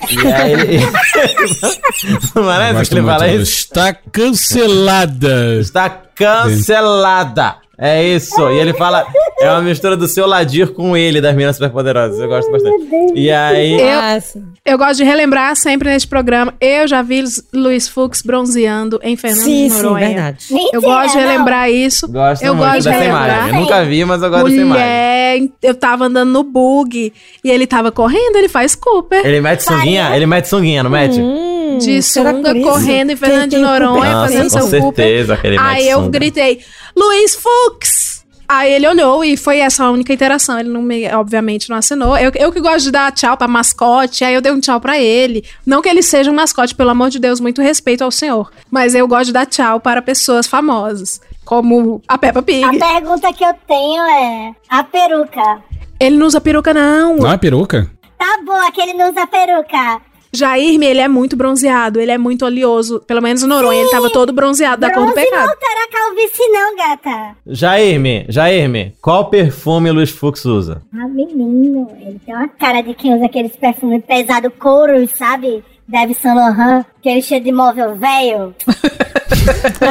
E aí ele. [LAUGHS] não parece que ele fala isso? Está cancelada. Está cancelada. É isso. E ele fala. É uma mistura do seu Ladir com ele, das meninas superpoderosas. Eu gosto bastante. E aí. Eu, eu gosto de relembrar sempre neste programa. Eu já vi Luiz Fux bronzeando em Fernando Sim, de sim, Noronha. verdade. Eu Mentira, gosto de não. relembrar isso. Gosto eu muito gosto de dessa relembrar. imagem. Eu nunca vi, mas eu gosto dessa imagem. Mulher, eu tava andando no bug e ele tava correndo, ele faz Cooper. Ele mete sunguinha? Ele mete sunguinha, não mete? Hum, de sunga correndo em Fernando de? Noronha Nossa, fazendo com seu Cooper. certeza que ele mete Aí eu gritei, Luiz Fux! Aí ele olhou e foi essa a única interação. Ele não me, obviamente, não assinou. Eu, eu que gosto de dar tchau pra mascote, aí eu dei um tchau pra ele. Não que ele seja um mascote, pelo amor de Deus, muito respeito ao senhor. Mas eu gosto de dar tchau para pessoas famosas, como a Peppa Pig. A pergunta que eu tenho é: a peruca. Ele não usa peruca, não. Não é peruca? Tá bom, aquele não usa peruca. Jair, ele é muito bronzeado, ele é muito oleoso. Pelo menos no Noronha, ele tava todo bronzeado da cor do Bronze pecado. não terá calvície, não, gata. Jairme, Jairme, qual perfume o Luiz Fux usa? Ah, menino, ele tem uma cara de quem usa aqueles perfumes pesados, couros, sabe? Deve Saint Laurent, aquele cheio de móvel velho. [LAUGHS] Tu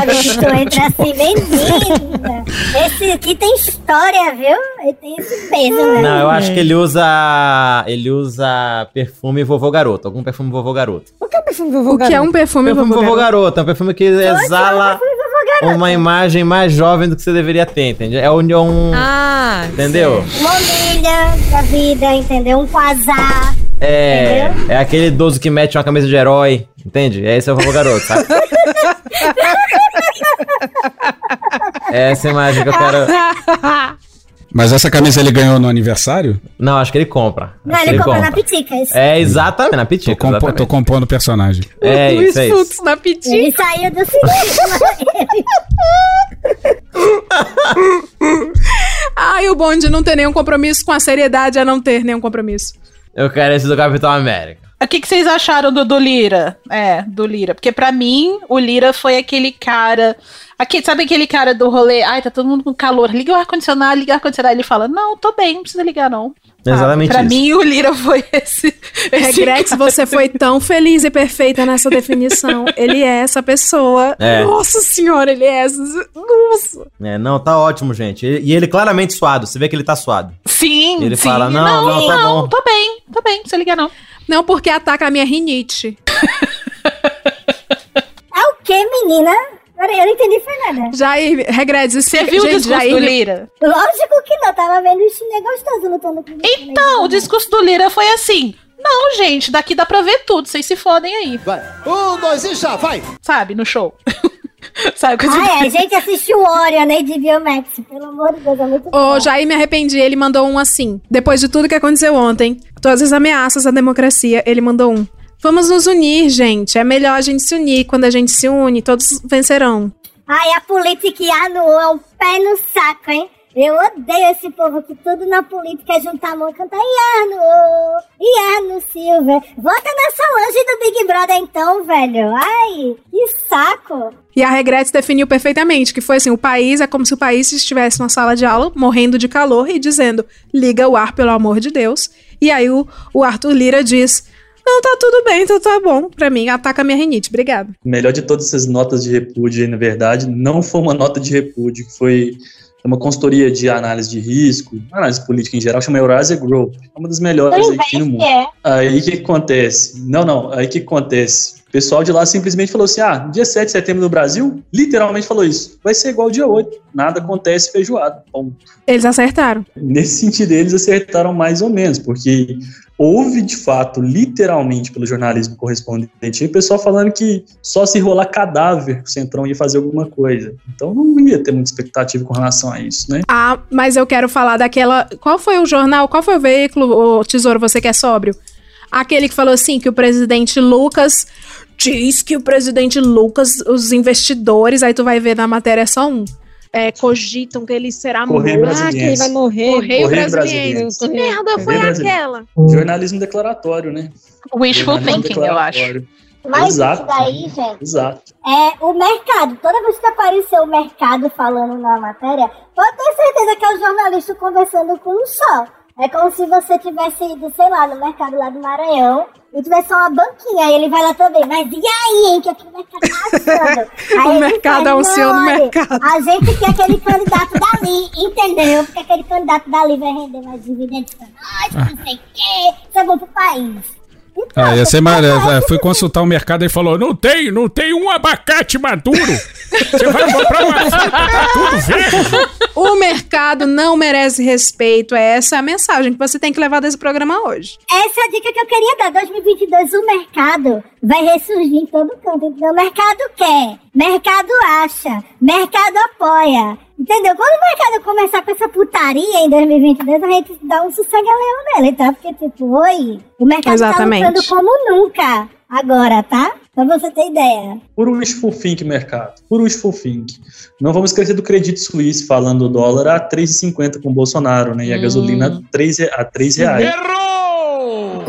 entra assim, menina. Esse aqui tem história, viu? Ele tem esse peso, né? Não, eu acho que ele usa. Ele usa perfume vovô garoto. Algum perfume vovô garoto. O que é perfume vovô O que é um perfume, Perfume vovô vovô garoto? garoto. É um perfume que exala uma imagem mais jovem do que você deveria ter, entendeu? É um. um- Ah, entendeu? Uma humilha da vida, entendeu? Um quasar. É. É aquele idoso que mete uma camisa de herói. Entende? Esse é o vovô garoto, sabe? [LAUGHS] É essa imagem que eu quero. Mas essa camisa ele ganhou no aniversário? Não, acho que ele compra. Não, Acho que ele compra na Piticas. É, exatamente, na Tô, Pitica. compo- exatamente. tô compondo o personagem. É Luiz isso, é isso. Fux na pitica. Ele saiu do cinema. [LAUGHS] Ai, o bom de não ter nenhum compromisso com a seriedade é não ter nenhum compromisso. Eu quero esse do Capitão América. O que, que vocês acharam do, do Lira? É, do Lira. Porque pra mim, o Lira foi aquele cara. Aqui, sabe aquele cara do rolê? Ai, tá todo mundo com calor. Liga o ar-condicionado, liga o ar-condicionado. Ele fala: Não, tô bem, não precisa ligar, não. Exatamente Pra isso. mim, o Lira foi [LAUGHS] esse. esse Regrex, cara. você foi tão feliz e perfeita nessa definição. Ele é essa pessoa. É. Nossa senhora, ele é essa. Nossa. É, não, tá ótimo, gente. E e ele claramente suado. Você vê que ele tá suado. Sim, Ele sim. fala, não, não, tá bom. tô bem, tô bem, não precisa ligar, não. Não, porque ataca a minha rinite. [LAUGHS] É o quê, menina? Peraí, eu não entendi foi nada. Jair, Regredes, Você viu o discurso do Lira? Lógico que não, tava vendo o chinês gostoso lutando com Então, o discurso do Lira foi assim. Não, gente, daqui dá pra ver tudo, vocês se fodem aí. Vai. Um, dois e já, vai. Sabe, no show. [LAUGHS] Sabe, coisa Ah, é, a gente assistiu o Orion, né, de Biomax. Pelo amor de Deus, é muito Ô, Jair, me arrependi. Ele mandou um assim. Depois de tudo que aconteceu ontem, todas as ameaças à democracia, ele mandou um. Vamos nos unir, gente. É melhor a gente se unir. Quando a gente se une, todos vencerão. Ai, a política Ianu é um pé no saco, hein? Eu odeio esse povo que tudo na política é juntar a mão e cantar Ianu, Ianu Silva. Vota na Solange do Big Brother então, velho. Ai, que saco. E a Regretes definiu perfeitamente que foi assim: o país é como se o país estivesse numa sala de aula, morrendo de calor e dizendo: liga o ar, pelo amor de Deus. E aí o, o Arthur Lira diz: não, tá tudo bem, então tá bom. Pra mim, ataca a minha rinite. Obrigado. O melhor de todas essas notas de repúdio aí, na verdade, não foi uma nota de repúdio, que foi uma consultoria de análise de risco, análise política em geral, chama Eurasia Group. É uma das melhores aí que tem no mundo. É. Aí o que acontece? Não, não, aí o que acontece? O pessoal de lá simplesmente falou assim: ah, dia 7 de setembro no Brasil, literalmente falou isso. Vai ser igual dia 8. Nada acontece feijoada. Ponto. Eles acertaram. Nesse sentido, eles acertaram mais ou menos, porque houve de fato, literalmente, pelo jornalismo correspondente, o pessoal falando que só se rolar cadáver o Centrão ia fazer alguma coisa. Então não ia ter muita expectativa com relação a isso, né? Ah, mas eu quero falar daquela. Qual foi o jornal? Qual foi o veículo, o Tesouro, você que é sóbrio? Aquele que falou assim: que o presidente Lucas diz que o presidente Lucas, os investidores, aí tu vai ver na matéria é só um. É, cogitam que ele será Correio morto. Brasiliense. que ele vai morrer. Correio, Correio. Brasiliense. Que merda foi Correio Brasiliense. aquela? Jornalismo declaratório, né? Wishful thinking, eu acho. Mas Exato. isso daí, gente, Exato. é o mercado. Toda vez que apareceu o mercado falando na matéria, pode ter certeza que é o jornalista conversando com um só. É como se você tivesse ido, sei lá, no mercado lá do Maranhão e tivesse só uma banquinha, aí ele vai lá também. Mas e aí, hein? [LAUGHS] O que, o mercado tá achando? Aí O mercado faz, é um senhor no "Não, olha, mercado." A gente quer aquele candidato dali, entendeu? Porque aquele candidato dali vai render mais dividendos pra nós, não sei o quê. Isso é bom pro país. Ah, ia ser mais, é, fui consultar o mercado e falou: não tem, não tem um abacate maduro. Você vai comprar uma fruta, tá tudo verde. O mercado não merece respeito. Essa é a mensagem que você tem que levar desse programa hoje. Essa é a dica que eu queria dar. 2022, o mercado vai ressurgir em todo canto. Entendeu? O mercado quer, mercado acha, mercado apoia. Entendeu? Quando o mercado começar com essa putaria em 2022, a gente dá um sossega-leão nele, tá? Porque, tipo, oi, o mercado Exatamente. tá lutando como nunca agora, tá? Pra você ter ideia. Puro wishful think, mercado. Puro wishful think. Não vamos esquecer do Credit Suisse falando o dólar a 3,50 com o Bolsonaro, né? E a gasolina a 3, re- a 3 reais. Co-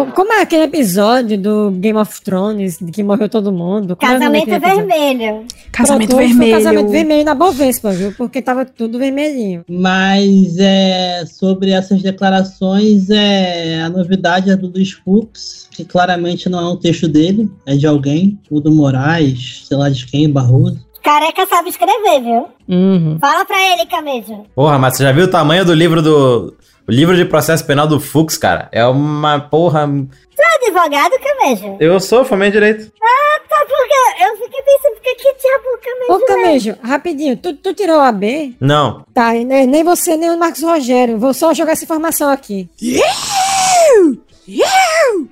Como é aquele episódio do Game of Thrones, de que morreu todo mundo? Como é Casamento episódio? vermelho. Casamento Pronto, vermelho. Casamento vermelho na Bovespa, viu? Porque tava tudo vermelhinho. Mas é, sobre essas declarações, é, a novidade é do Luiz Fux, que claramente não é um texto dele, é de alguém, o do Moraes, sei lá de quem, Barroso. Careca sabe escrever, viu? Uhum. Fala pra ele, Camejo. Porra, mas você já viu o tamanho do livro do. O livro de processo penal do Fux, cara? É uma porra. Tu é advogado, Camejo? Eu sou de direito. Ah, tá, porque eu fiquei pensando, por que diabo o Camejo Ô, é? Camejo, rapidinho, tu, tu tirou a B? Não. Tá, e nem nem você, nem o Marcos Rogério. Vou só jogar essa informação aqui.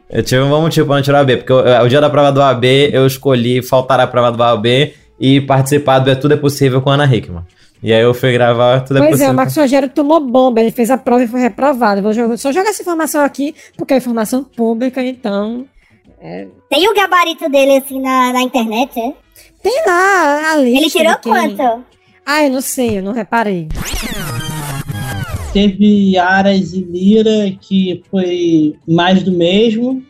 Eu tive um bom motivo pra não tirar o AB, porque eu- o dia da prova do AB eu escolhi faltar à prova do AB e participar do É Tudo é Possível com a Ana Hickman. E aí eu fui gravar Tudo é pois é, o Marcos Rogério tomou bomba, ele fez a prova e foi reprovado. Vou jogar- só jogar essa informação aqui, porque é informação pública, então. Tem o gabarito dele assim na, na internet, é? Tem lá a lista. Ele tirou quem- quanto? Ah, eu não sei, eu não reparei. Teve Aras e Lira, que foi mais do mesmo.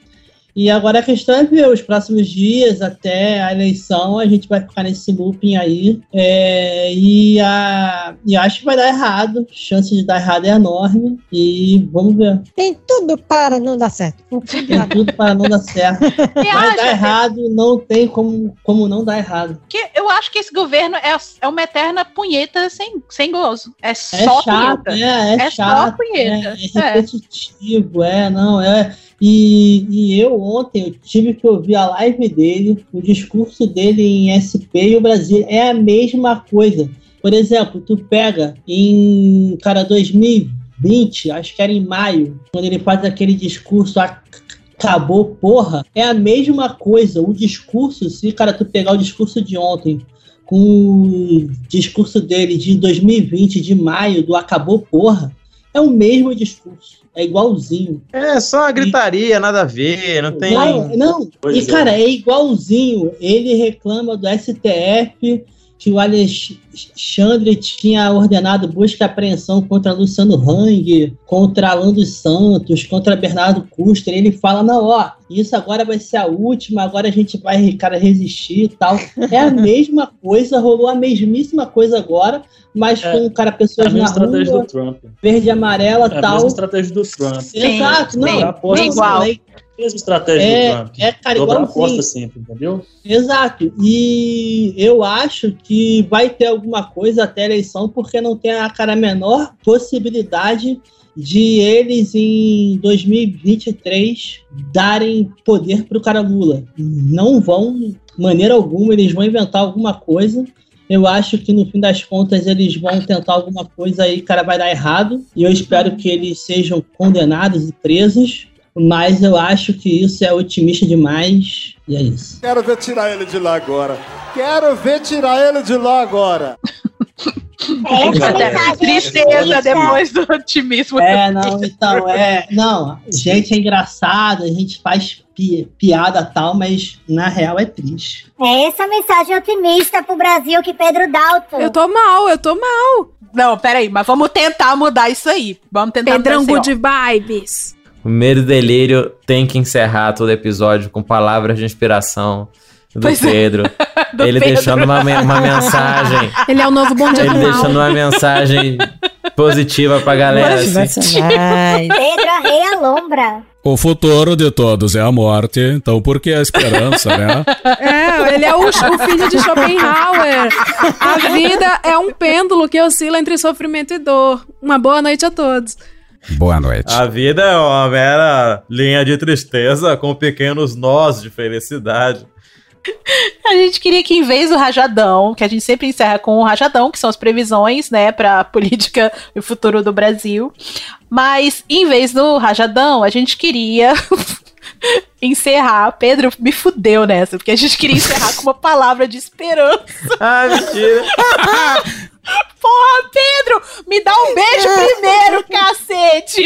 E agora a questão é ver os próximos dias até a eleição, a gente vai ficar nesse looping aí. É, e, a, e acho que vai dar errado. A chance de dar errado é enorme. E vamos ver. Tem tudo para não dar certo. Tem tudo para não dar certo. [LAUGHS] Vai dar que- errado, não tem como, como não dar errado. Que eu acho que esse governo é, é uma eterna punheta sem, sem gozo. É É só chato, punheta. é, é, É só chato. punheta. É, é repetitivo, é, não, é. E, e eu ontem eu tive que ouvir a live dele, o discurso dele em SP e o Brasil é a mesma coisa. Por exemplo, tu pega em, cara, 2020, acho que era em maio, quando ele faz aquele discurso, "Ah, acabou, porra, é a mesma coisa. O discurso, se, cara, tu pegar o discurso de ontem com o discurso dele de 2020, de maio, do acabou, porra, é o mesmo discurso. É igualzinho. É só uma gritaria, nada a ver, não tem. Não, não. Pois e, é. cara, é igualzinho. Ele reclama do STF que o Alexandre tinha ordenado busca e apreensão contra Luciano Hang, contra Alan dos Santos, contra Bernardo Custer. Ele fala, não, ó, isso agora vai ser a última, agora a gente vai, cara, resistir e tal. É a mesma coisa, rolou a mesmíssima coisa agora, mas É, com, cara, É pessoas a mesma na estratégia rua, do Trump. verde e amarela É a tal. mesma estratégia do Trump. Exato, não. A não, igual. é- Mesma estratégia É, do Trump. é, cara, a igualzinho. aposta sempre, entendeu? Exato. E eu acho que vai ter alguma coisa até a eleição, porque não tem a cara menor possibilidade de eles em 2023 darem poder pro cara Lula. Não vão, maneira alguma, eles vão inventar alguma coisa. Eu acho que no fim das contas eles vão tentar alguma coisa aí, cara, vai dar errado. E eu espero que eles sejam condenados e presos. Mas eu acho que isso é otimista demais. E é isso. Quero ver tirar ele de lá agora. Quero ver tirar ele de lá agora. [LAUGHS] Que tristeza depois do otimismo. É, não, então, é. Não, gente é engraçado, a gente faz pi- piada e tal, mas na real é triste. É essa mensagem otimista pro Brasil que Pedro Dalton. Eu tô mal, eu tô mal. Não, peraí, mas vamos tentar mudar isso aí. Vamos tentar Pedrão mudar isso aí, Good Vibes. O Medo e Delírio tem que encerrar todo episódio com palavras de inspiração do Pois é. Pedro. [LAUGHS] ele Pedro. deixando uma, uma mensagem. Ele é o novo bom dia Ele do deixando uma mensagem positiva pra galera. assim. Pedro Arreia Lombra. O futuro de todos é a morte, então por que a esperança, né? [LAUGHS] É, ele é o, o filho de Schopenhauer. A vida é um pêndulo que oscila entre sofrimento e dor. Uma boa noite a todos. Boa noite. A vida é uma mera linha de tristeza com pequenos nós de felicidade. A gente queria que, em vez do rajadão, que a gente sempre encerra com o rajadão, que são as previsões, né, pra [LAUGHS] política e futuro do Brasil. Mas, em vez do rajadão, a gente queria [LAUGHS] encerrar. Pedro me fudeu nessa, porque a gente queria encerrar com uma palavra de esperança. Ah, mentira. [LAUGHS] Porra, Pedro, me dá um beijo [LAUGHS] primeiro, cacete.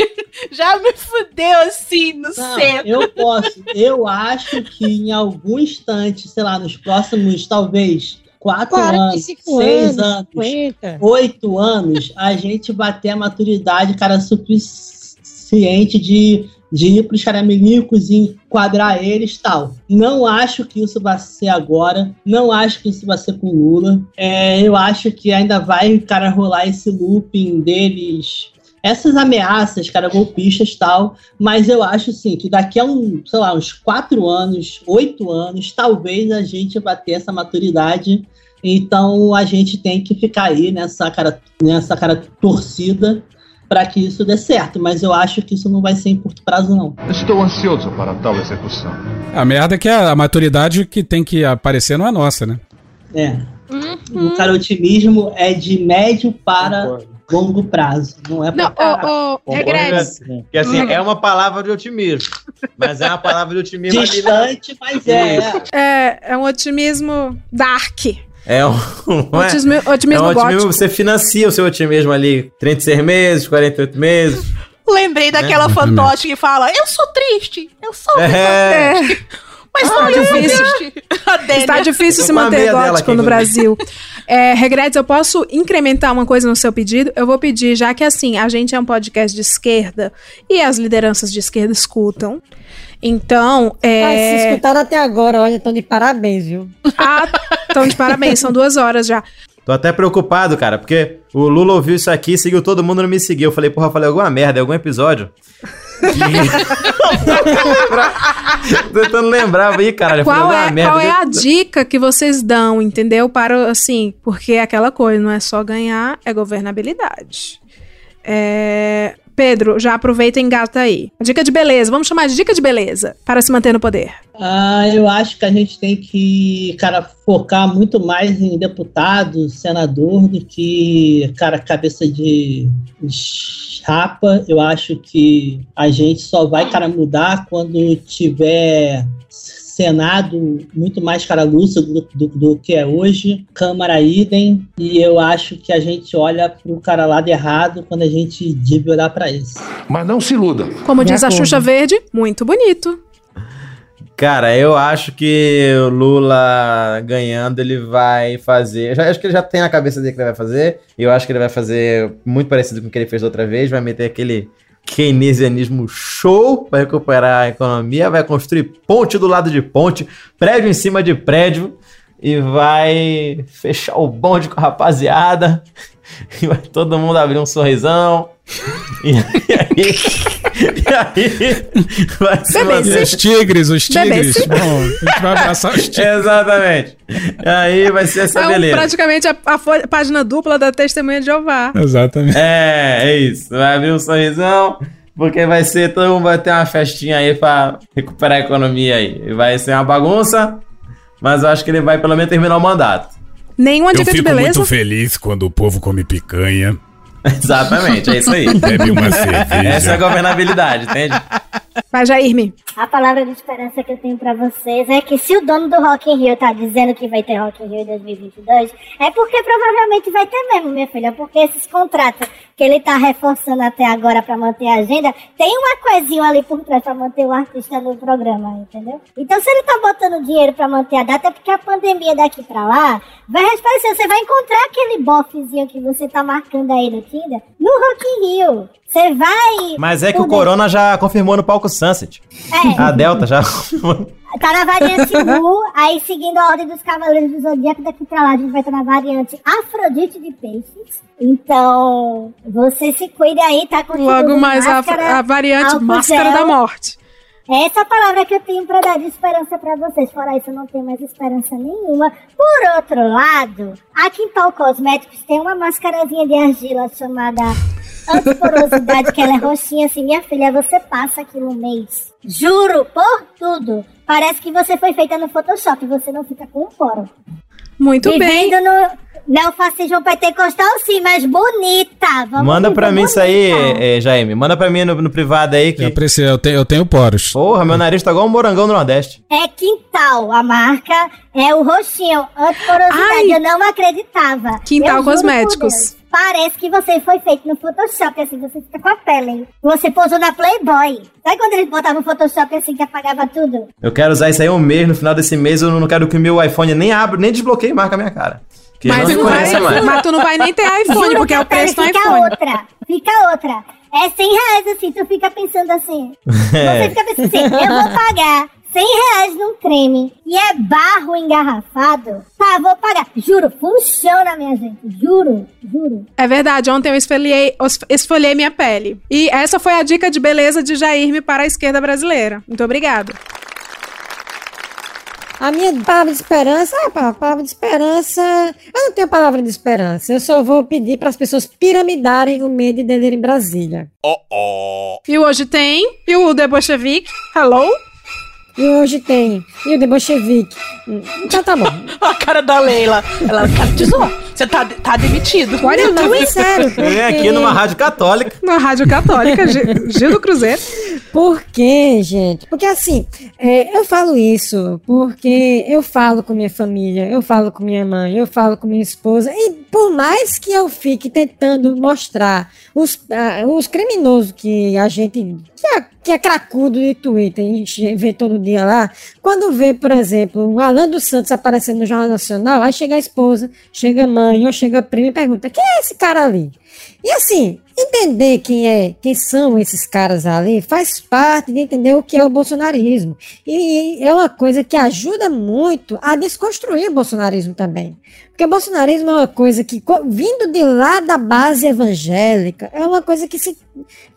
Já me fudeu assim no Não, centro. eu posso. Eu acho que em algum instante, sei lá, nos próximos, talvez, quatro anos, 45 seis anos, anos, 50. oito anos, a gente bater a maturidade, cara, suficiente de de ir para os caramelicos e enquadrar eles tal. Não acho que isso vai ser agora, não acho que isso vai ser com Lula. É, eu acho que ainda vai, cara, rolar esse looping deles essas ameaças, cara, golpistas tal, mas eu acho sim que daqui a um, sei lá, uns quatro anos, oito anos, talvez a gente vá ter essa maturidade. Então a gente tem que ficar aí nessa cara, nessa cara torcida para que isso dê certo, mas eu acho que isso não vai ser em curto prazo não. Estou ansioso para tal execução. A merda é que a, maturidade que tem que aparecer não é nossa, né? É. O cara otimismo é de médio para longo prazo, não é para Não, ô, Regredes. Porque assim, é uma palavra de otimismo. Mas é uma palavra de otimismo ali, né? distante, mas é. é. É, é um otimismo dark. É um. [LAUGHS] não é? Otimismo, é otimismo um otimismo, você financia o seu otimismo ali 36 meses, 48 meses. Lembrei daquela É. fantoche que fala: Eu sou triste, eu sou É. triste. [LAUGHS] Mas Ah, não é difícil. [LAUGHS] Está difícil se manter gótico no. Brasil. É, Regredes, eu posso incrementar uma coisa no seu pedido? Eu vou pedir, já que assim, a gente é um podcast de esquerda e as lideranças de esquerda escutam. Então, Ah, se é. escutaram até agora, olha, estão de parabéns, viu? Ah, então de parabéns, são duas horas já. Tô até preocupado, cara, porque o Lula ouviu isso aqui, seguiu todo mundo, não me seguiu. Eu falei, porra, falei alguma merda, algum episódio. Tô [LAUGHS] tentando lembrar aí, falei Qual é, merda. qual é a dica que vocês dão, entendeu? Para, assim, porque é aquela coisa, não é só ganhar, é governabilidade. É, Pedro, já aproveita e engata aí. Dica de beleza, vamos chamar de dica de beleza para se manter no poder. Ah, eu acho que a gente tem que, cara, focar muito mais em deputado, senador, do que, cara, cabeça de chapa. Eu acho que a gente só vai, cara, mudar quando tiver Senado muito mais cara lúcido do, do, do que é hoje, Câmara idem, e eu acho que a gente olha pro cara lado errado quando a gente deve olhar para esse. Mas não se iluda. Como De diz a. Xuxa Verde, muito bonito. Cara, eu acho que o Lula ganhando, ele vai fazer. Eu já, acho que ele já tem na cabeça dele que ele vai fazer. E eu acho que ele vai fazer muito parecido com o que ele fez da outra vez. Vai meter aquele keynesianismo show para recuperar a economia. Vai construir ponte do lado de ponte, prédio em cima de prédio. E vai fechar o bonde com a rapaziada. [LAUGHS] E vai todo mundo abrir um sorrisão. [LAUGHS] E aí. [LAUGHS] E aí. Vai se manter- Os tigres, os tigres. Bebê. Bom, a gente vai abraçar os tigres. Exatamente. Aí vai ser essa é um- beleza. praticamente a, a página dupla da Testemunha de Jeová. Exatamente. É, é isso. Vai abrir um sorrisão, porque vai ser, todo mundo vai ter uma festinha aí pra recuperar a economia aí. E vai ser uma bagunça, mas eu acho que ele vai pelo menos terminar o mandato. Nenhuma Eu dica de fico beleza. muito feliz quando o povo come picanha. Exatamente, é isso aí. Bebe uma cerveja. Essa é a governabilidade, entende? Vai, Jairme. A palavra de esperança que eu tenho pra vocês é que se o dono do Rock in Rio tá dizendo que vai ter Rock in Rio em 2022, é porque provavelmente vai ter mesmo, minha filha, porque esses contratos que ele tá reforçando até agora pra manter a agenda, tem uma coisinha ali por trás pra manter o artista no programa, entendeu? Então se ele tá botando dinheiro pra manter a data, é porque a pandemia daqui pra lá vai resplandecer. Você vai encontrar aquele bofezinho que você tá marcando aí no Tinder no Rock in Rio. Você vai... Mas é que o Corona já confirmou no palco Sunset. É. A Delta já confirmou. Tá na variante Ru, aí seguindo a ordem dos Cavaleiros do Zodíaco, daqui pra lá a gente vai estar na variante Afrodite de Peixes. Então, você se cuida aí, tá com Logo mais a, a variante Máscara gel. da Morte. Essa é a palavra que eu tenho pra dar de esperança pra vocês. Fora isso, eu não tenho mais esperança nenhuma. Por outro lado, a Quintal Cosméticos tem uma mascarazinha de argila chamada Antiporosidade, que ela é roxinha assim. Minha filha, você passa aquilo um mês. Juro, por tudo. Parece que você foi feita no Photoshop. Você não fica com um poro. Muito bem. Vivendo no neofascismo pentecostal, sim, mas bonita. Vamos Manda pra mim isso aí, bonita. é, Jaime. Manda pra mim no, no privado aí que. Eu preciso, eu tenho, eu tenho poros. Porra, meu nariz tá igual um morangão do Nordeste. É Quintal, a marca é o roxinho, antiporosidade, eu não acreditava. Quintal Eu Cosméticos. Parece que você foi feito no Photoshop, assim, você fica com a pele. Você posou na Playboy. Sabe quando eles botavam o Photoshop assim que apagava tudo? Eu quero usar isso aí um mês, no final desse mês eu não quero que o meu iPhone nem abra, nem desbloqueie e marque a minha cara. Que Mas, não não vai, mais. mas tu não vai nem ter iPhone, porque que é o preço do pele fica iPhone. outra. Fica outra. é 100 reais, assim, tu fica pensando assim. [LAUGHS] Você fica pensando assim, eu vou pagar 100 reais num creme e é barro engarrafado, tá, vou pagar. Juro, funciona, minha gente, juro, juro. É verdade, ontem eu esfoliei, esfoliei minha pele. E essa foi a dica de beleza de Jairme para a esquerda brasileira. Muito obrigada. A minha palavra de esperança, ah, pa- palavra de esperança. Eu não tenho palavra de esperança. Eu só vou pedir para as pessoas piramidarem o medo de ir em Brasília. E o hoje tem, e o The Bolshevik, hello? E hoje tem. E o de Bolchevique. Então tá bom. [LAUGHS] A cara da Leila. Ela, zoar. Você tá, tá demitido. Olha, não, [LAUGHS] é sério. Vem aqui numa rádio católica. Na Rádio Católica, Gi- Gil do Cruzeiro. Por quê, gente? Porque assim, é, eu falo isso porque eu falo com minha família, eu falo com minha mãe, eu falo com minha esposa, e por mais que eu fique tentando mostrar os, ah, os criminosos que a gente. Que é, que é cracudo de Twitter, a gente vê todo dia lá. Quando vê, por exemplo, um Alan dos Santos aparecendo no Jornal Nacional, aí chega a esposa, chega a mãe ou chega a prima e pergunta: quem é esse cara ali? E assim, entender quem é, quem são esses caras ali faz parte de entender o que é o bolsonarismo. E é uma coisa que ajuda muito a desconstruir o bolsonarismo também. Porque o bolsonarismo é uma coisa que, vindo de lá da base evangélica, é uma coisa que se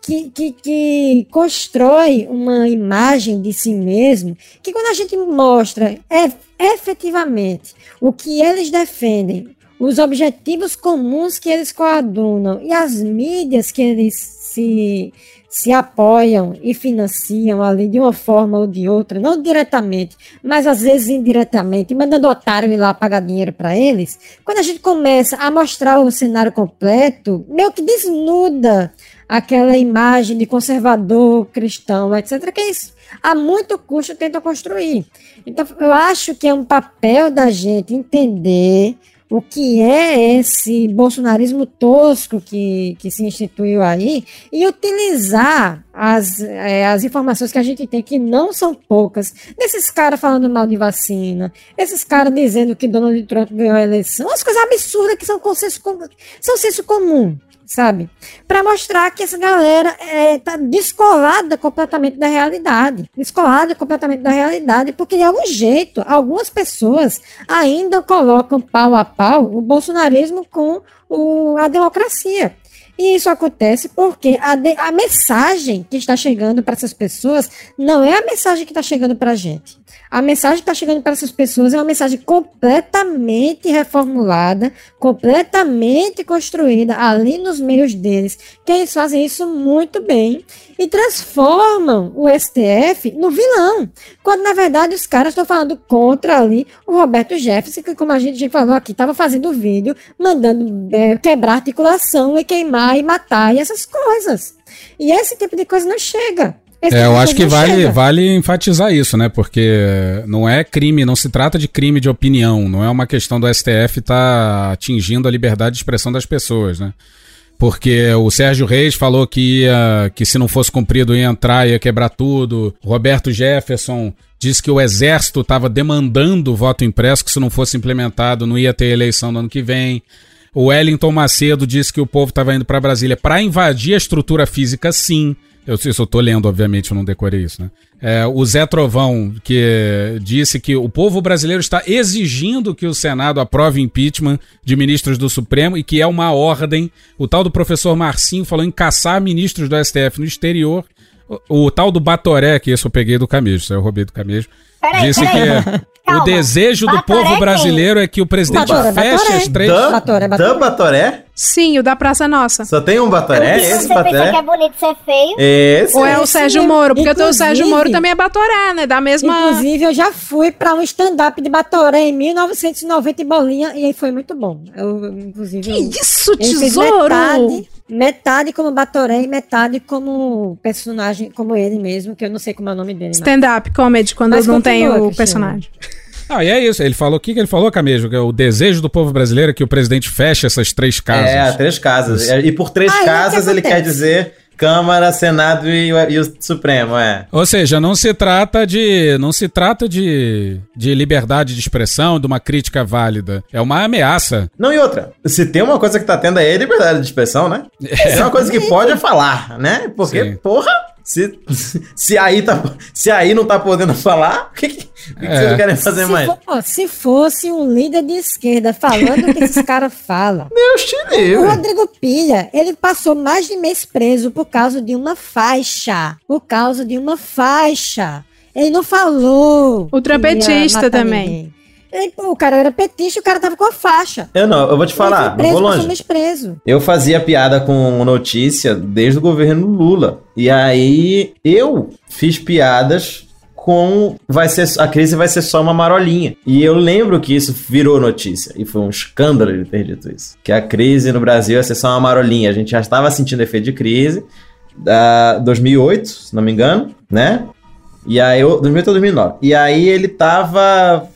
que, que, que constrói uma imagem de si mesmo, que quando a gente mostra é, efetivamente o que eles defendem, os objetivos comuns que eles coadunam e as mídias que eles se, se apoiam e financiam ali de uma forma ou de outra, não diretamente, mas às vezes indiretamente, mandando otário ir lá pagar dinheiro para eles, quando a gente começa a mostrar o cenário completo, meio que desnuda aquela imagem de conservador, cristão, etc., que eles a muito custo tentam construir. Então, eu acho que é um papel da gente entender o que é esse bolsonarismo tosco que, que se instituiu aí e utilizar as, eh, as informações que a gente tem, que não são poucas, desses caras falando mal de vacina, esses caras dizendo que Donald Trump ganhou a eleição, as coisas absurdas que são consenso, são senso comum, sabe? Para mostrar que essa galera está descolada completamente da realidade. Descolada completamente da realidade, porque de algum jeito, algumas pessoas ainda colocam pau a pau o bolsonarismo com o- a democracia. E isso acontece porque a, de- a mensagem que está chegando para essas pessoas não é a mensagem que está chegando para a gente. A mensagem que está chegando para essas pessoas é uma mensagem completamente reformulada, completamente construída ali nos meios deles, que eles fazem isso muito bem e transformam o STF no vilão. Quando na verdade os caras estão falando contra ali o Roberto Jefferson, que como a gente já falou aqui, estava fazendo vídeo, mandando é, quebrar articulação e queimar e matar e essas coisas. E esse tipo de coisa não chega. Esse É, eu acho que vale, chega. vale enfatizar isso, né? Porque não é crime, não se trata de crime de opinião, não é uma questão do STF estar atingindo a liberdade de expressão das pessoas, né? Porque o Sérgio Reis falou que, ia, que se não fosse cumprido ia entrar, ia quebrar tudo. Roberto Jefferson disse que o Exército estava demandando o voto impresso, que se não fosse implementado não ia ter eleição no ano que vem. O Wellington Macedo disse que o povo estava indo para Brasília para invadir a estrutura física, sim. Eu, isso eu tô lendo, obviamente, eu não decorei isso, né? É, o Zé Trovão, que disse que o povo brasileiro está exigindo que o Senado aprove impeachment de ministros do Supremo e que é uma ordem. O tal do professor Marcinho falou em caçar ministros do STF no exterior. O, o tal do Batoré, que esse eu peguei do Camejo, isso eu roubei do Camejo. Peraí, disse peraí. que [LAUGHS] o Calma. desejo do Batoré povo quem? brasileiro é que o presidente Batoré, feche Batoré. as três. Dan, Batoré, Dan Batoré? Sim, o da Praça Nossa. Só tem um Batoré? Se Esse você pensa que é Batoré? bonito ser feio, Esse? Ou é o Sérgio Moro? Porque o Sérgio Moro também é Batoré, né? Da mesma. Inclusive, eu já fui para um stand-up de Batoré em 1990 em Bolinha e aí foi muito bom. Eu, inclusive, eu- Que isso, fez tesouro! Metade, metade como Batoré e metade como personagem, como ele mesmo, que eu não sei como é o nome dele. Stand-up comedy, quando Mas não tem o Cristiano. personagem. Ah, e é isso. Ele falou o que, que ele falou, Camejo? Que é o desejo do povo brasileiro é que o presidente feche essas três casas. É, três casas. E por três Aí, o que casas ele quer dizer Câmara, Senado e, o- e o Supremo, é. Ou seja, não se trata de. Não se trata de, de liberdade de expressão, de uma crítica válida. É uma ameaça. Não, e outra, se tem uma coisa que tá tendo aí é liberdade de expressão, né? [LAUGHS] Se é uma coisa que pode é falar, né? Porque, Sim. porra, se, se, aí tá, se aí não tá podendo falar, o que, que, que que É. vocês querem fazer se, mais? fo- ó, se fosse um líder de esquerda falando o que esses caras falam. [LAUGHS] Deus te O. Rodrigo Pilha, ele passou mais de mês preso por causa de uma faixa. Por causa de uma faixa. Ele não falou. O Trump que ia petista matar também. ninguém. Ele- o cara era petista e o cara tava com a faixa. Eu não, eu vou te falar, ele não preso, vou longe. preso. Eu fazia piada com notícia desde o governo Lula. E aí eu fiz piadas com vai ser a crise vai ser só uma marolinha. E eu lembro que isso virou notícia e foi um escândalo ele ter dito isso. Que a crise no Brasil ia ser só uma marolinha. A gente já estava sentindo efeito de crise da 2008, se não me engano, né? E aí eu 2008 ou 2009. E aí ele tava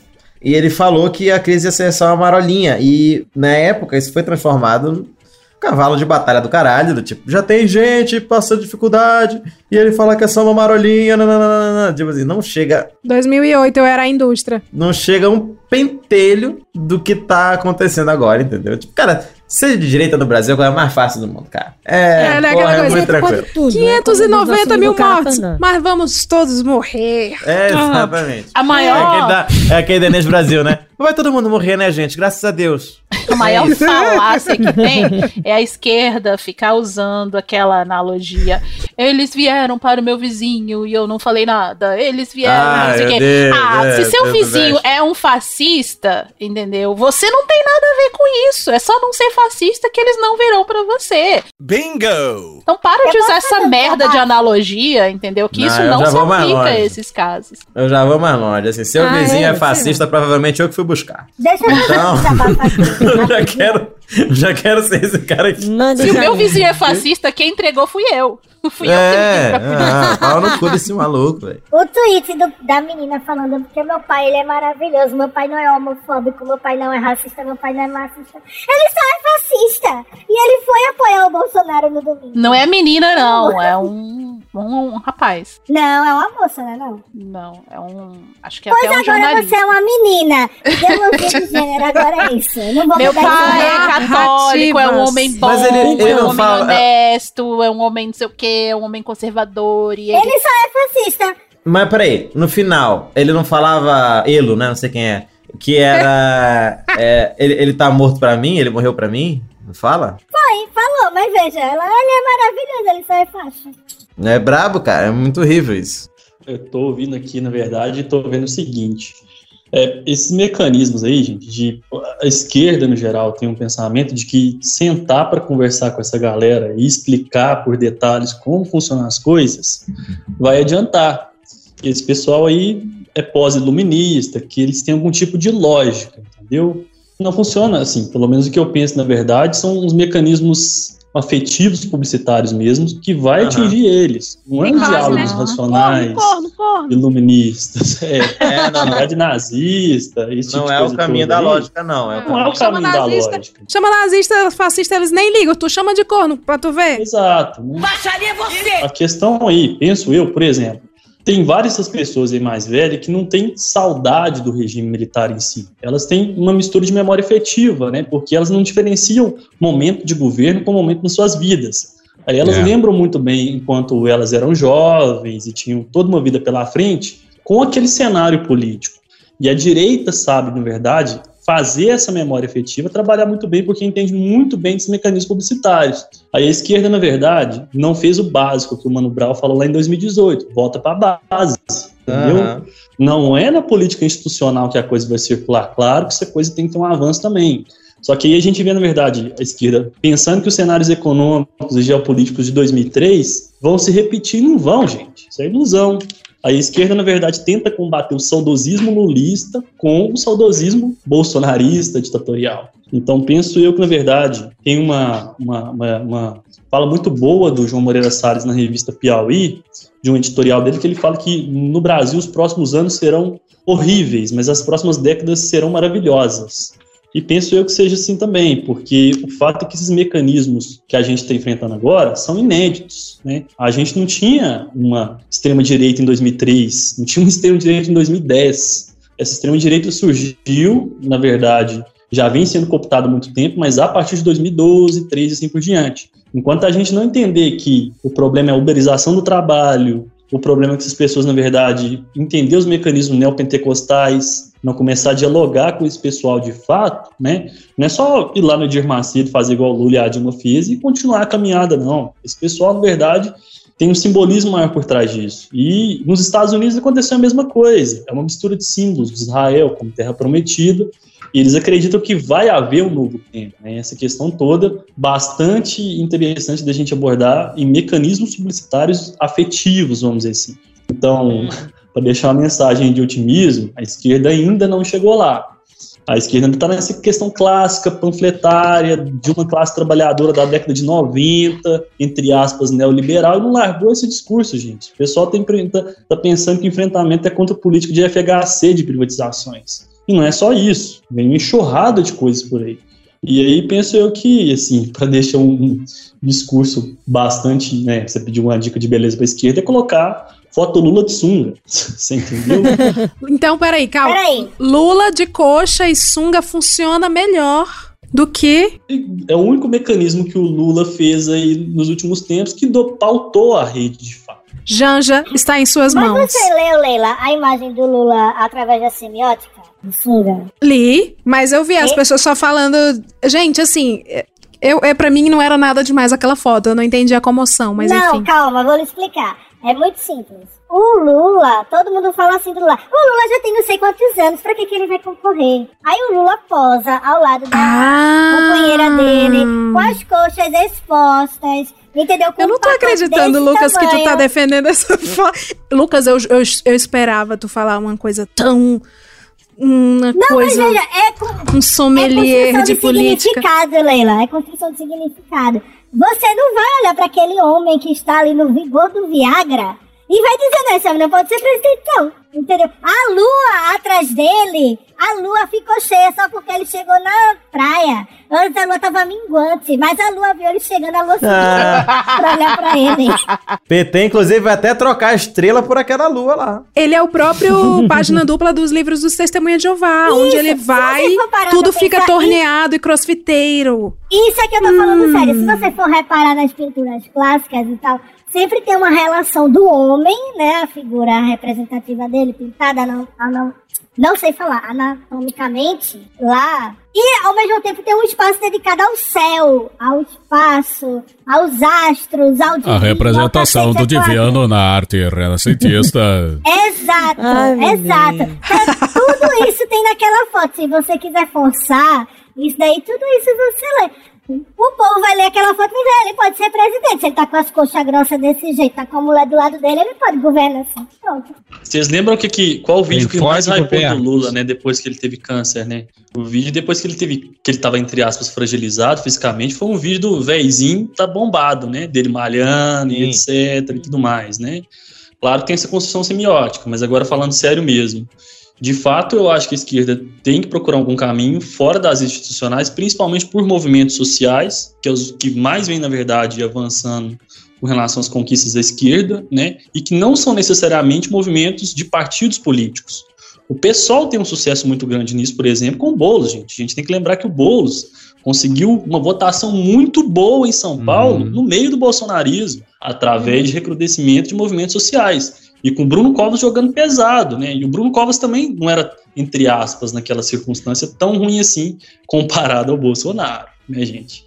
e ele falou que a crise ia ser só uma marolinha. E na época isso foi transformado num cavalo de batalha do caralho, do tipo, já tem gente passando dificuldade, e ele fala que é só uma marolinha, nananana. tipo assim, não chega, 2008 eu era a indústria. não chega um pentelho do que tá acontecendo agora, entendeu? Tipo, cara, seja de direita no Brasil é a coisa mais fácil do mundo, cara. É, É, né, porra, aquela é coisa, muito tranquilo. Tudo, né? 590 Como mil o cara tá mas vamos todos morrer. É, exatamente. A É maior, aquele, da, é aquele da Inês Brasil, né? Vai todo mundo morrer, né, gente? Graças a Deus. a maior falácia que tem é a esquerda ficar usando aquela analogia. Eles vieram para o meu vizinho e eu não falei nada. Eles vieram, Ah, não o quê. Deus, ah, é, se seu tudo vizinho é um fascista, entendeu? Você não tem nada a ver com isso. É só não ser fascista que eles não virão para você. Bingo! Então para de usar essa merda de analogia, entendeu? Que Não, isso eu não se aplica a esses casos. Eu já vou mais longe. Assim, seu Ah, vizinho é, é, fascista, provavelmente eu que fui buscar. Deixa eu Então-. [LAUGHS] [LAUGHS] Eu já quero, já quero ser esse cara aqui. Manda Se o meu vizinho é fascista, quem entregou fui eu. [LAUGHS] Fui eu É, que pedi pra ah, pau no cu desse maluco, velho. O tweet do- da menina falando porque meu pai ele é maravilhoso, meu pai não é homofóbico, meu pai não é racista, meu pai não é machista. Ele só é fascista. E ele foi apoiar o Bolsonaro no domingo. Não é menina, não. É um, um, rapaz. Não, é uma moça, né? Não. Não, é um. Acho que é Pois até um agora jornalista. você é uma menina. Ideologia de gênero, agora é isso. Eu Não vou Meu pai é católico, é um homem bom, Mas ele- ele é um não homem fala- honesto, é um homem não sei o que, é um homem conservador. E ele... Ele só é fascista. Mas peraí, no final, ele não falava Elo, né? Não sei quem é. Que era. [LAUGHS] é, ele, ele tá morto pra mim? Ele morreu pra mim? Não fala? Foi, falou, mas veja, ela, ele é maravilhoso, ele só é faixa. É brabo, cara. É muito horrível isso. Eu tô ouvindo aqui, na verdade, e tô vendo o seguinte. É, esses mecanismos aí, gente, de a esquerda no geral tem um pensamento de que sentar para conversar com essa galera e explicar por detalhes como funcionam as coisas vai adiantar. Esse pessoal aí é pós-iluminista, que eles têm algum tipo de lógica, entendeu? Não funciona assim, pelo menos o que eu penso na verdade são os mecanismos afetivos publicitários mesmos que vai Aham. atingir eles. Não é diálogos né? racionais Corno, corno. iluministas, [LAUGHS] é, É, não, não. verdade nazista, esse tipo Não de é o caminho da aí. lógica, não. É o Não é o Chama caminho da nazista. lógica. Chama nazista, fascista, eles nem ligam. Tu chama de corno pra tu ver. Exato. Baixaria você! A questão aí, penso eu, por exemplo, tem várias dessas pessoas aí mais velhas que não têm saudade do regime militar em si. Elas têm uma mistura de memória efetiva, né? Porque elas não diferenciam momento de governo com momento nas suas vidas. Aí elas É. lembram muito bem enquanto elas eram jovens e tinham toda uma vida pela frente com aquele cenário político. E a direita sabe, na verdade, fazer essa memória efetiva trabalhar muito bem porque entende muito bem esses mecanismos publicitários. Aí a esquerda, na verdade, não fez o básico que o Mano Brown falou lá em 2018, volta para a base, entendeu? Aham. Não é na política institucional que a coisa vai circular. Claro que essa coisa tem que ter um avanço também. Só que aí a gente vê, na verdade, a esquerda pensando que os cenários econômicos e geopolíticos de 2003 vão se repetir. Não vão, gente. Isso é ilusão. A esquerda, na verdade, tenta combater o saudosismo lulista com o saudosismo bolsonarista, ditatorial. Então, penso eu que, na verdade, tem uma, uma, uma, uma fala muito boa do João Moreira Salles na revista Piauí, de um editorial dele, que ele fala que no Brasil os próximos anos serão horríveis, mas as próximas décadas serão maravilhosas. E penso eu que seja assim também, porque o fato é que esses mecanismos que a gente está enfrentando agora são inéditos. Né? A gente não tinha uma extrema-direita em 2003, não tinha uma extrema-direita em 2010. Essa extrema-direita surgiu, na verdade, já vem sendo cooptado há muito tempo, mas a partir de 2012, 2013 e assim por diante. Enquanto a gente não entender que o problema é a uberização do trabalho, o problema é que essas pessoas, na verdade, entender os mecanismos neopentecostais, não começar a dialogar com esse pessoal de fato, né? Não é só ir lá no Edir Macedo fazer igual o Lula e a Dilma fez e continuar a caminhada, não. Esse pessoal, na verdade, tem um simbolismo maior por trás disso. E nos Estados Unidos aconteceu a mesma coisa. É uma mistura de símbolos de Israel como terra prometida e eles acreditam que vai haver um novo tempo. Né? Essa questão toda, bastante interessante da gente abordar em mecanismos publicitários afetivos, vamos dizer assim. Então, para deixar uma mensagem de otimismo, a esquerda ainda não chegou lá. A esquerda ainda está nessa questão clássica, panfletária, de uma classe trabalhadora da década de 90, entre aspas, neoliberal, e não largou esse discurso, gente. O pessoal está tá pensando que enfrentamento é contra o político de FHC de privatizações. E não é só isso, vem uma enxurrada de coisas por aí. E aí penso eu que, assim, para deixar um discurso bastante, né, você pediu uma dica de beleza para esquerda, é colocar foto Lula de sunga. [LAUGHS] Você entendeu? então, peraí, calma. Peraí. Lula de coxa e sunga funciona melhor do que. É o único mecanismo que o Lula fez aí nos últimos tempos que do, pautou a rede de fato. Janja está em suas Mas mãos. você leu, Leila, a imagem do Lula através da semiótica? De sunga? Li, mas eu vi as pessoas só falando. Gente, assim, eu, é, pra mim não era nada demais aquela foto. Eu não entendi a comoção, mas não, enfim. calma, vou lhe explicar. É muito simples. O Lula, todo mundo fala assim do Lula. O Lula já tem não sei quantos anos, pra que, que ele vai concorrer? Aí o Lula posa ao lado da Ah. companheira dele, com as coxas expostas, entendeu? Com Eu não tô acreditando, Lucas, que tu tá tamanho. defendendo essa [LAUGHS] foto. Lucas, eu, eu, eu esperava tu falar uma coisa tão. Uma Não, coisa. mas veja, é com, um sommelier é construção de política. significado, Leila. É construção de significado. Você não vai olhar para aquele homem que está ali no vigor do Viagra e vai dizer, não, esse homem não pode ser presidente, não. Entendeu? A lua atrás dele, a lua ficou cheia só porque ele chegou na praia. Antes a lua tava minguante, mas a lua viu ele chegando, a lua subiu pra olhar pra ele. [LAUGHS] PT, inclusive, vai até trocar a estrela por aquela lua lá. Ele é o próprio [LAUGHS] página dupla dos livros dos Testemunhas de Jeová, onde ele vai, tudo fica torneado e crossfiteiro. Isso é que eu tô falando sério. Se você for reparar nas pinturas clássicas e tal, sempre tem uma relação do homem, né? A figura representativa dele, pintada, não, não, não sei falar, anatomicamente, lá. E ao mesmo tempo tem um espaço dedicado ao céu, ao espaço, aos astros, ao A divino, representação ao do a divino na arte renascentista. [LAUGHS] Exato, Ai, exato. Então, tudo isso tem naquela foto. Se você quiser forçar, isso daí, tudo isso você lê. O povo vai ler aquela foto e vai ver, ele pode ser presidente. Se ele tá com as coxas grossas desse jeito, tá com a mulher do lado dele, ele pode governar assim. Pronto. Vocês lembram que, que qual o vídeo que mais hypou do. Lula, né? Depois que ele teve câncer, né? O vídeo depois que ele teve, que ele tava, entre aspas, fragilizado fisicamente, foi um vídeo do véizinho tá bombado, né? Dele malhando e etc e tudo mais, né? Claro que tem essa construção semiótica, mas agora falando sério mesmo. De fato, eu acho que a esquerda tem que procurar algum caminho fora das institucionais, principalmente por movimentos sociais, que é os que mais vêm, na verdade, avançando com relação às conquistas da esquerda, né? E que não são necessariamente movimentos de partidos políticos. O PSOL tem um sucesso muito grande nisso, por exemplo, com o Boulos, gente. A gente tem que lembrar que o Boulos conseguiu uma votação muito boa em São Paulo, no meio do bolsonarismo, através de recrudescimento de movimentos sociais. E com o Bruno Covas jogando pesado, né? E o Bruno Covas também não era, entre aspas, naquela circunstância, tão ruim assim, comparado ao Bolsonaro, né, gente?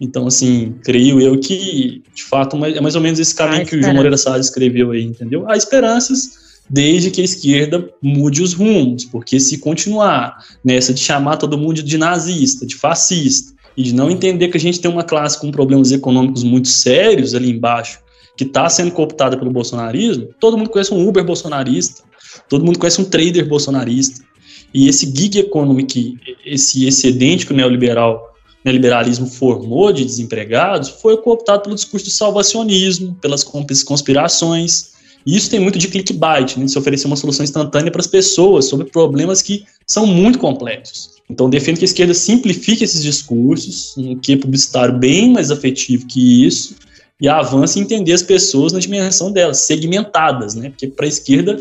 Então, assim, creio eu que, de fato, é mais ou menos esse caminho que o João Moreira Salles escreveu aí, entendeu? Há esperanças desde que a esquerda mude os rumos, porque se continuar nessa de chamar todo mundo de nazista, de fascista, e de não entender que a gente tem uma classe com problemas econômicos muito sérios ali embaixo, que está sendo cooptada pelo bolsonarismo, todo mundo conhece um Uber bolsonarista, todo mundo conhece um trader bolsonarista, e esse gig economy, que, esse excedente que o neoliberal neoliberalismo formou de desempregados foi cooptado pelo discurso do salvacionismo, pelas conspirações, E isso tem muito de clickbait, né, de se oferecer uma solução instantânea para as pessoas sobre problemas que são muito complexos. Então, defendo que a esquerda simplifique esses discursos, um que publicitário bem mais afetivo que isso, e avance em entender as pessoas na dimensão delas, segmentadas, né? Porque para a esquerda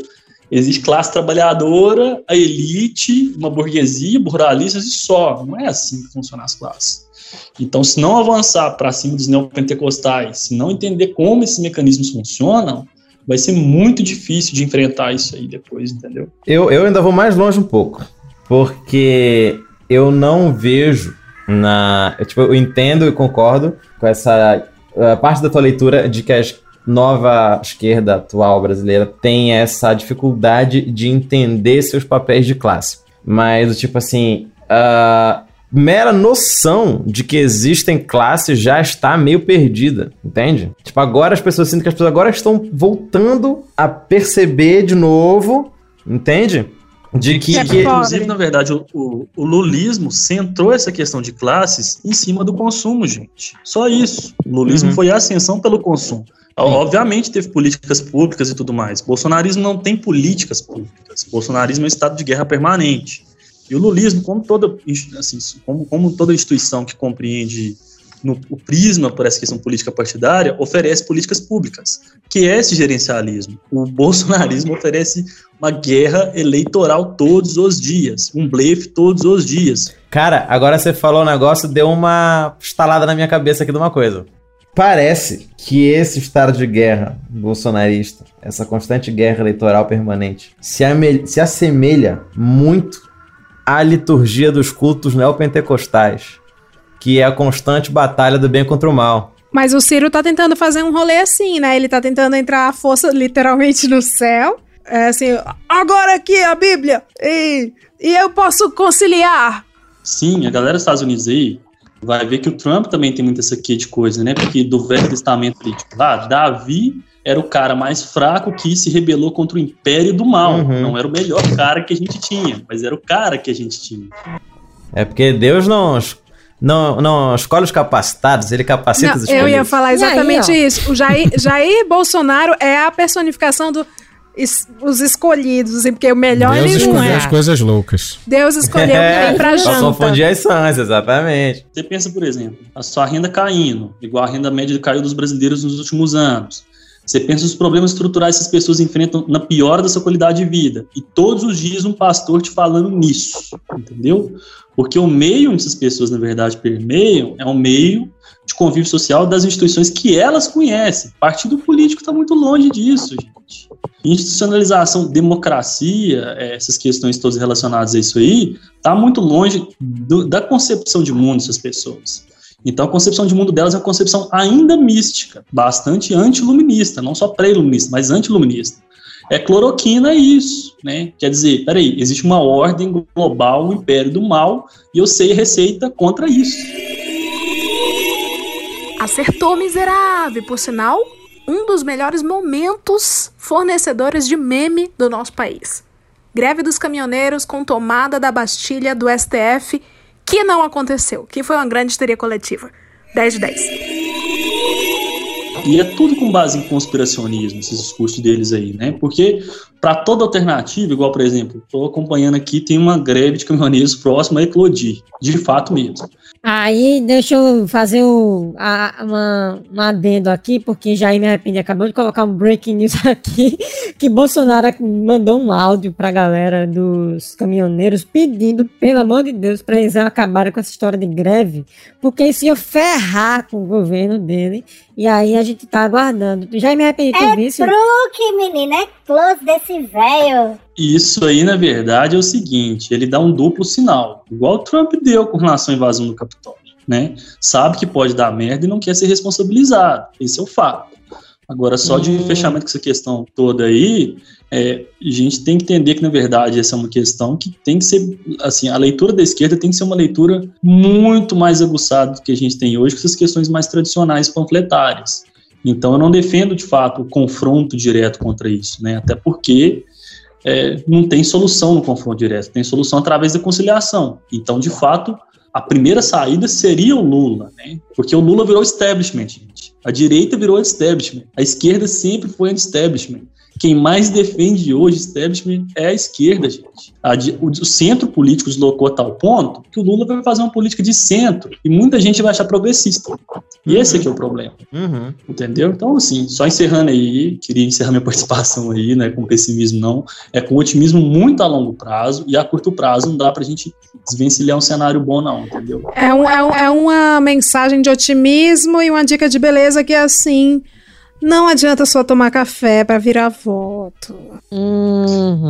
existe classe trabalhadora, a elite, uma burguesia, buralistas e só. Não é assim que funcionam as classes. Então, se não avançar para cima dos neopentecostais, se não entender como esses mecanismos funcionam, vai ser muito difícil de enfrentar isso aí depois, entendeu? Eu, eu ainda vou mais longe um pouco, porque eu não vejo na. Eu, tipo, eu entendo e concordo com essa parte da tua leitura de que a nova esquerda atual brasileira tem essa dificuldade de entender seus papéis de classe. Mas, tipo assim, a mera noção de que existem classes já está meio perdida, entende? Tipo, agora as pessoas sentem que as pessoas agora estão voltando a perceber de novo, entende? De que, É, que inclusive, na verdade, o, o, o lulismo centrou essa questão de classes em cima do consumo, gente. Só isso. O lulismo Uhum. foi a ascensão pelo consumo. Obviamente teve políticas públicas e tudo mais. Bolsonarismo não tem políticas públicas. Bolsonarismo é um estado de guerra permanente. E o lulismo, como toda, assim, como, como toda instituição que compreende no, o prisma por essa questão política partidária, oferece políticas públicas, que é esse gerencialismo. O [LAUGHS] bolsonarismo oferece uma guerra eleitoral todos os dias, um blefe todos os dias. Cara, agora você falou um negócio, deu uma estalada na minha cabeça aqui de uma coisa. Parece que esse estado de guerra bolsonarista, essa constante guerra eleitoral permanente, se, se assemelha muito à liturgia dos cultos neopentecostais, que é a constante batalha do bem contra o mal. Mas o Ciro tá tentando fazer um rolê assim, né? Ele tá tentando entrar a força literalmente no céu. É assim, agora aqui a Bíblia! E, e eu posso conciliar! Sim, a galera dos Estados Unidos aí vai ver que o Trump também tem muito essa aqui de coisa, né? Porque do Velho Testamento ali, tipo, ah, Davi era o cara mais fraco que se rebelou contra o império do mal. Uhum. Não era o melhor cara que a gente tinha, mas era o cara que a gente tinha. É porque Deus não, não, não escolhe os capacitados, ele capacita os Não, eu ia escolhidos. falar exatamente aí, isso. O Jair, [LAUGHS] Jair Bolsonaro é a personificação dos os escolhidos, assim, porque o melhor Deus ele não escolheu é. as coisas loucas. Deus escolheu É, quem pra pra janta. confundir as sãs, exatamente. Você pensa, por exemplo, a sua renda caindo, igual a renda média caiu dos brasileiros nos últimos anos. Você pensa os problemas estruturais que as pessoas enfrentam na pior da sua qualidade de vida. E todos os dias um pastor te falando nisso, entendeu? Porque o meio onde essas pessoas, na verdade, permeiam é um meio de convívio social das instituições que elas conhecem. Partido político está muito longe disso, gente. Institucionalização, democracia, eh, essas questões todas relacionadas a isso aí, está muito longe do- da concepção de mundo dessas pessoas. Então, a concepção de mundo delas é uma concepção ainda mística, bastante antiluminista, não só pré-iluminista, mas antiluminista. É cloroquina isso, né? Quer dizer, peraí, existe uma ordem global, o império do mal, e eu sei receita contra isso. Acertou miserável, por sinal, um dos melhores momentos fornecedores de meme do nosso país. Greve dos caminhoneiros com tomada da Bastilha do STF, que não aconteceu, que foi uma grande histeria coletiva. 10 de 10. E é tudo com base em conspiracionismo, esses discursos deles aí, né? Porque para toda alternativa, igual, por exemplo, estou acompanhando aqui, tem uma greve de caminhoneiros próxima a eclodir, de fato mesmo. Aí, deixa eu fazer o, a, uma, um adendo aqui, porque Jair me arrependi. Acabou de colocar um breaking news [LAUGHS] aqui, que Bolsonaro mandou um áudio pra galera dos caminhoneiros pedindo, pelo amor de Deus, pra eles acabarem com essa história de greve, porque isso ia ferrar com o governo dele. E aí a gente tá aguardando. Já me arrependi de É isso. truque, menina, é close desse velho. Isso aí, na verdade, é o seguinte: ele dá um duplo sinal, igual o Trump deu com relação à invasão do Capitólio, né? Sabe que pode dar merda e não quer ser responsabilizado. Esse é o fato. Agora, só de Hum. fechamento com essa questão toda aí, é, a gente tem que entender que, na verdade, essa é uma questão que tem que ser, assim, a leitura da esquerda tem que ser uma leitura muito mais aguçada do que a gente tem hoje, com essas questões mais tradicionais panfletárias. Então, eu não defendo, de fato, o confronto direto contra isso, né? Até porque é, não tem solução no confronto direto, tem solução através da conciliação. Então, de fato, a primeira saída seria o Lula, né? Porque o Lula virou establishment, gente. A direita virou establishment. A esquerda sempre foi anti-establishment. Quem mais defende hoje establishment é a esquerda, gente. A o, o centro político deslocou a tal ponto que o Lula vai fazer uma política de centro e muita gente vai achar progressista. E esse aqui é o problema. Uhum. Entendeu? Então, assim, só encerrando aí, queria encerrar minha [LAUGHS] participação aí, né, com pessimismo não, é com otimismo muito a longo prazo e a curto prazo não dá pra gente desvencilhar um cenário bom não, entendeu? É, um- é um- é uma mensagem de otimismo e uma dica de beleza que é assim. Não adianta só tomar café pra virar voto.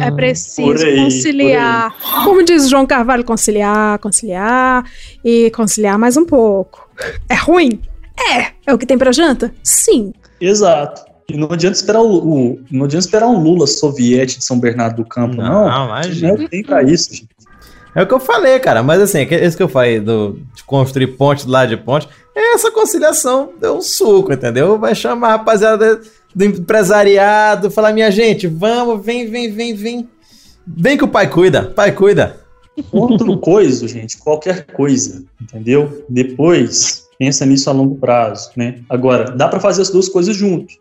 É preciso aí, conciliar. Como diz João Carvalho, conciliar, conciliar e conciliar mais um pouco. É ruim? É. É o que tem pra janta? Sim. Exato. E não adianta esperar o, o- não adianta esperar um Lula soviete de São Bernardo do Campo, não. Não, imagina. Não tem pra isso, gente. É o que eu falei, cara. Mas assim, é que- esse que eu falei do, de construir ponte do lado de ponte, essa conciliação deu um suco, entendeu? Vai chamar a rapaziada do empresariado, falar, minha gente, vamos, vem, vem, vem, vem. Vem que o pai cuida, pai cuida. Outro [LAUGHS] coisa, gente, qualquer coisa, entendeu? Depois, pensa nisso a longo prazo, né? Agora, dá pra fazer as duas coisas juntos.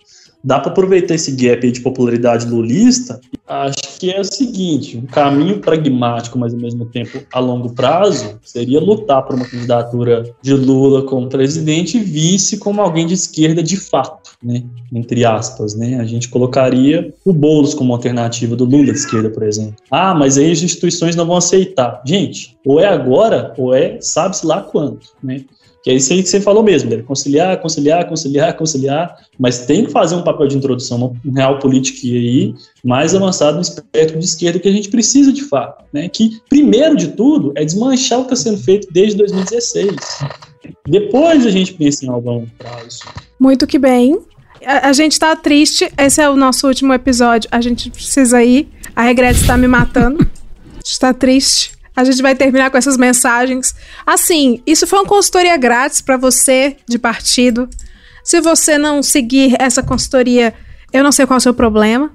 Dá pra aproveitar esse gap de popularidade lulista. Acho que é o seguinte, um caminho pragmático, mas ao mesmo tempo a longo prazo, seria lutar por uma candidatura de Lula como presidente e vice como alguém de esquerda de fato, né? Entre aspas, né? A gente colocaria o Boulos como alternativa do Lula de esquerda, por exemplo. Ah, mas aí as instituições não vão aceitar. Gente, ou é agora, ou é sabe-se lá quando, né? Que é isso aí que você falou mesmo, deve conciliar, conciliar, conciliar, conciliar, mas tem que fazer um papel de introdução, um real político aí mais avançado no espectro de esquerda que a gente precisa de fato, né? Que primeiro de tudo é desmanchar o que está sendo feito desde 2016. Depois a gente pensa em algo a longo prazo. Muito que bem. A, a gente tá triste. Esse é o nosso último episódio. A gente precisa ir. A Regrete está me matando. A gente tá triste. A gente vai terminar com essas mensagens. Assim, isso foi uma consultoria grátis para você de partido. Se você não seguir essa consultoria, eu não sei qual é o seu problema.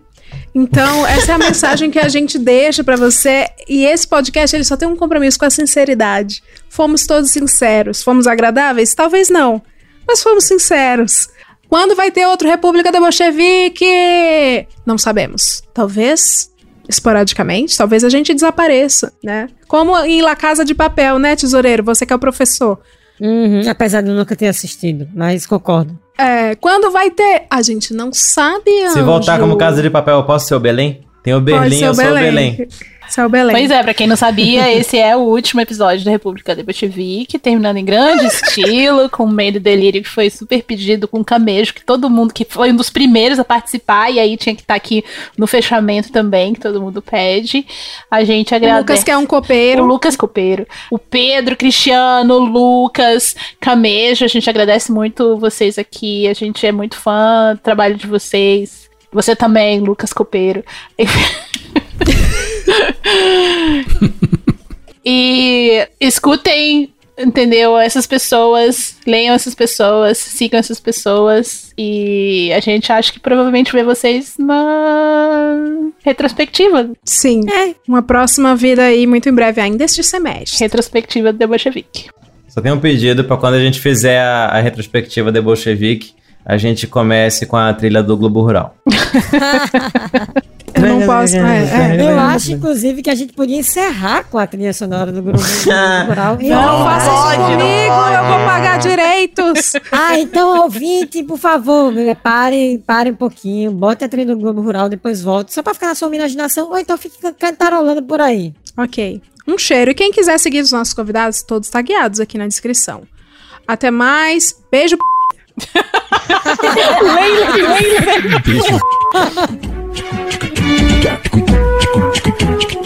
Então, essa é a mensagem que a gente deixa para você. E esse podcast ele só tem um compromisso com a sinceridade. Fomos todos sinceros. Fomos agradáveis? Talvez não. Mas fomos sinceros. Quando vai ter outro República da Bolchevique? Não sabemos. Talvez esporadicamente, talvez a gente desapareça, né? Como em La Casa de Papel, né, tesoureiro? Você que é o professor. Uhum, apesar de eu nunca ter assistido, mas concordo. É, quando vai ter? A gente não sabe, Se voltar Anjo. como casa de papel, eu posso ser o Belém? Tem o Pode Berlim, ser eu sou o Belém. [LAUGHS] O Belém. Pois é, pra quem não sabia, [LAUGHS] esse é o último episódio da República de Bolchevique, terminando em grande estilo, com o Medo e Delírio, que foi super pedido, com camejo, que todo mundo, que foi um dos primeiros a participar, e aí tinha que estar aqui no fechamento também, que todo mundo pede. A gente O agradece. Lucas que é um copeiro. O Lucas Copeiro. O Pedro, Cristiano, o Lucas, Camejo, a gente agradece muito vocês aqui, a gente é muito fã do trabalho de vocês. Você também, Lucas Copeiro. [LAUGHS] [LAUGHS] [LAUGHS] e escutem, entendeu? Essas pessoas, leiam essas pessoas, sigam essas pessoas. E a gente acha que provavelmente vê vocês na retrospectiva. Sim. Uma próxima vida aí, muito em breve, ainda este semestre. Retrospectiva do Bolchevique. Só tem um pedido pra quando a gente fizer a, a retrospectiva de Bolchevique, a gente comece com a trilha do Globo Rural. [LAUGHS] Eu não posso. é, é. Eu acho, inclusive, que a gente podia encerrar com a trilha sonora do grupo rural. [LAUGHS] E Não faça isso comigo, eu vou pagar direitos. [LAUGHS] Ah, então, ouvinte, por favor, pare, pare um pouquinho, bote a trilha do Globo Rural, depois volte, só pra ficar na sua imaginação, ou então fique cantarolando por aí. Ok. Um cheiro. E quem quiser seguir os nossos convidados, todos tagueados aqui na descrição. Até mais. Beijo. Leila, [LAUGHS] Leila. Beijo. чику чику чику чику